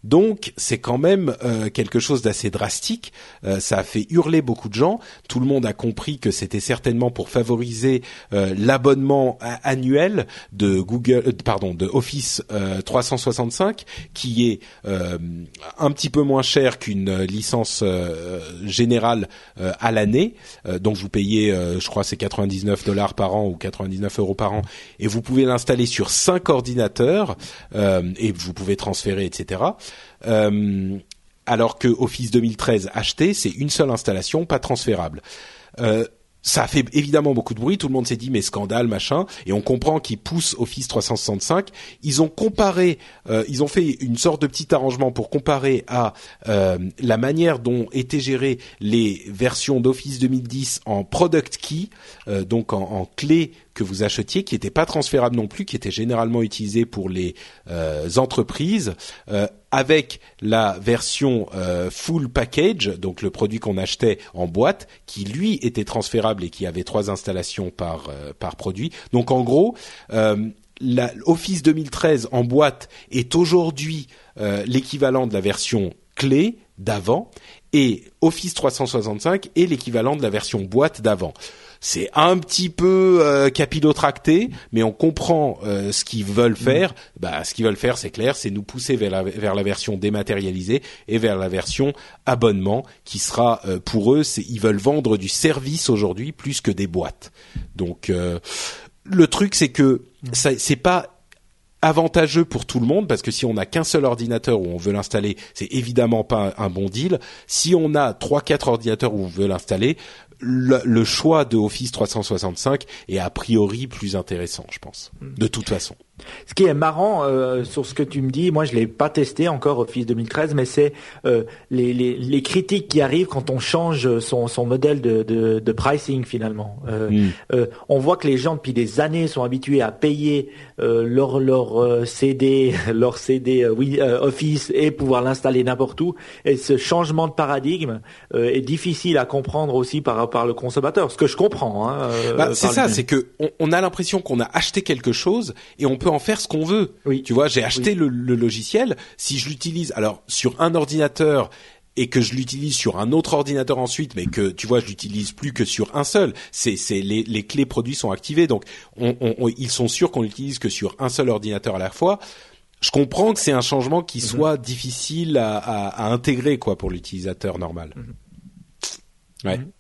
Donc c'est quand même euh, quelque chose d'assez drastique. Euh, ça a fait hurler beaucoup de gens. Tout le monde a compris que c'était certainement pour favoriser euh, l'abonnement annuel de Google, pardon, de Office 365, qui est un petit peu moins cher qu'une licence générale à l'année. donc vous payez, je crois, c'est 99 dollars par an ou 99 euros par an, et vous pouvez l'installer sur cinq ordinateurs et vous pouvez transférer, etc. Euh, alors que Office 2013 acheté, c'est une seule installation, pas transférable. Euh, ça a fait évidemment beaucoup de bruit. Tout le monde s'est dit mais scandale machin. Et on comprend qu'ils poussent Office 365. Ils ont comparé, euh, ils ont fait une sorte de petit arrangement pour comparer à la manière dont étaient gérées les versions d'Office 2010 en product key, donc en clé vous achetiez, qui n'était pas transférable non plus, qui était généralement utilisé pour les entreprises, avec la version euh, full package, donc le produit qu'on achetait en boîte, qui lui était transférable et qui avait trois installations par euh, par produit. Donc en gros, euh, la, Office 2013 en boîte est aujourd'hui l'équivalent de la version clé d'avant et Office 365 est l'équivalent de la version boîte d'avant. C'est un petit peu euh, capillotracté, mais on comprend euh, ce qu'ils veulent mm. faire. Bah, ce qu'ils veulent faire, c'est clair, c'est nous pousser vers la, vers la version dématérialisée et vers la version abonnement, qui sera euh, pour eux, ils veulent vendre du service aujourd'hui plus que des boîtes. Donc euh, le truc, c'est que mm. ça, c'est pas avantageux pour tout le monde parce que si on n'a qu'un seul ordinateur où on veut l'installer, c'est évidemment pas un, bon deal. Si on a trois quatre ordinateurs où on veut l'installer, le, choix de Office 365 est a priori plus intéressant, je pense, mm. de toute façon. Ce qui est marrant euh, sur ce que tu me dis, moi je l'ai pas testé encore Office 2013, mais c'est euh, les, les, les, critiques qui arrivent quand on change son, son modèle de, de, de pricing finalement. Euh, mm. euh on voit que les gens depuis des années sont habitués à payer euh, leur leur CD, (laughs) leur CD oui, Office et pouvoir l'installer n'importe où. Et ce changement de paradigme est difficile à comprendre aussi par par le consommateur, ce que je comprends. Hein, euh, bah, c'est ça, c'est que on, a l'impression qu'on a acheté quelque chose et on peut en faire ce qu'on veut. Oui. Tu vois, j'ai acheté le, logiciel. Si je l'utilise, alors sur un ordinateur et que je l'utilise sur un autre ordinateur ensuite, mais que tu vois, je l'utilise plus que sur un seul. C'est, c'est les, les clés produits sont activées, donc on, ils sont sûrs qu'on l'utilise que sur un seul ordinateur à la fois. Je comprends que c'est un changement qui mhm. soit difficile à, à, intégrer quoi pour l'utilisateur normal. Mhm. Ouais. Mhm.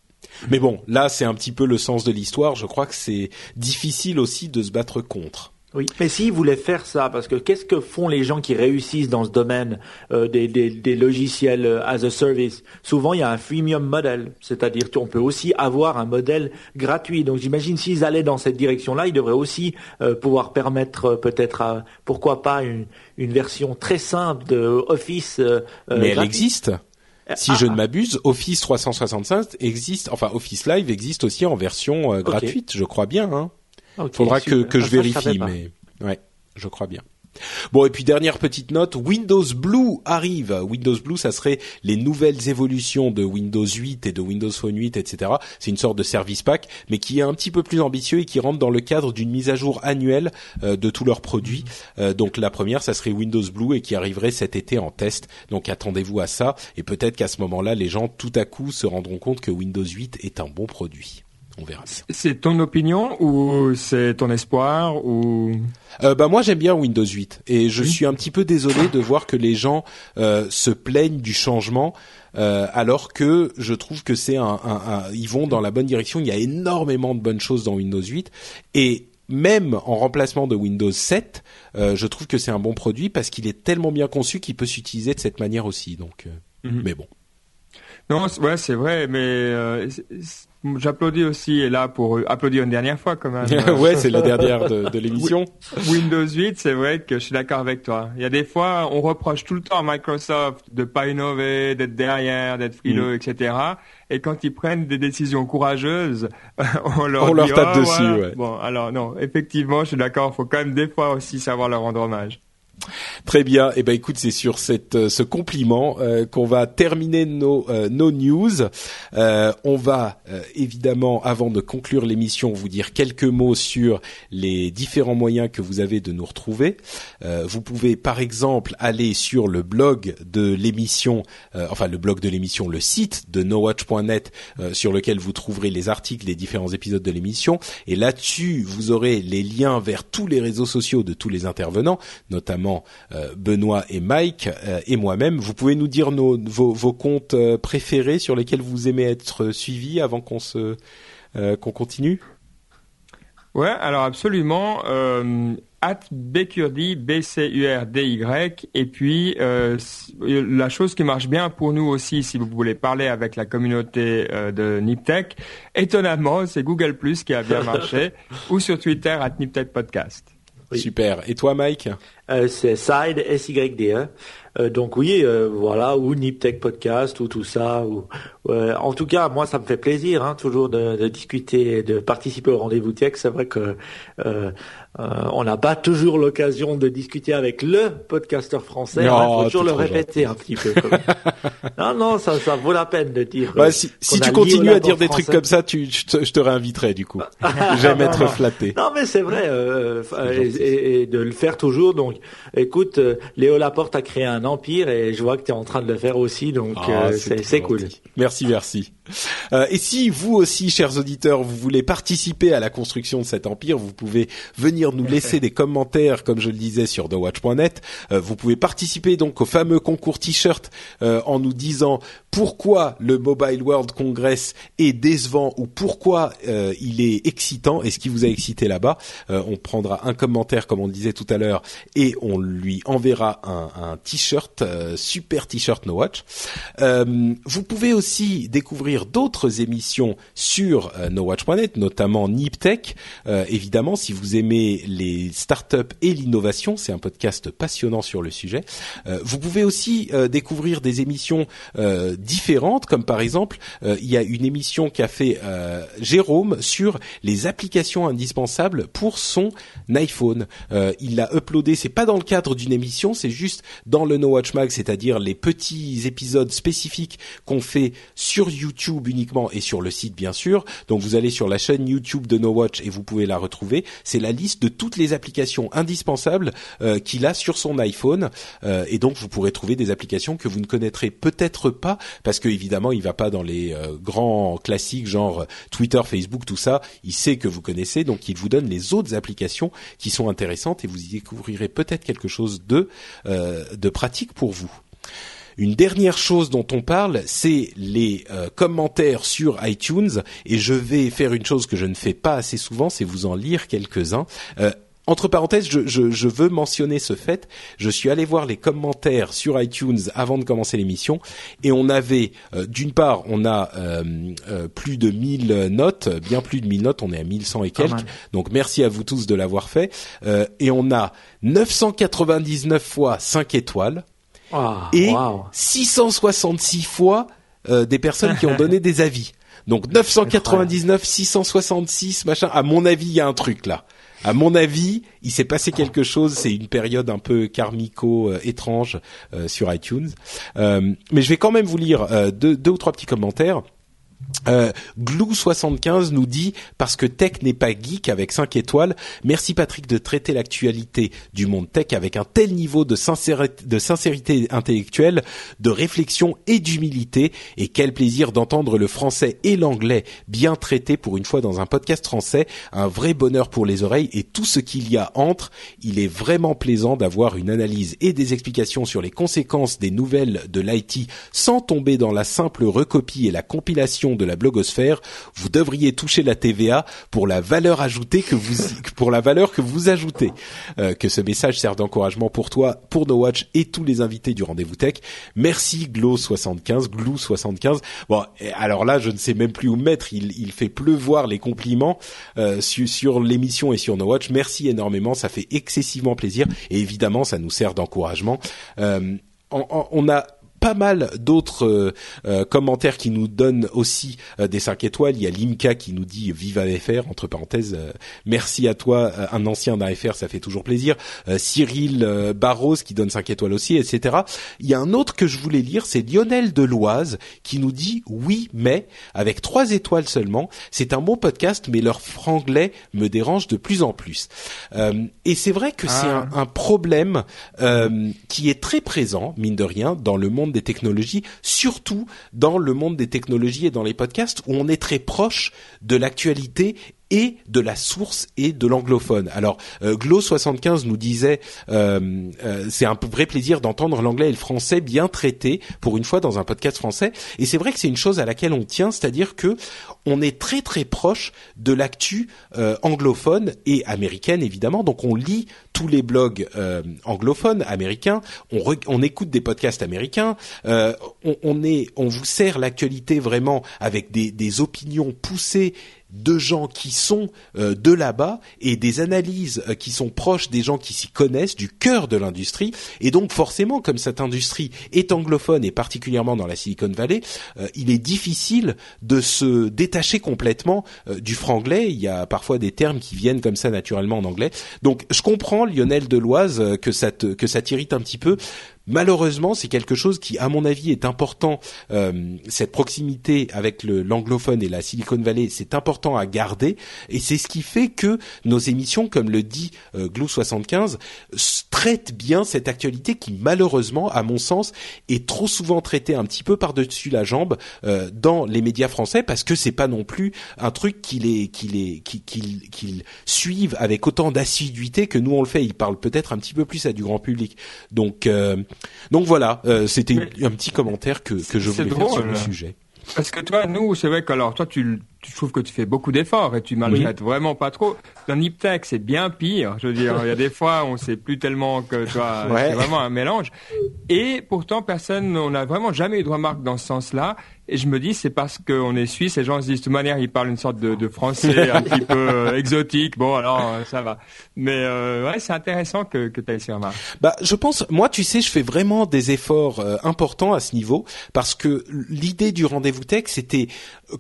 Mais bon, là, c'est un petit peu le sens de l'histoire. Je crois que c'est difficile aussi de se battre contre. Oui, mais s'ils voulaient faire ça, parce que qu'est-ce que font les gens qui réussissent dans ce domaine euh, des, des, des, logiciels euh, as a service? Souvent, il y a un freemium model, c'est-à-dire qu'on peut aussi avoir un modèle gratuit. Donc, j'imagine s'ils allaient dans cette direction-là, ils devraient aussi euh, pouvoir permettre peut-être, pourquoi pas, une, une, version très simple de Office. mais elle existe. Si je ne m'abuse, Office 365 existe, enfin Office Live existe aussi en version euh, gratuite, je crois bien. Hein. Faudra que, que je ah, vérifie, mais ouais, je crois bien. Bon et puis dernière petite note, Windows Blue arrive. Windows Blue, ça serait les nouvelles évolutions de Windows 8 et de Windows Phone 8, etc. C'est une sorte de service pack, mais qui est un petit peu plus ambitieux et qui rentre dans le cadre d'une mise à jour annuelle euh, de tous leurs produits. Euh, donc la première, ça serait Windows Blue et qui arriverait cet été en test. Donc attendez-vous à ça et peut-être qu'à ce moment-là, les gens tout à coup se rendront compte que Windows 8 est un bon produit. On verra C'est ton opinion ou c'est ton espoir ou? Euh, Bah moi j'aime bien Windows 8 et je suis un petit peu désolé de voir que les gens euh, se plaignent du changement. Euh, alors que je trouve que c'est un, ils vont dans la bonne direction. Il y a énormément de bonnes choses dans Windows 8 et même en remplacement de Windows 7, euh, je trouve que c'est un bon produit parce qu'il est tellement bien conçu qu'il peut s'utiliser de cette manière aussi. Donc, euh, mhm. mais bon. Non, ouais, c'est vrai, mais J'applaudis aussi, et là pour applaudir une dernière fois quand même. (laughs) ouais, c'est la dernière de, de l'émission. Windows 8, c'est vrai que je suis d'accord avec toi. Il y a des fois, on reproche tout le temps à Microsoft de pas innover, d'être derrière, d'être frileux, mm. etc. Et quand ils prennent des décisions courageuses, (laughs) on leur, on leur tape oh, dessus. Ouais. Bon, alors non, effectivement, je suis d'accord. Il faut quand même des fois aussi savoir leur rendre hommage. Très bien. Eh ben écoute, c'est sur cette euh, ce compliment euh, qu'on va terminer nos euh, nos news. on va évidemment, avant de conclure l'émission, vous dire quelques mots sur les différents moyens que vous avez de nous retrouver. vous pouvez par exemple aller sur le blog de l'émission, enfin le blog de l'émission, le site de nowatch.net sur lequel vous trouverez les articles des différents épisodes de l'émission. Et là-dessus, vous aurez les liens vers tous les réseaux sociaux de tous les intervenants, notamment euh, Benoît et Mike euh, et moi-même. Vous pouvez nous dire nos, vos, vos, comptes euh, préférés sur lesquels vous aimez être suivis avant qu'on se qu'on continue? Ouais, alors absolument. Euh, at Becurdy, B-C-U-R-D-Y. Et puis, euh, la chose qui marche bien pour nous aussi, si vous voulez parler avec la communauté de Niptech, étonnamment, c'est Google Plus qui a bien (laughs) marché, ou sur Twitter, at Niptech Podcast. Super. Et toi, Mike? Euh, C'est Side, S-Y-D-E. Euh, donc oui, euh, voilà, ou Niptech Podcast, ou tout ça. Ou, en tout cas, moi, ça me fait plaisir, hein, toujours de, de discuter, de participer au rendez-vous tech. C'est vrai que euh, on n'a pas toujours l'occasion de discuter avec le podcasteur français. Il faut toujours le répéter un petit peu. (laughs) non, non, ça, ça vaut la peine de dire. Bah, si, si tu continues à dire des trucs comme ça, tu, je, te, je te réinviterai du coup. (laughs) J'aime être flatté. Non, mais c'est vrai, euh, et, et, de le faire toujours. Donc, écoute, euh, Léo Laporte a créé un empire et je vois que tu es en train de le faire aussi, donc ah, euh, c'est cool. Merci, merci. Euh, et si vous aussi, chers auditeurs, vous voulez participer à la construction de cet empire, vous pouvez venir nous (laughs) laisser des commentaires, comme je le disais sur TheWatch.net. Euh, vous pouvez participer donc au fameux concours t-shirt euh, en nous disant pourquoi le Mobile World Congress est décevant ou pourquoi euh, il est excitant et ce qui vous a excité là-bas. Euh, on prendra un commentaire comme on le disait tout à l'heure et on lui enverra un, un t-shirt, euh, super t-shirt No Watch. vous pouvez aussi découvrir d'autres émissions sur NoWatch.net, notamment Niptech. évidemment, si vous aimez les startups et l'innovation, c'est un podcast passionnant sur le sujet. vous pouvez aussi découvrir des émissions différentes, comme par exemple, euh, il y a une émission qu'a fait euh, Jérôme sur les applications indispensables pour son iPhone. Euh, il l'a uploadé, c'est pas dans le cadre d'une émission, c'est juste dans le No Watch Mag, c'est-à-dire les petits épisodes spécifiques qu'on fait sur YouTube uniquement et sur le site bien sûr. Donc vous allez sur la chaîne YouTube de No Watch et vous pouvez la retrouver. C'est la liste de toutes les applications indispensables qu'il a sur son iPhone et donc vous pourrez trouver des applications que vous ne connaîtrez peut-être pas parce que évidemment il va pas dans les euh, grands classiques genre Twitter, Facebook, tout ça. Il sait que vous connaissez, donc il vous donne les autres applications qui sont intéressantes et vous y découvrirez peut-être quelque chose de euh, de pratique pour vous. Une dernière chose dont on parle, c'est les euh, commentaires sur iTunes, et je vais faire une chose que je ne fais pas assez souvent, c'est vous en lire quelques-uns. Entre parenthèses, je, je, je, veux mentionner ce fait. Je suis allé voir les commentaires sur iTunes avant de commencer l'émission et on avait, euh, d'une part, on a euh, euh, plus de 1000 notes, bien plus de 1000 notes, on est à 1100 et quelques. Donc merci à vous tous de l'avoir fait. et on a 999 fois 5 étoiles ah, et 666 fois des personnes qui ont donné (laughs) des avis. Donc 999, 666, machin. À mon avis, il y a un truc là à mon avis, il s'est passé quelque chose. C'est une période un peu karmico euh, étrange euh, sur iTunes. Euh, mais je vais quand même vous lire deux, deux ou trois petits commentaires. Euh, Glou75 nous dit parce que tech n'est pas geek avec 5 étoiles. Merci Patrick de traiter l'actualité du monde tech avec un tel niveau de sincérité, de sincérité intellectuelle, de réflexion et d'humilité. Et quel plaisir d'entendre le français et l'anglais bien traités pour une fois dans un podcast français. Un vrai bonheur pour les oreilles et tout ce qu'il y a entre. Il est vraiment plaisant d'avoir une analyse et des explications sur les conséquences des nouvelles de l'IT sans tomber dans la simple recopie et la compilation de la blogosphère, vous devriez toucher la TVA pour la valeur ajoutée que vous (laughs) pour la valeur que vous ajoutez. Euh, que ce message sert d'encouragement pour toi, pour No Watch et tous les invités du rendez-vous tech. Merci Glo75, Glou75. Bon, alors là, je ne sais même plus où mettre. Il, fait pleuvoir les compliments euh, sur, l'émission et sur No Watch. Merci énormément, ça fait excessivement plaisir et évidemment, ça nous sert d'encouragement. Euh, on a pas mal d'autres commentaires qui nous donnent aussi des 5 étoiles. Il y a Limka qui nous dit vive AFR entre parenthèses. merci à toi, un ancien d'AFR, ça fait toujours plaisir. Cyril Barros qui donne 5 étoiles aussi, etc. Il y a un autre que je voulais lire, c'est Lionel Deloise qui nous dit oui mais avec trois étoiles seulement. C'est un bon podcast, mais leur franglais me dérange de plus en plus. Euh, et c'est vrai que c'est ah. un, problème euh, qui est très présent, mine de rien, dans le monde des technologies, surtout dans le monde des technologies et dans les podcasts où on est très proche de l'actualité et de la source et de l'anglophone. Alors euh, Glo75 nous disait euh, euh, c'est un vrai plaisir d'entendre l'anglais et le français bien traités pour une fois dans un podcast français et c'est vrai que c'est une chose à laquelle on tient, c'est-à-dire que on est très très proche de l'actu euh, anglophone et américaine évidemment. Donc on lit tous les blogs anglophones américains, on, on écoute des podcasts américains, on, on, est on vous sert l'actualité vraiment avec des, des opinions poussées de gens qui sont euh, de là-bas et des analyses euh, qui sont proches des gens qui s'y connaissent, du cœur de l'industrie. Et donc forcément, comme cette industrie est anglophone et particulièrement dans la Silicon Valley, euh, il est difficile de se détacher complètement du franglais. Il y a parfois des termes qui viennent comme ça naturellement en anglais. Donc je comprends Lionel Deloise que ça que ça t'irrite un petit peu. Malheureusement, c'est quelque chose qui, à mon avis, est important. Euh, cette proximité avec l'anglophone et la Silicon Valley, c'est important à garder, et c'est ce qui fait que nos émissions, comme le dit euh, Glou 75, traitent bien cette actualité qui, malheureusement, à mon sens, est trop souvent traitée un petit peu par-dessus la jambe euh, dans les médias français, parce que c'est pas non plus un truc qu'ils les, qu'ils suivent avec autant d'assiduité que nous on le fait. Ils parlent peut-être un petit peu plus à du grand public. Donc euh, donc voilà, euh, c'était un petit commentaire que, que je voulais faire sur le sujet. Parce que toi, nous, c'est vrai que alors toi, tu, tu trouves que tu fais beaucoup d'efforts et tu maltraites vraiment pas trop. Dans Niptech, c'est bien pire. Je veux dire, il y a des fois, on sait plus tellement que toi, (laughs) c'est vraiment un mélange. Et pourtant, personne, on n'a vraiment jamais eu de remarque dans ce sens-là. Et je me dis, c'est parce qu'on est suisse, les gens se disent, de toute manière, ils parlent une sorte de, de français (laughs) un petit peu euh, exotique. Bon, alors, euh, ça va. Mais euh, ouais, c'est intéressant que, que tu aies ces remarques. Bah, je pense, moi, tu sais, je fais vraiment des efforts importants à ce niveau parce que l'idée du rendez-vous tech, c'était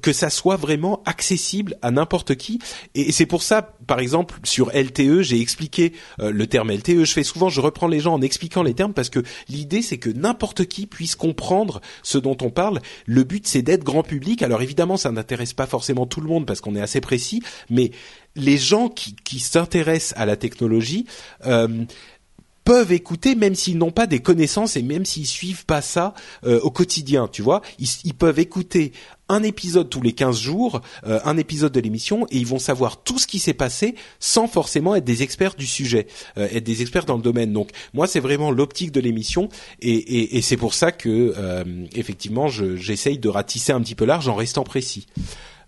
que ça soit vraiment accessible à n'importe qui. Et c'est pour ça, par exemple, sur LTE, j'ai expliqué le terme LTE. Je fais souvent, je reprends les gens en expliquant les termes parce que l'idée, c'est que n'importe qui puisse comprendre ce dont on parle. Le but c'est d'être grand public. Alors évidemment, ça n'intéresse pas forcément tout le monde parce qu'on est assez précis, mais les gens qui, s'intéressent à la technologie euh, peuvent écouter même s'ils n'ont pas des connaissances et même s'ils suivent pas ça euh, au quotidien, tu vois. Ils, peuvent écouter un épisode tous les 15 jours, euh, un épisode de l'émission, et ils vont savoir tout ce qui s'est passé sans forcément être des experts du sujet, euh, être des experts dans le domaine. Donc moi, c'est vraiment l'optique de l'émission, et, et, et c'est pour ça que effectivement, j'essaye de ratisser un petit peu large en restant précis.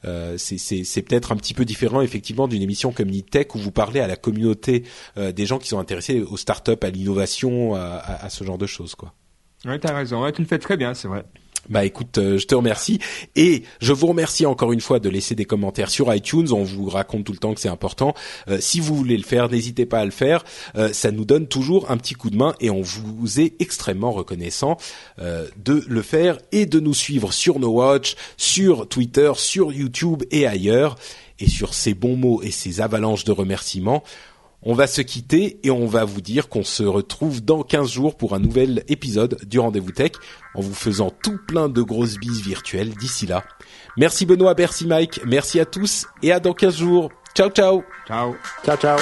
Euh, c'est peut-être un petit peu différent effectivement d'une émission comme Nitech où vous parlez à la communauté euh, des gens qui sont intéressés aux startups, à l'innovation, à, à, ce genre de choses, quoi. Oui, as raison. Ouais, tu le fais très bien, c'est vrai. Bah écoute, euh, je te remercie et je vous remercie encore une fois de laisser des commentaires sur iTunes. On vous raconte tout le temps que c'est important. Euh, si vous voulez le faire, n'hésitez pas à le faire. Euh, ça nous donne toujours un petit coup de main et on vous est extrêmement reconnaissant de le faire et de nous suivre sur No Watch, sur Twitter, sur YouTube et ailleurs. Et sur ces bons mots et ces avalanches de remerciements, on va se quitter et on va vous dire qu'on se retrouve dans 15 jours pour un nouvel épisode du Rendez-vous Tech en vous faisant tout plein de grosses bises virtuelles d'ici là. Merci Benoît, merci Mike, merci à tous et à dans 15 jours. Ciao ciao. Ciao. Ciao ciao.